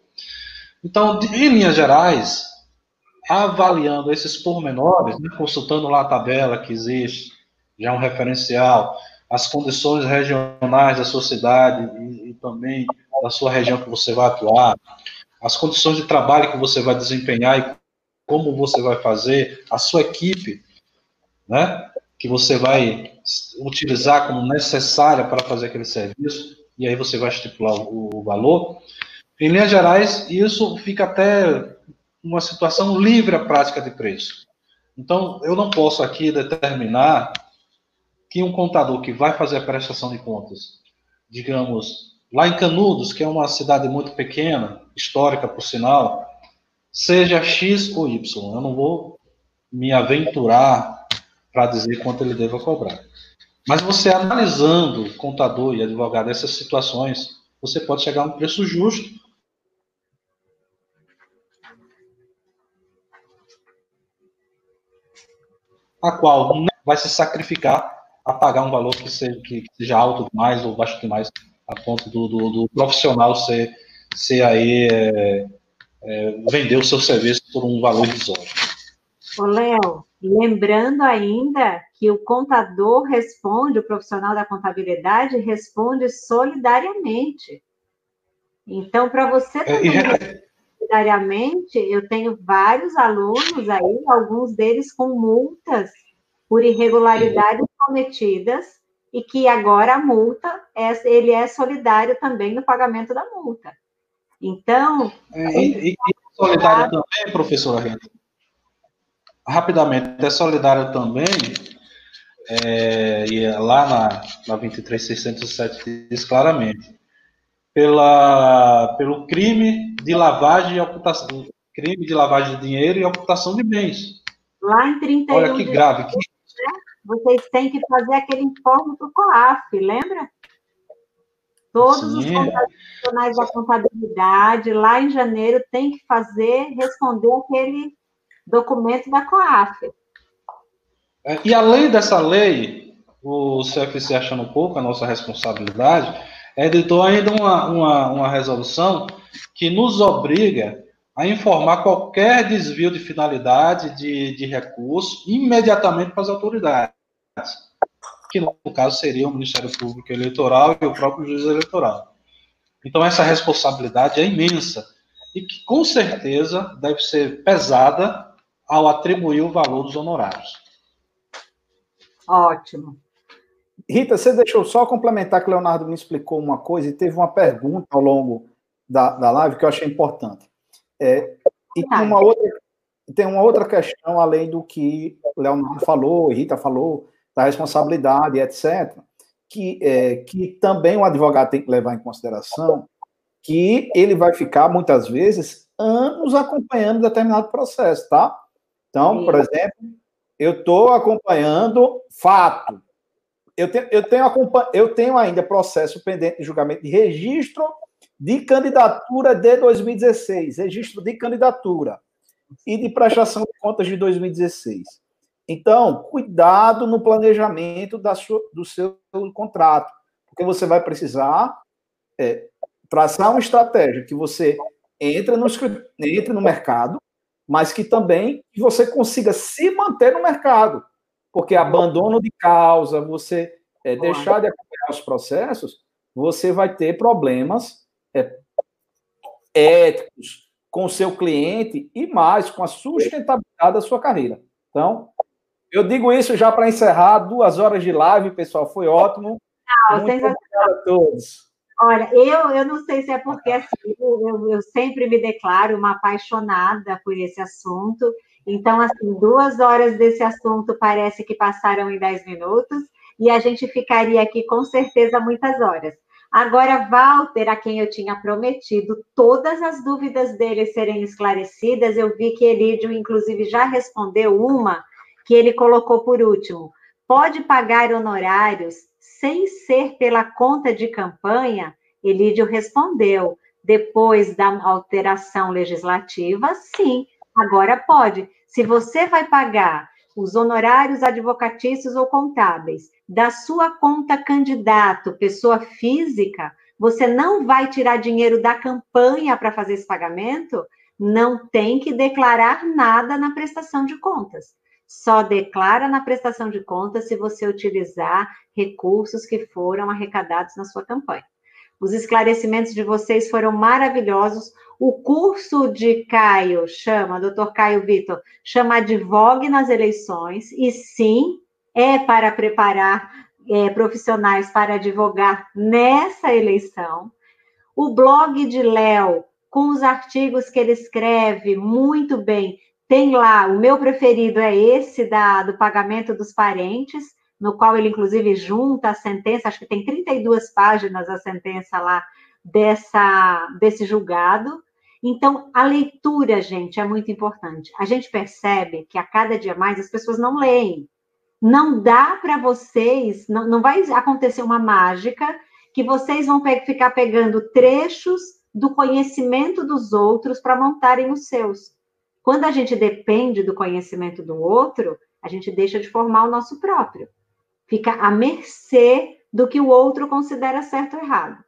Então, em linhas gerais, avaliando esses pormenores, né, consultando lá a tabela que existe, já um referencial, as condições regionais da sua cidade e, e também da sua região que você vai atuar, as condições de trabalho que você vai desempenhar e como você vai fazer, a sua equipe, né, que você vai utilizar como necessária para fazer aquele serviço, e aí você vai estipular o, o valor. Em linhas gerais, isso fica até uma situação livre à prática de preço. Então, eu não posso aqui determinar que um contador que vai fazer a prestação de contas, digamos, lá em Canudos, que é uma cidade muito pequena, histórica por sinal, seja X ou Y. Eu não vou me aventurar para dizer quanto ele deva cobrar. Mas você analisando contador e advogado essas situações, você pode chegar a um preço justo. A qual não vai se sacrificar a pagar um valor que seja, que seja alto demais ou baixo demais a ponto do, do, do profissional ser, ser aí é, é, vender o seu serviço por um valor irrisório. Ô, Léo, lembrando ainda que o contador responde, o profissional da contabilidade responde solidariamente. Então, para você também é, solidariamente, eu tenho vários alunos aí, alguns deles com multas por irregularidades cometidas e que agora a multa, é, ele é solidário também no pagamento da multa. Então. É, e, e, solidário também, professora Rita? Rapidamente, é solidário também é, e é lá na, na 23607 diz claramente, pela, pelo crime de lavagem e ocultação, crime de lavagem de dinheiro e ocultação de bens. Lá em 31 Olha que grave. Que... Né? Vocês têm que fazer aquele informe para o COAF, lembra? Todos Sim. os profissionais da contabilidade, lá em janeiro, tem que fazer, responder aquele documento da COAF. É, e além dessa lei, o CFC achando pouco a nossa responsabilidade, editou ainda uma, uma, uma resolução que nos obriga a informar qualquer desvio de finalidade de, de recurso imediatamente para as autoridades, que no caso seria o Ministério Público Eleitoral e o próprio juiz eleitoral. Então essa responsabilidade é imensa e que com certeza deve ser pesada ao atribuir o valor dos honorários. Ótimo. Rita, você deixou só complementar que o Leonardo me explicou uma coisa e teve uma pergunta ao longo da, da live que eu achei importante. É, e tem uma, outra, tem uma outra questão, além do que o Leonardo falou, Rita falou, da responsabilidade, etc., que, é, que também o advogado tem que levar em consideração que ele vai ficar, muitas vezes, anos acompanhando determinado processo, tá? Então, por exemplo, eu estou acompanhando fato. Eu tenho, eu, tenho, eu tenho ainda processo pendente de julgamento de registro de candidatura de 2016, registro de candidatura e de prestação de contas de 2016. Então, cuidado no planejamento da sua, do seu contrato, porque você vai precisar é, traçar uma estratégia que você entra no, entre no mercado, mas que também você consiga se manter no mercado, porque abandono de causa, você é, deixar de acompanhar os processos, você vai ter problemas é, éticos com o seu cliente e mais com a sustentabilidade da sua carreira. Então, eu digo isso já para encerrar duas horas de live, pessoal. Foi ótimo. Muito obrigado a todos. Olha, eu, eu não sei se é porque assim, eu, eu sempre me declaro uma apaixonada por esse assunto. Então, assim, duas horas desse assunto parece que passaram em dez minutos e a gente ficaria aqui com certeza muitas horas. Agora, Walter, a quem eu tinha prometido todas as dúvidas dele serem esclarecidas, eu vi que Elídio, inclusive, já respondeu uma que ele colocou por último. Pode pagar honorários sem ser pela conta de campanha? Elídio respondeu, depois da alteração legislativa, sim, agora pode. Se você vai pagar os honorários advocatícios ou contábeis da sua conta candidato, pessoa física, você não vai tirar dinheiro da campanha para fazer esse pagamento, não tem que declarar nada na prestação de contas só declara na prestação de contas se você utilizar recursos que foram arrecadados na sua campanha. Os esclarecimentos de vocês foram maravilhosos. O curso de Caio chama, doutor Caio Vitor, chama Advogue nas eleições, e sim, é para preparar é, profissionais para advogar nessa eleição. O blog de Léo, com os artigos que ele escreve muito bem, tem lá, o meu preferido é esse da, do pagamento dos parentes, no qual ele, inclusive, junta a sentença, acho que tem 32 páginas a sentença lá dessa, desse julgado. Então, a leitura, gente, é muito importante. A gente percebe que a cada dia mais as pessoas não leem. Não dá para vocês, não, não vai acontecer uma mágica que vocês vão pe ficar pegando trechos do conhecimento dos outros para montarem os seus. Quando a gente depende do conhecimento do outro, a gente deixa de formar o nosso próprio. Fica à mercê do que o outro considera certo ou errado.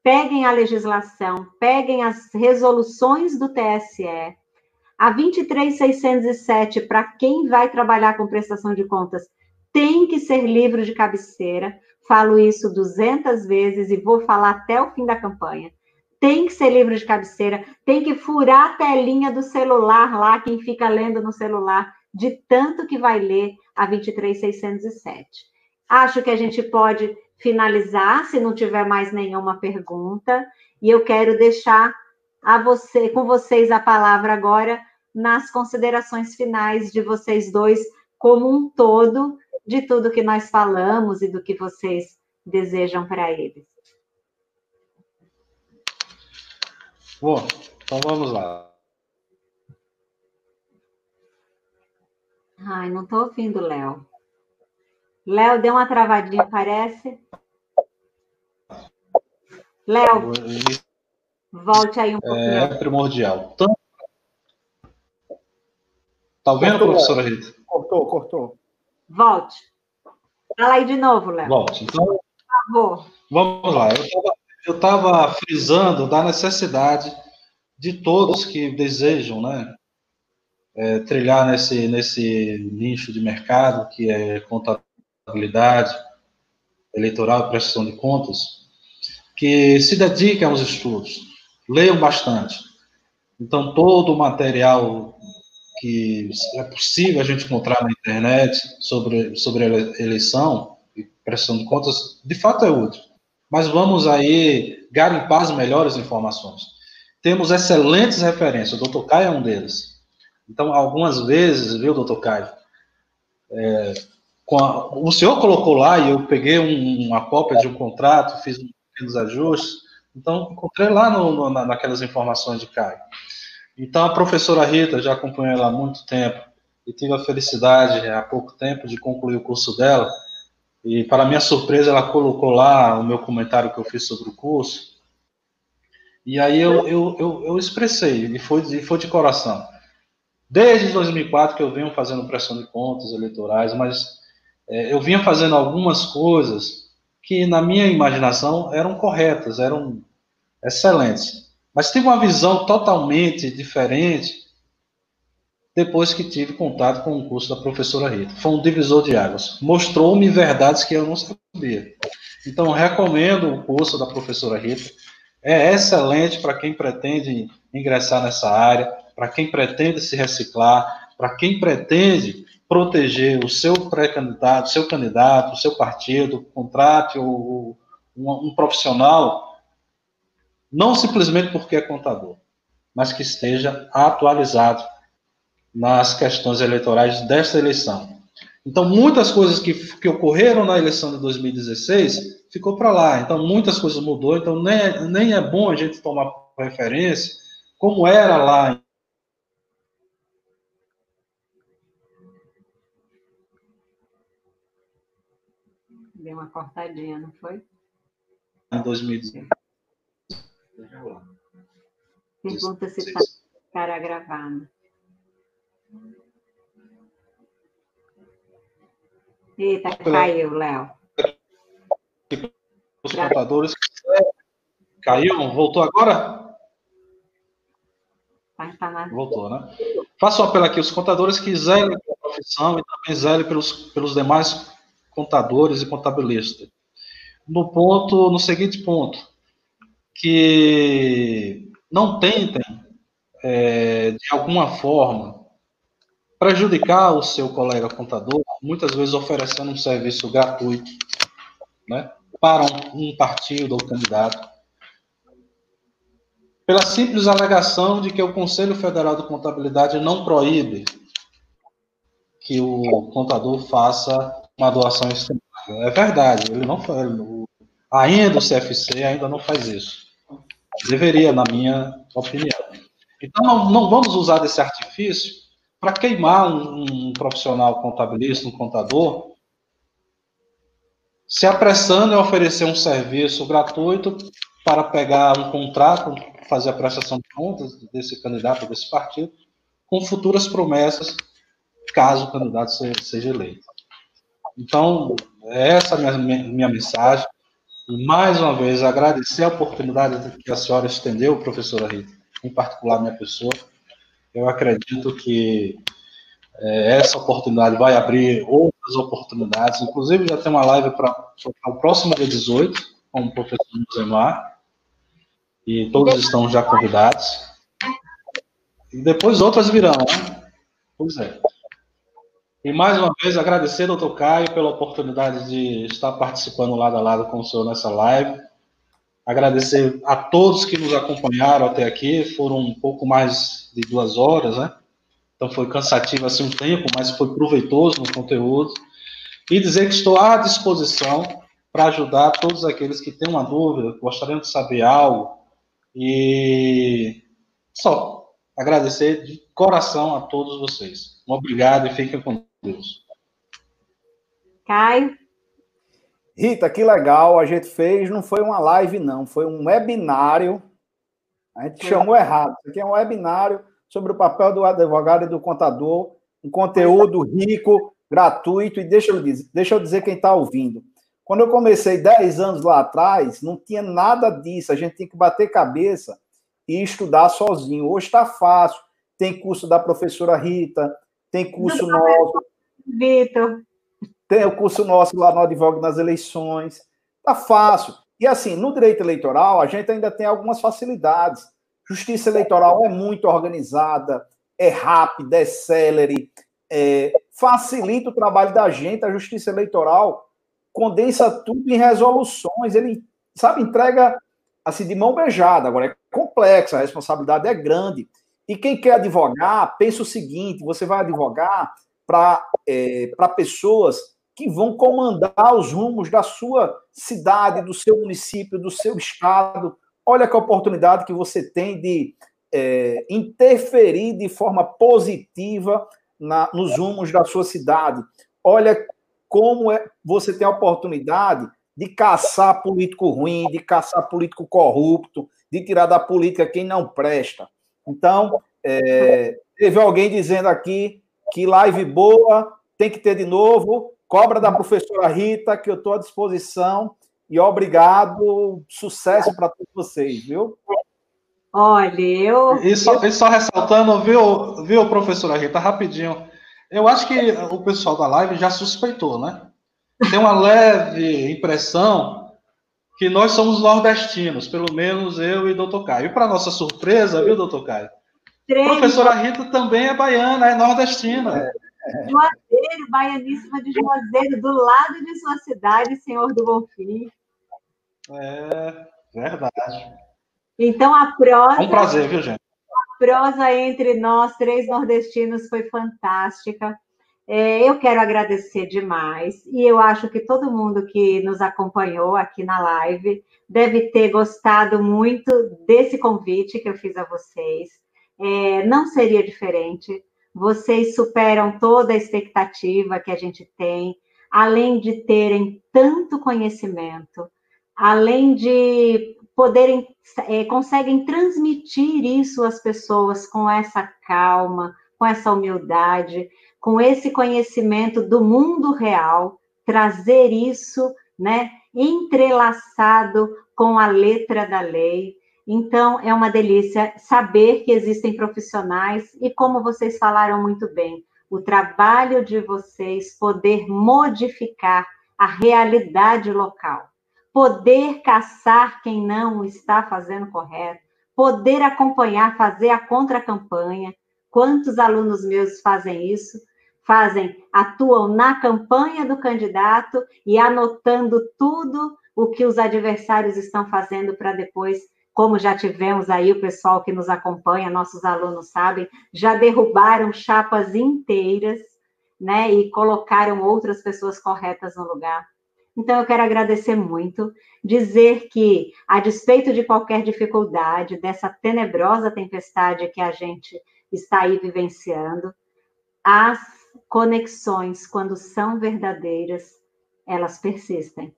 Peguem a legislação, peguem as resoluções do TSE. A 23607, para quem vai trabalhar com prestação de contas, tem que ser livro de cabeceira. Falo isso 200 vezes e vou falar até o fim da campanha tem que ser livro de cabeceira, tem que furar a telinha do celular lá, quem fica lendo no celular, de tanto que vai ler a 23607. Acho que a gente pode finalizar, se não tiver mais nenhuma pergunta, e eu quero deixar a você, com vocês a palavra agora nas considerações finais de vocês dois como um todo de tudo que nós falamos e do que vocês desejam para eles. Bom, então vamos lá. Ai, não estou ouvindo, Léo. Léo, deu uma travadinha, parece. Léo, volte aí um pouquinho. É primordial. Tá vendo, cortou, professora Rita? Cortou, cortou. Volte. Fala aí de novo, Léo. Volte. Então, Por favor. Vamos lá. Eu estava frisando da necessidade de todos que desejam, né, é, trilhar nesse, nesse nicho de mercado que é contabilidade eleitoral e prestação de contas, que se dediquem aos estudos, leiam bastante. Então, todo o material que é possível a gente encontrar na internet sobre, sobre eleição e prestação de contas, de fato é útil. Mas vamos aí garimpar as melhores informações. Temos excelentes referências, o Dr. Caio é um deles. Então, algumas vezes, viu, doutor Caio, é, a, o senhor colocou lá e eu peguei um, uma cópia de um contrato, fiz pequenos ajustes, então encontrei lá no, no, naquelas informações de Caio. Então, a professora Rita, já acompanhei ela há muito tempo, e tive a felicidade, há pouco tempo, de concluir o curso dela, e, para minha surpresa, ela colocou lá o meu comentário que eu fiz sobre o curso, e aí eu, eu, eu, eu expressei, e foi, e foi de coração. Desde 2004 que eu venho fazendo pressão de contas eleitorais, mas é, eu vinha fazendo algumas coisas que, na minha imaginação, eram corretas, eram excelentes. Mas tive uma visão totalmente diferente depois que tive contato com o curso da professora Rita. Foi um divisor de águas. Mostrou-me verdades que eu não sabia. Então, recomendo o curso da professora Rita. É excelente para quem pretende ingressar nessa área, para quem pretende se reciclar, para quem pretende proteger o seu pré-candidato, seu candidato, o seu partido, contrate um, um profissional não simplesmente porque é contador, mas que esteja atualizado nas questões eleitorais desta eleição. Então, muitas coisas que, que ocorreram na eleição de 2016 ficou para lá. Então, muitas coisas mudou. Então, nem, é, nem é bom a gente tomar referência como era lá Deu uma cortadinha, não foi? Em 2016. Pergunta se está cara gravando. Eita, caiu, Léo. Os contadores. Caiu? Voltou agora? Voltou, né? Faço um apelo aqui, os contadores que zelem pela profissão e também zelem pelos, pelos demais contadores e contabilistas. No ponto, no seguinte ponto, que não tentem, é, de alguma forma, prejudicar o seu colega contador, muitas vezes oferecendo um serviço gratuito, né, para um, partido ou candidato, pela simples alegação de que o Conselho Federal de Contabilidade não proíbe que o contador faça uma doação externa. É verdade, ele não faz, ainda o CFC ainda não faz isso. Deveria, na minha opinião. Então, não, não vamos usar desse artifício para queimar um, um, profissional contabilista, um contador, se apressando em oferecer um serviço gratuito para pegar um contrato, fazer a prestação de contas desse candidato, desse partido, com futuras promessas, caso o candidato seja eleito. Então, essa é a minha, minha mensagem. E, mais uma vez, agradecer a oportunidade que a senhora estendeu, professora Rita, em particular minha pessoa. Eu acredito que é, essa oportunidade vai abrir outras oportunidades. Inclusive, já tem uma live para o próximo dia 18, com o professor Josemar. E todos estão já convidados. E depois outras virão, né? Pois é. E mais uma vez agradecer, doutor Caio, pela oportunidade de estar participando lado a lado com o senhor nessa live. Agradecer a todos que nos acompanharam até aqui, foram um pouco mais de duas horas, né? Então foi cansativo assim um tempo, mas foi proveitoso no conteúdo. E dizer que estou à disposição para ajudar todos aqueles que têm uma dúvida, gostariam de saber algo. E só agradecer de coração a todos vocês. Um obrigado e fiquem com Deus. Caio? Rita, que legal, a gente fez, não foi uma live, não, foi um webinário. A gente chamou errado. Isso aqui é um webinário sobre o papel do advogado e do contador, um conteúdo rico, gratuito, e deixa eu dizer, deixa eu dizer quem está ouvindo. Quando eu comecei 10 anos lá atrás, não tinha nada disso, a gente tinha que bater cabeça e estudar sozinho. Hoje está fácil, tem curso da professora Rita, tem curso nosso. Vitor. Tem o curso nosso lá no Advogue nas eleições. Tá fácil. E assim, no direito eleitoral, a gente ainda tem algumas facilidades. Justiça eleitoral é muito organizada, é rápida, é célere, é, facilita o trabalho da gente. A justiça eleitoral condensa tudo em resoluções. Ele, sabe, entrega assim de mão beijada. Agora é complexa, a responsabilidade é grande. E quem quer advogar, pensa o seguinte: você vai advogar para é, pessoas que vão comandar os rumos da sua cidade, do seu município, do seu estado. Olha que oportunidade que você tem de é, interferir de forma positiva na, nos rumos da sua cidade. Olha como é, você tem a oportunidade de caçar político ruim, de caçar político corrupto, de tirar da política quem não presta. Então, é, teve alguém dizendo aqui que live boa tem que ter de novo. Cobra da professora Rita, que eu estou à disposição. E obrigado, sucesso para todos vocês, viu? Olha, eu. E só, e só ressaltando, viu, viu, professora Rita, rapidinho. Eu acho que o pessoal da live já suspeitou, né? Tem uma leve impressão que nós somos nordestinos, pelo menos eu e doutor Caio. E para nossa surpresa, viu, doutor Caio? Três. Professora Rita também é baiana, é nordestina. É. Juazeiro, baianíssima de Juazeiro, do lado de sua cidade, Senhor do Bonfim. É, verdade. Então a prosa. Um prazer, viu, gente? A prosa entre nós, três nordestinos, foi fantástica. É, eu quero agradecer demais e eu acho que todo mundo que nos acompanhou aqui na live deve ter gostado muito desse convite que eu fiz a vocês. É, não seria diferente vocês superam toda a expectativa que a gente tem, além de terem tanto conhecimento, além de poderem, é, conseguem transmitir isso às pessoas com essa calma, com essa humildade, com esse conhecimento do mundo real, trazer isso, né, entrelaçado com a letra da lei, então, é uma delícia saber que existem profissionais e, como vocês falaram muito bem, o trabalho de vocês poder modificar a realidade local, poder caçar quem não está fazendo correto, poder acompanhar, fazer a contra-campanha. Quantos alunos meus fazem isso? Fazem, atuam na campanha do candidato e anotando tudo o que os adversários estão fazendo para depois como já tivemos aí o pessoal que nos acompanha, nossos alunos sabem, já derrubaram chapas inteiras, né, e colocaram outras pessoas corretas no lugar. Então, eu quero agradecer muito, dizer que, a despeito de qualquer dificuldade, dessa tenebrosa tempestade que a gente está aí vivenciando, as conexões, quando são verdadeiras, elas persistem.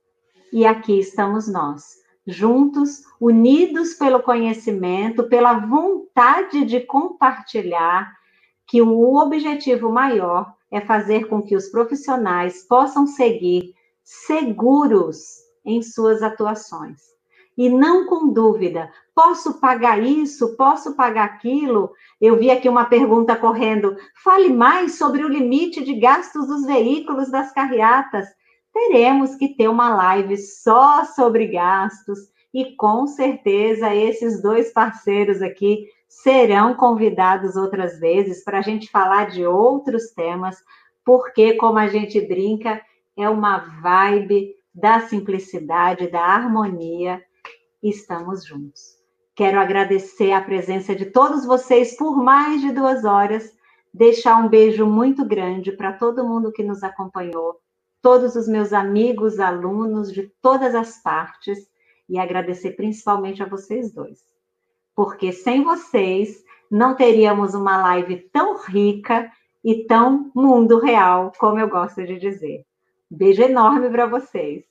E aqui estamos nós juntos, unidos pelo conhecimento, pela vontade de compartilhar, que o objetivo maior é fazer com que os profissionais possam seguir seguros em suas atuações. E não com dúvida, posso pagar isso, posso pagar aquilo? Eu vi aqui uma pergunta correndo. Fale mais sobre o limite de gastos dos veículos das carreatas teremos que ter uma live só sobre gastos e com certeza esses dois parceiros aqui serão convidados outras vezes para a gente falar de outros temas, porque, como a gente brinca, é uma vibe da simplicidade, da harmonia. Estamos juntos. Quero agradecer a presença de todos vocês por mais de duas horas, deixar um beijo muito grande para todo mundo que nos acompanhou todos os meus amigos, alunos de todas as partes e agradecer principalmente a vocês dois. Porque sem vocês não teríamos uma live tão rica e tão mundo real, como eu gosto de dizer. Beijo enorme para vocês.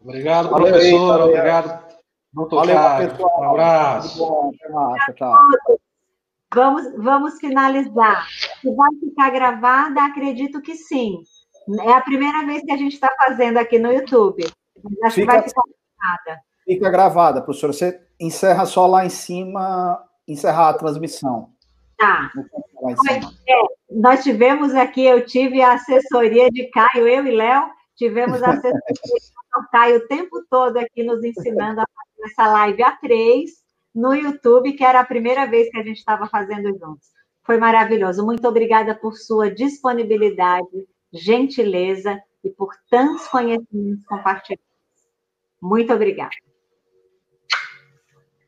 Obrigado, professor. Obrigado, doutor Valeu, pessoal. Um abraço. Bom, Vamos, vamos finalizar. Se vai ficar gravada, acredito que sim. É a primeira vez que a gente está fazendo aqui no YouTube. Acho fica, que vai ficar gravada. Fica gravada, professora. Você encerra só lá em cima, encerrar a transmissão. Tá. É, nós tivemos aqui, eu tive a assessoria de Caio, eu e Léo, tivemos a assessoria de Caio o tempo todo aqui nos ensinando a fazer essa live a três no YouTube, que era a primeira vez que a gente estava fazendo juntos. Foi maravilhoso. Muito obrigada por sua disponibilidade, gentileza e por tantos conhecimentos compartilhados. Muito obrigada.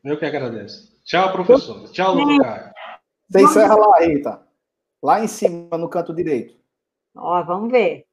Eu que agradeço. Tchau, professor. Tchau, Caio. Você encerra lá, Rita. Lá em cima, no canto direito. Ó, vamos ver.